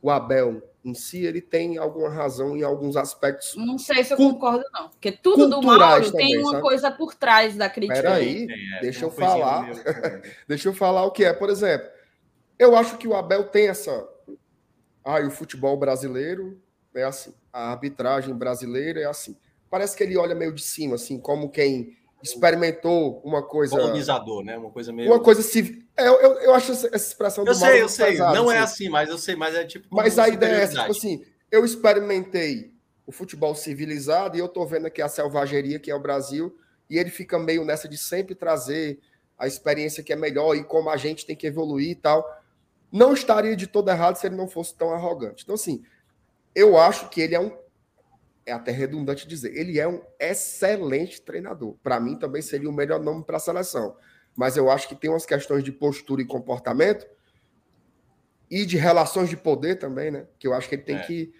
o Abel em si, ele tem alguma razão em alguns aspectos. Não sei se eu concordo, não. Porque tudo do Mauro tem também, uma sabe? coisa por trás da crítica. Peraí, Tem, é, deixa eu falar. Deixa eu falar o que é. Por exemplo, eu acho que o Abel tem essa. Ah, e o futebol brasileiro é assim. A arbitragem brasileira é assim. Parece que ele olha meio de cima, assim, como quem experimentou uma coisa. colonizador, né? Uma coisa meio. Uma coisa civil. É, eu, eu, eu acho essa expressão Eu do sei, eu sei. pesada, Não é assim. assim, mas eu sei, mas é tipo. Mas a ideia é essa, tipo assim, eu experimentei o futebol civilizado e eu tô vendo aqui a selvageria que é o Brasil, e ele fica meio nessa de sempre trazer a experiência que é melhor e como a gente tem que evoluir e tal. Não estaria de todo errado se ele não fosse tão arrogante. Então, assim, eu acho que ele é um. É até redundante dizer, ele é um excelente treinador. Para mim, também seria o melhor nome para a seleção. Mas eu acho que tem umas questões de postura e comportamento e de relações de poder também, né? Que eu acho que ele tem É. que,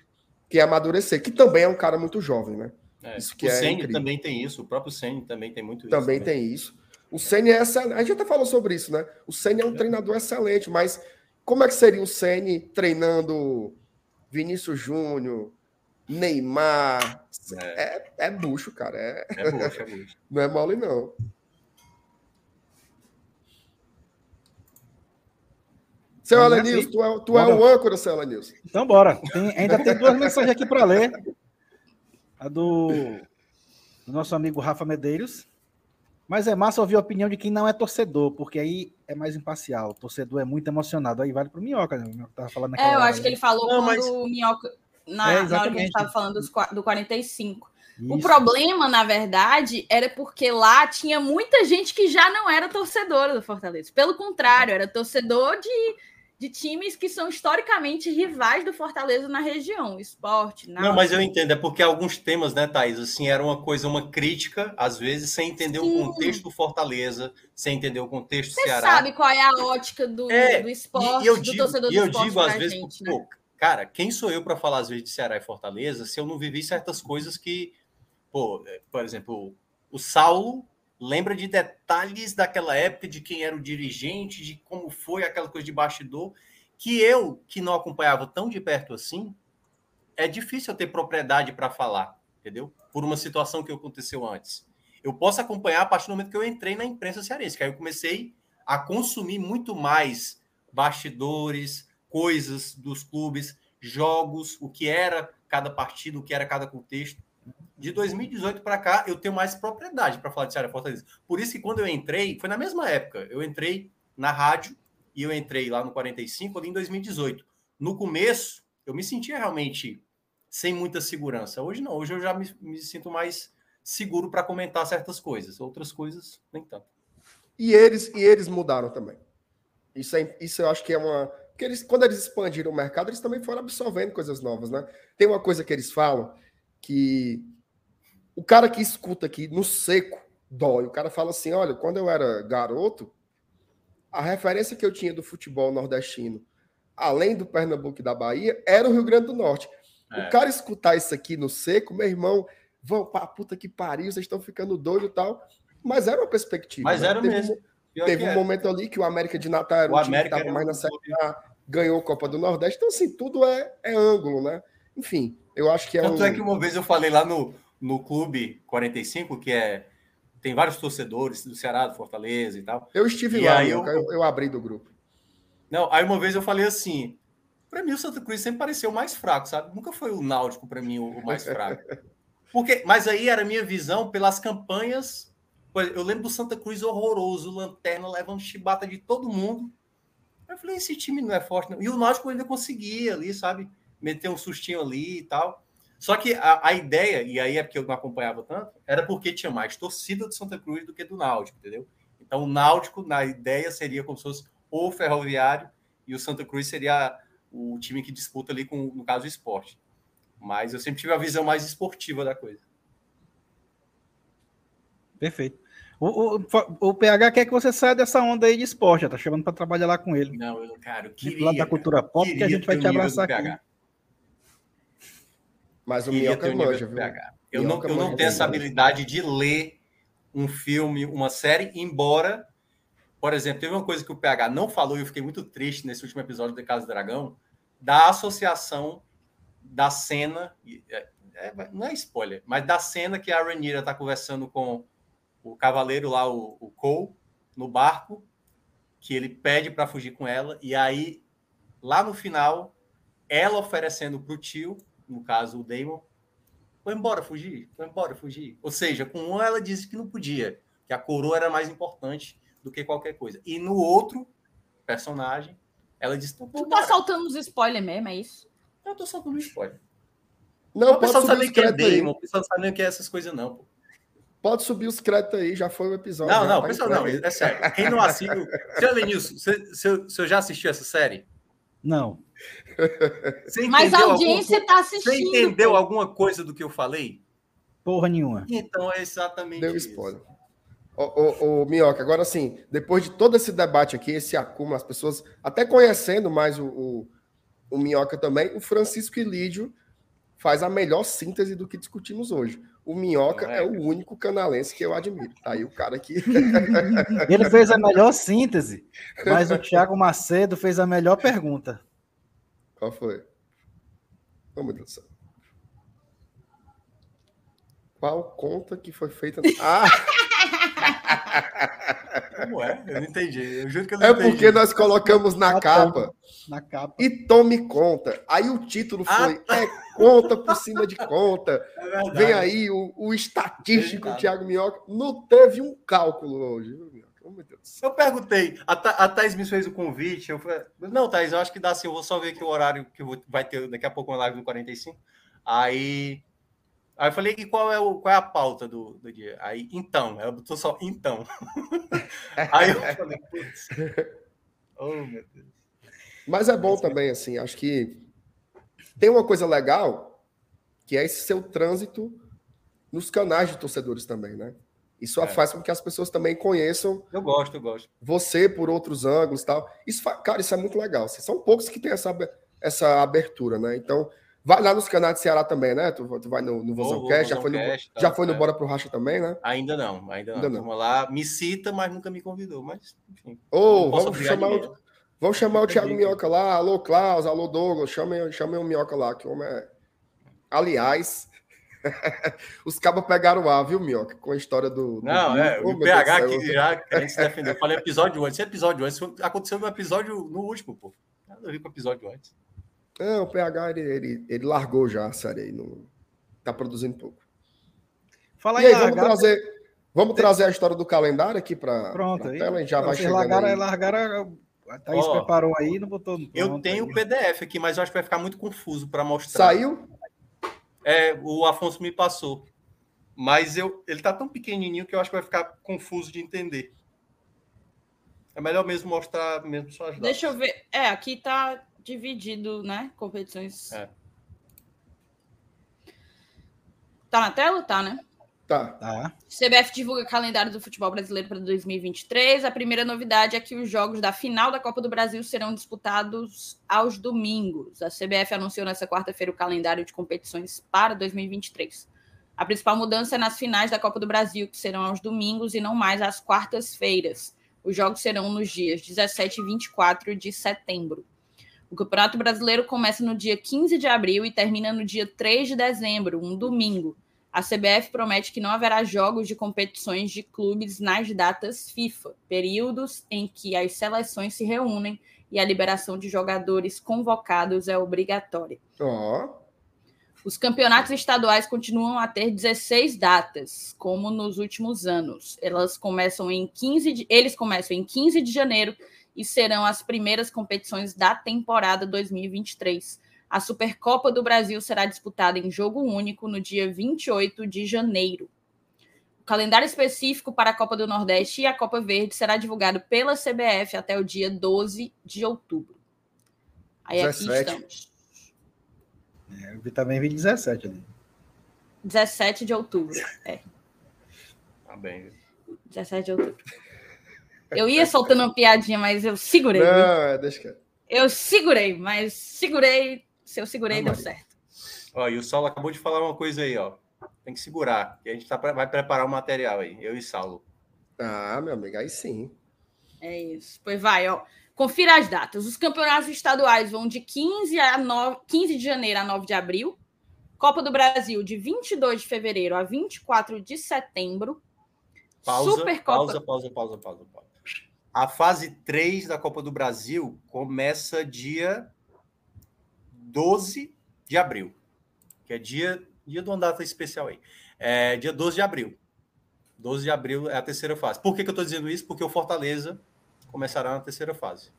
que amadurecer, que também é um cara muito jovem, né? É, Isso que o é incrível. também tem isso, o próprio Ceni também tem muito isso. Também tem isso. O Ceni é excelente. A gente até falou sobre isso, né? O Ceni é um treinador excelente, mas como é que seria o Ceni treinando Vinícius Júnior, Neymar? É, é bucho, cara. É, É bucho, é bucho. não é mole, não. Seu Alan News, tu é, tu é o âncora, seu Alan News. Então, bora. Tem- ainda tem duas mensagens aqui para ler. A do, do nosso amigo Rafa Medeiros. Mas é massa ouvir a opinião de quem não é torcedor, porque aí é mais imparcial. O torcedor é muito emocionado. Aí vale pro Minhoca, né? O Minhoca tava falando naquela É, eu hora, acho que né? ele falou Não, quando mas- o Minhoca. Na, É, na hora que a gente estava falando dos, do 45. O Isso. problema, na verdade, era porque lá tinha muita gente que já não era torcedora do Fortaleza. Pelo contrário, era torcedor de, de times que são historicamente rivais do Fortaleza na região. Esporte, Não, mas eu entendo, é porque alguns temas, né, Thaís, assim, era uma coisa, uma crítica, às vezes, sem entender Sim. o contexto do Fortaleza, sem entender o contexto do Você Ceará. sabe qual é a ótica do, É, do esporte, e eu do digo, torcedor e do eu esporte digo às vezes, gente, né? pô, cara, quem sou eu para falar às vezes de Ceará e Fortaleza se eu não vivi certas coisas que, pô, é, por exemplo, o Saulo lembra de detalhes daquela época, de quem era o dirigente, de como foi aquela coisa de bastidor, que eu, que não acompanhava tão de perto assim, é difícil eu ter propriedade para falar, entendeu? Por uma situação que aconteceu antes. Eu posso acompanhar a partir do momento que eu entrei na imprensa cearense, que aí eu comecei a consumir muito mais bastidores, coisas dos clubes, jogos, o que era cada partido, o que era cada contexto. De 2018 para cá, eu tenho mais propriedade para falar de Ceará Fortaleza. Por isso que quando eu entrei, foi na mesma época. Eu entrei na rádio e eu entrei lá no 45 ali em 2018. No começo, eu me sentia realmente sem muita segurança. Hoje não, hoje eu já me, me sinto mais seguro para comentar certas coisas, outras coisas nem tanto. E eles, e eles mudaram também. Isso, é, isso eu acho que é uma. Porque eles, quando eles expandiram o mercado, eles também foram absorvendo coisas novas, né? Tem uma coisa que eles falam que o cara que escuta aqui no seco dói. O cara fala assim: olha, quando eu era garoto, a referência que eu tinha do futebol nordestino, além do Pernambuco e da Bahia, era o Rio Grande do Norte. É. O cara escutar isso aqui no seco, meu irmão, vão pra puta que pariu, vocês estão ficando doido e tal. Mas era uma perspectiva. Mas né? era teve mesmo. Um, teve um era. momento ali que o América de Natal era o, o time América que estava mais na Série A, ganhou a Copa do Nordeste. Então, assim, tudo é, é ângulo, né? Enfim, eu acho que é. Tanto é que uma vez eu falei lá no, no Clube 45, que é. Tem vários torcedores do Ceará, do Fortaleza e tal. Eu estive e lá, eu, eu, eu abri do grupo. Não, aí uma vez eu falei assim: para mim o Santa Cruz sempre pareceu o mais fraco, sabe? Nunca foi o Náutico para mim o, mais fraco. Porque, mas aí era a minha visão pelas campanhas eu lembro do Santa Cruz horroroso, lanterna levando chibata de todo mundo. Eu falei, esse time não é forte, não. E o Náutico ainda conseguia ali, sabe? Meter um sustinho ali e tal. Só que a, a, ideia, e aí é porque eu não acompanhava tanto, era porque tinha mais torcida do Santa Cruz do que do Náutico, entendeu? Então o Náutico, na ideia, seria como se fosse o Ferroviário e o Santa Cruz seria o time que disputa ali com, no caso, o esporte. Mas eu sempre tive a visão mais esportiva da coisa. Perfeito. O, o, o, PH quer que você saia dessa onda aí de esporte, já tá chegando para trabalhar lá com ele. Não, eu, cara, eu queria. Lá da cultura pop, que a gente vai te abraçar aqui. Mas o Minhoca manja, viu? Eu não, eu não tenho essa habilidade de ler um filme, uma série, embora, por exemplo, teve uma coisa que o PH não falou e eu fiquei muito triste nesse último episódio de Casa do Dragão, da associação da cena, é, é, não é spoiler, mas da cena que a Rhaenyra está conversando com o cavaleiro lá, o, o Cole, no barco, que ele pede para fugir com ela, e aí, lá no final, ela oferecendo para o tio, no caso o Damon, foi embora fugir, foi embora fugir. Ou seja, com um ela disse que não podia, que a coroa era mais importante do que qualquer coisa. E no outro personagem, ela disse: Tu tá soltando os spoilers mesmo, é isso? Eu tô soltando spoiler. Não, o pessoal não sabe nem que é Damon, o pessoal não sabe nem o que é essas coisas, não, pô. Pode subir os créditos aí, já foi o episódio. Não, não, tá pessoal, não, é sério. Quem não assistiu. Seu Lenilson, você, você já assistiu essa série? Não. Mas a audiência está assistindo. Você entendeu pô. alguma coisa do que eu falei? Porra nenhuma. Então é exatamente Deu isso. spoiler. Ô, ô, ô, Minhoca, agora sim, depois de todo esse debate aqui, esse acúmulo, as pessoas até conhecendo mais o, o, o Minhoca também, o Francisco Ilídio faz a melhor síntese do que discutimos hoje. O Minhoca é, é, o único canalense que eu admiro. Tá aí o cara que. Ele fez a melhor síntese, mas o Thiago Macedo fez a melhor pergunta. Qual foi? Oh, meu Deus do céu. Qual conta que foi feita? Ah! Como é? Eu não entendi. Eu juro que eu não é entendi. porque nós colocamos na capa. Na capa. E tome conta. Aí o título ah, foi ah, É conta por cima de conta. É Vem aí o, o estatístico é Thiago Minhoca. Não teve um cálculo hoje. Oh, eu perguntei, a, Tha a Thaís me fez o convite. Eu falei, não, Thaís, eu acho que dá assim. Eu vou só ver aqui o horário que vai ter daqui a pouco uma live no 45. Aí Aí eu falei, e qual é, o, qual é a pauta do, do dia? Aí, então, ela botou só então. Aí eu falei, putz. Oh, meu Deus. Mas é bom também, assim, acho que tem uma coisa legal, que é esse seu trânsito nos canais de torcedores também, né? Isso é. faz com que as pessoas também conheçam. Eu gosto, eu gosto. Você por outros ângulos tal. Isso, cara, isso é muito legal. Assim, são poucos que têm essa, essa abertura, né? Então, Vai lá nos canais de Ceará também, né? Tu, tu vai no, no Vozão Cast, já foi, no, Cast, tá, já foi no. Bora pro Racha também, né? Ainda não, ainda não. Ainda não. Vamos lá, me cita, mas nunca me convidou, mas enfim. Oh, vamos chamar, o, vamos chamar o Thiago Minhoca lá, alô Klaus, alô Douglas, chamem, chamem o Minhoca lá, que o homem é... Aliás, os cabos pegaram ar, viu, Minhoca, com a história do... Não, do... é, oh, o PH que já a gente se defendeu. Eu falei episódio antes, esse episódio antes aconteceu no episódio, no último, pô. Nada a ver com o episódio antes. Não, o PH ele, ele, ele largou já a série aí. Não... Tá produzindo pouco. Fala e aí, vamos trazer, vamos trazer a história do calendário aqui para aí, tela. A gente já vai chegar. Largaram, aí. largaram A Thaís Ó, preparou aí, não botou no Eu tenho aí. o PDF aqui, mas eu acho que vai ficar muito confuso para mostrar. Saiu? É, o Afonso me passou. Mas eu, ele tá tão pequenininho que eu acho que vai ficar confuso de entender. É melhor mesmo mostrar mesmo só as datas. Deixa eu ver. É, aqui tá dividido, né? Competições. É. Tá na tela? Tá, né? Tá. Tá. CBF divulga calendário do futebol brasileiro para 2023. A primeira novidade é que os jogos da final da Copa do Brasil serão disputados aos domingos. A CBF anunciou nesta quarta-feira o calendário de competições para 2023. A principal mudança é nas finais da Copa do Brasil, que serão aos domingos e não mais às quartas-feiras. Os jogos serão nos dias 17 e 24 de setembro. O Campeonato Brasileiro começa no dia 15 de abril e termina no dia 3 de dezembro, um domingo. A CBF promete que não haverá jogos de competições de clubes nas datas FIFA, períodos em que as seleções se reúnem e a liberação de jogadores convocados é obrigatória. Ó. Os campeonatos estaduais continuam a ter 16 datas, como nos últimos anos. Elas começam em 15 de, eles começam em 15 de janeiro e serão as primeiras competições da temporada 2023. A Supercopa do Brasil será disputada em jogo único no dia 28 de janeiro. O calendário específico para a Copa do Nordeste e a Copa Verde será divulgado pela CBF até o dia 12 de outubro. Aí aqui 17. estamos. É, eu vi também vi 17 ali. 17 de outubro. É, Tá bem. 17 de outubro. Eu ia soltando uma piadinha, mas eu segurei. Não, é, deixa que. Eu segurei, mas segurei. Se eu segurei, deu certo. Ó, e o Saulo acabou de falar uma coisa aí, ó. Tem que segurar, que a gente tá, vai preparar o material aí, eu e Saulo. Ah, meu amigo, aí sim. É isso. Pois vai, ó. Confira as datas. Os campeonatos estaduais vão de 15, a 9, 15 de janeiro a 9 de abril. Copa do Brasil, de 22 de fevereiro a 24 de setembro. Pausa, Supercopa. pausa, pausa, pausa, pausa, pausa. A fase 3 da Copa do Brasil começa dia 12 de abril, que é dia, dia de uma data especial aí. É dia 12 de abril. 12 de abril é a terceira fase. Por que, que eu estou dizendo isso? Porque o Fortaleza começará na terceira fase.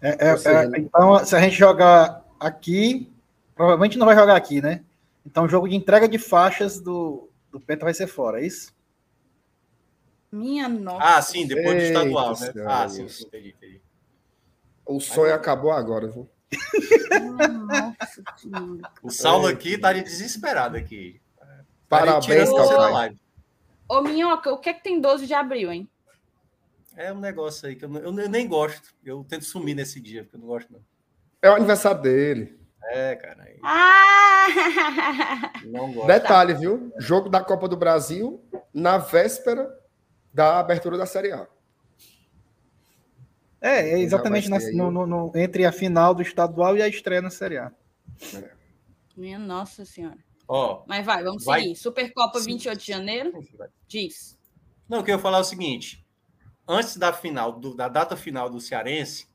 É, é, seja, é, então, se a gente jogar aqui, provavelmente não vai jogar aqui, né? Então, o jogo de entrega de faixas do, do Penta vai ser fora, é isso? Minha nossa. Ah, sim, depois do Eita estadual, né? senhora, Ah, sim, entendi, entendi. O sonho acabou agora, viu? Nossa senhora. O Saulo É, aqui tá de desesperado aqui. Parabéns, Calcaia. live. Ô, Minhoca, o que é que tem 12 de abril, hein? É um negócio aí que eu, não- eu nem gosto. Eu tento sumir nesse dia, porque eu não gosto, não. É o aniversário dele. É, cara. aí Ah! Não gosto. Detalhe, viu? Jogo da Copa do Brasil na véspera da abertura da Série A. É, é exatamente na- no- o- no- no- entre a final do estadual e a estreia na Série A. Minha nossa senhora. Ó, Mas vai, vamos Vai. seguir. Supercopa Sim. 28 de janeiro. Diz. não, eu queria falar o seguinte: antes da final, do- da data final do Cearense,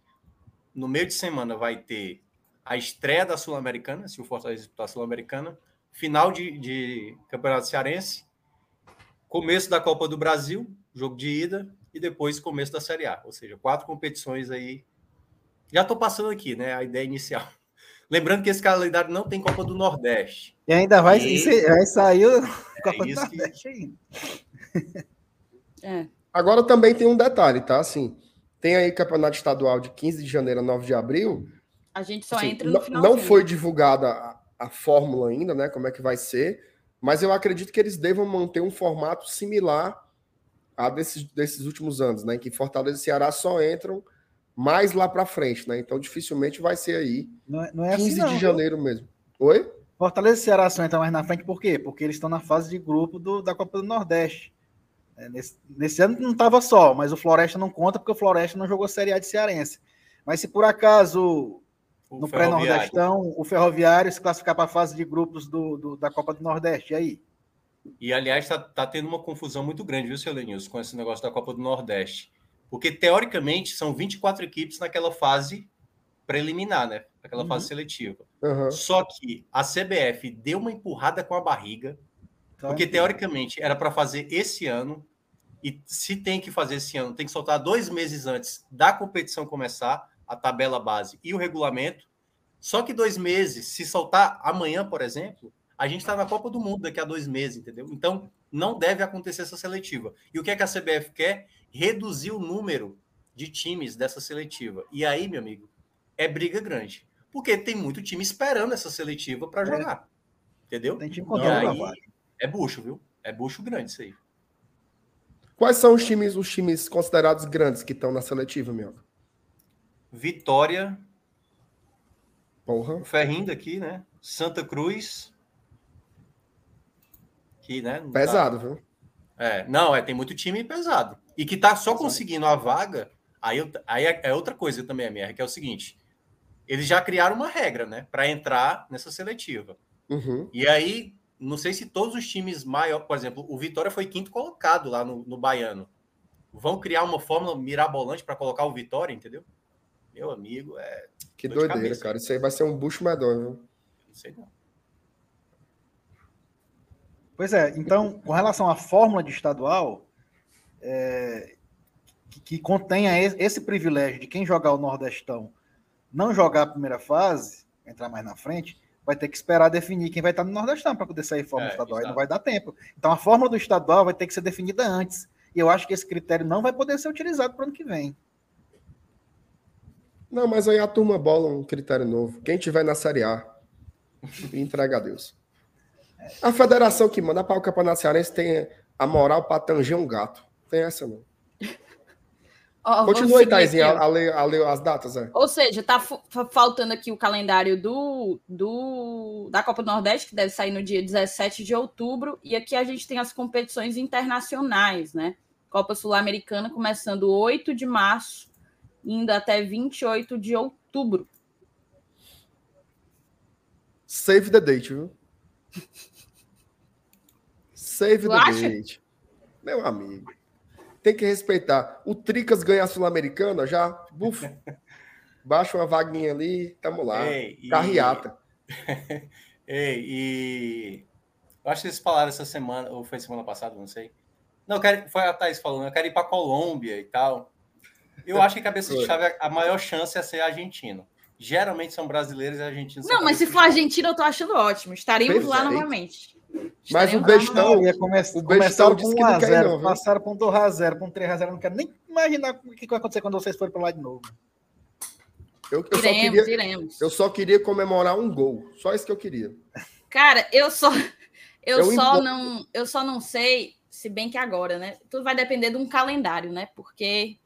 no meio de semana vai ter a estreia da Sul-Americana, se o Fortaleza disputar a Sul-Americana, final de, de Campeonato Cearense, começo da Copa do Brasil, jogo de ida, e depois começo da Série A. Ou seja, quatro competições aí. Já estou passando aqui, né? A ideia inicial. Lembrando que esse calendário não tem Copa do Nordeste. E ainda vai, E- isso- vai sair o Copa do Nordeste ainda. É. Agora também tem um detalhe, tá? Assim, tem aí campeonato estadual de 15 de janeiro a 9 de abril. A gente só Assim, entra no não, final. não foi divulgada a, a fórmula ainda, né? Como é que vai ser, mas eu acredito que eles devam manter um formato similar a desses, desses últimos anos, né? Em que Fortaleza e Ceará só entram mais lá para frente, né? Então dificilmente vai ser aí Não é, não é 15 assim, não. de viu? janeiro mesmo. Oi? Fortaleza e Ceará só entram mais na frente, por quê? Porque eles estão na fase de grupo do- da Copa do Nordeste. É, nesse, nesse ano não estava só, mas o Floresta não conta porque o Floresta não jogou Série A de Cearense. Mas se por acaso O no pré-nordestão o Ferroviário se classificar para a fase de grupos do, do- da Copa do Nordeste, e aí? E, aliás, está tá tendo uma confusão muito grande, viu, seu Lenilson, com esse negócio da Copa do Nordeste. Porque, teoricamente, são 24 equipes naquela fase preliminar, né? Naquela Uhum. fase seletiva. Aham. Só que a CBF deu uma empurrada com a barriga, Então, porque, teoricamente, era para fazer esse ano e se tem que fazer esse ano, tem que soltar dois meses antes da competição começar, a tabela base e o regulamento. Só que dois meses, se soltar amanhã, por exemplo, a gente está na Copa do Mundo daqui a dois meses, entendeu? Então, não deve acontecer essa seletiva. E o que é que a CBF quer? Reduzir o número de times dessa seletiva. E aí, meu amigo, é briga grande. Porque tem muito time esperando essa seletiva para é. jogar. É. Entendeu? Tem time e aí, é bucho, viu? É bucho grande isso aí. Quais são os times, os times considerados grandes que estão na seletiva, meu? Vitória. Porra. O Ferrinho daqui, né? Santa Cruz. Que, né? Pesado, tá... viu? É, não, é, tem muito time pesado. E que tá só conseguindo a vaga. Aí, eu, aí é, é outra coisa também, MR, que é o seguinte: eles já criaram uma regra, né, para entrar nessa seletiva. Uhum. E aí, não sei se todos os times maiores, por exemplo, o Vitória foi quinto colocado lá no, no Baiano. Vão criar uma fórmula mirabolante para colocar o Vitória, entendeu? Meu amigo, é. Que doideira, cara. Isso aí vai ser um bucho medonho, viu? Não sei não. Pois é, então, com relação à fórmula de estadual, é, que, que contenha esse, privilégio de quem jogar o Nordestão não jogar a primeira fase, entrar mais na frente, vai ter que esperar definir quem vai estar no Nordestão para poder sair fórmula é, estadual. Aí não vai dar tempo. Então a fórmula do estadual vai ter que ser definida antes. E eu acho que esse critério não vai poder ser utilizado para o ano que vem. Não, mas aí a turma bola um critério novo. Quem tiver na Série A, entrega a Deus. A federação que manda para o Campeonato Cearense tem a moral para tanger um gato. Tem essa não. Oh, Continua aí, Taizinha, a, a, ler, as datas. É. Ou seja, tá faltando aqui o calendário do, do da Copa do Nordeste, que deve sair no dia 17 de outubro, e aqui a gente tem as competições internacionais, né? Copa Sul-Americana começando 8 de março, indo até 28 de outubro. Save the date, viu? Save acha? date. Meu amigo. Tem que respeitar. O Tricas ganha a Sul-Americana, já, buf, baixa uma vaguinha ali, tamo lá. Ei, Carriata. Ei, e. Eu acho que eles falaram essa semana, ou foi semana passada, não sei. Não, quero, foi a Thaís falando, eu quero ir para Colômbia e tal. Eu acho que cabeça de chave, a maior chance é ser argentino. Geralmente são brasileiros e argentinos. Não, mas se for argentino, eu tô achando ótimo. Estaremos lá novamente. Mas o bestão ia come o começaram com 1x0, passaram com 2x0, com 3x0. Não quero nem imaginar o que vai acontecer quando vocês forem para lá de novo. Eu, eu, iremos, só queria, iremos. eu só queria comemorar um gol. Só isso que eu queria. Cara, eu só eu, eu só não eu só não sei, se bem que agora, né? Tudo vai depender de um calendário, né? Porque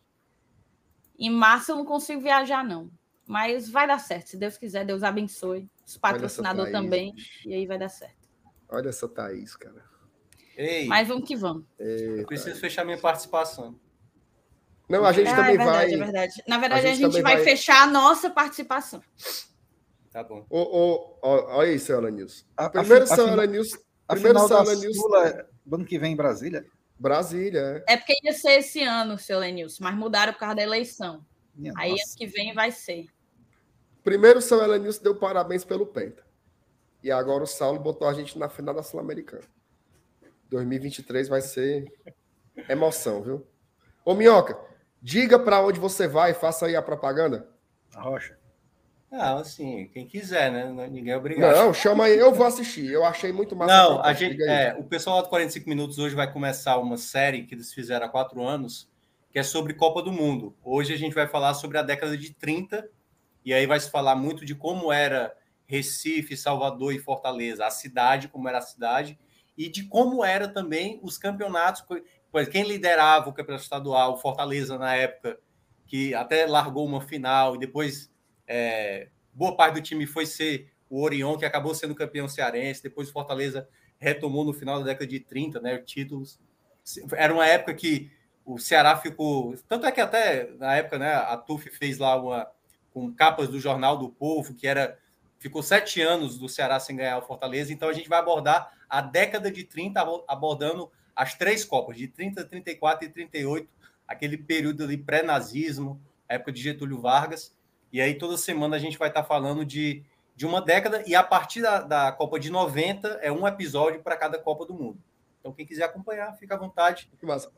em março eu não consigo viajar não. Mas vai dar certo, se Deus quiser, Deus abençoe. Os patrocinadores também, e aí vai dar certo. Olha essa Thaís, cara. Ei, Mas vamos que vamos. Ei, preciso fechar minha participação. Não, a gente ah, também é verdade, vai. É verdade. Na verdade, a gente, a gente vai, vai, fechar a nossa participação. Tá bom. Ô, ô, ó, olha aí, Céu News. Primeiro, Céu News. Primeiro, Céu News. Sula, ano que vem em Brasília? Brasília, é. É porque ia ser esse ano, seu Lenils, mas mudaram por causa da eleição. Minha aí nossa. ano que vem vai ser. Primeiro, São Elenilson deu parabéns pelo Penta. E agora o Saulo botou a gente na final da Sul-Americana. 2023 vai ser emoção, viu? Ô, Minhoca, diga para onde você vai, faça aí a propaganda. A Rocha. Ah, assim, quem quiser, né? Ninguém é obrigado. Não, chama aí, eu vou assistir. Eu achei muito massa. Não, a gente, é, o pessoal do 45 Minutos hoje vai começar uma série que eles fizeram há quatro anos, que é sobre Copa do Mundo. Hoje a gente vai falar sobre a década de 30, e aí vai se falar muito de como era Recife, Salvador e Fortaleza, a cidade, como era a cidade, e de como era também os campeonatos, quem liderava o campeonato estadual, Fortaleza na época, que até largou uma final, e depois é, boa parte do time foi ser o Orion, que acabou sendo campeão cearense, depois o Fortaleza retomou no final da década de 30, né, títulos. Era uma época que o Ceará ficou. Tanto é que até na época, né, a TUF fez lá uma com capas do Jornal do Povo, que era ficou sete anos do Ceará sem ganhar o Fortaleza. Então a gente vai abordar a década de 30, abordando as três Copas, de 30, 34 e 38, aquele período ali pré-nazismo, época de Getúlio Vargas. E aí toda semana a gente vai estar falando de, de uma década, e a partir da, da Copa de 90 é um episódio para cada Copa do Mundo. Então, quem quiser acompanhar, fica à vontade.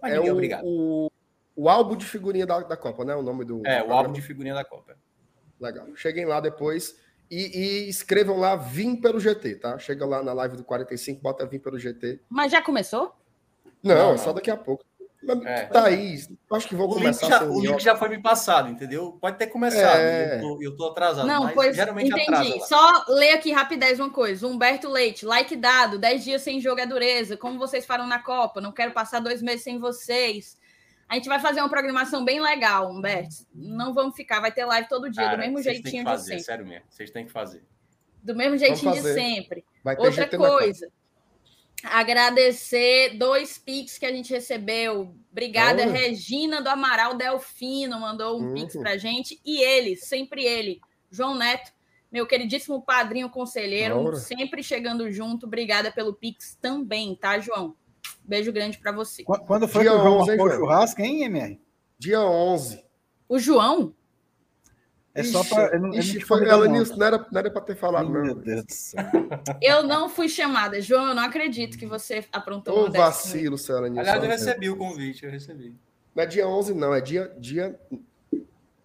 Mas é o, obrigado. o, o álbum de figurinha da, da Copa, né? O nome do. É, o álbum de figurinha da Copa. Legal. Cheguem lá depois e, e escrevam lá Vim pelo GT, tá? Chega lá na live do 45, bota Vim pelo GT. Mas já começou? Não, Não, é só daqui a pouco. Mas, É. Thaís, acho que vou O link, começar já, sem o link já foi me passado, entendeu? Pode ter começado. É. Eu, tô, eu tô atrasado. Não, mas pois geralmente entendi. Só ler aqui rapidez uma coisa. Humberto Leite, like dado, 10 dias sem jogo é dureza. Como vocês falam na Copa? Não quero passar dois meses sem vocês. A gente vai fazer uma programação bem legal, Humberto. Não vamos ficar, vai ter live todo dia, Cara, do mesmo vocês têm jeitinho que de fazer, sempre. sério mesmo. Vocês têm que fazer. Do mesmo jeitinho de fazer. sempre. Vai ter Outra coisa. Agradecer dois Pix que a gente recebeu. Obrigada, Olha. Regina do Amaral Delfino, mandou um Uhum. Pix pra gente. E ele, sempre ele, João Neto, meu queridíssimo padrinho conselheiro, sempre chegando junto. Obrigada pelo Pix também, tá, João? Beijo grande pra você. Qu- Quando foi Dia que o João 11, hein, marcou João? churrasco, hein, MR? Dia 11. O João? É só Ixi, pra. Eu não ixi, foi, ela, não. Nilson, não era, não era pra ter falado, Meu não. Deus do céu. Eu não fui chamada. João, eu não acredito que você aprontou Ô, uma vacilo, Célia Nilson. Aliás, eu recebi o convite, eu recebi. Não é dia 11, não. É dia. dia...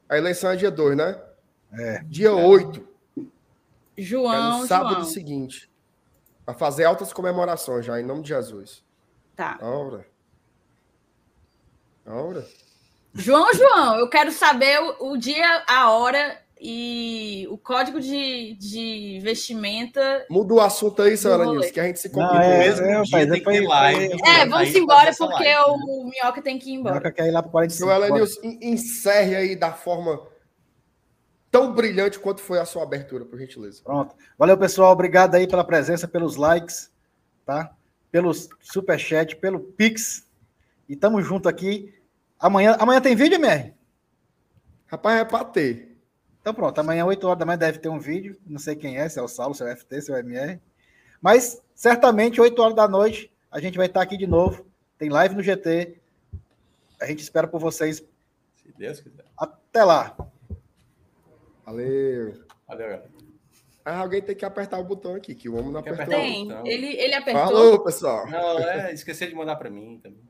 A eleição é dia 2, né? É. Dia 8. É João, no sábado João. seguinte. Pra fazer altas comemorações já, em nome de Jesus. Tá. Ora. Ora. João, João, eu quero saber o, o dia, a hora e o código de, de vestimenta. Muda o assunto aí, rolê. Nilson, que a gente se Não, complicou. é, mesmo é, dia tem que live. depois- É, vamos embora porque live. o Minhoca tem que ir embora. Minhoca quer ir lá pro 45. Seu Ela bora. Nilson, en- encerre aí da forma tão brilhante quanto foi a sua abertura, por gentileza. Pronto. Valeu, pessoal. Obrigado aí pela presença, pelos likes, tá? Pelos superchat, pelo Pix. E tamo junto aqui. Amanhã, amanhã tem vídeo, MR? Rapaz, é pra ter. Então pronto, amanhã, 8 horas da manhã, deve ter um vídeo. Não sei quem é, se é o Saulo, se é o FT, se é o MR. Mas certamente, 8 horas da noite, a gente vai estar aqui de novo. Tem live no GT. A gente espera por vocês. Se Deus quiser. Até lá. Valeu. Valeu, galera. Ah, alguém tem que apertar o botão aqui, que o homem não apertou. Tem. Ele, ele apertou. Falou, pessoal. Não, é, esqueci de mandar para mim também.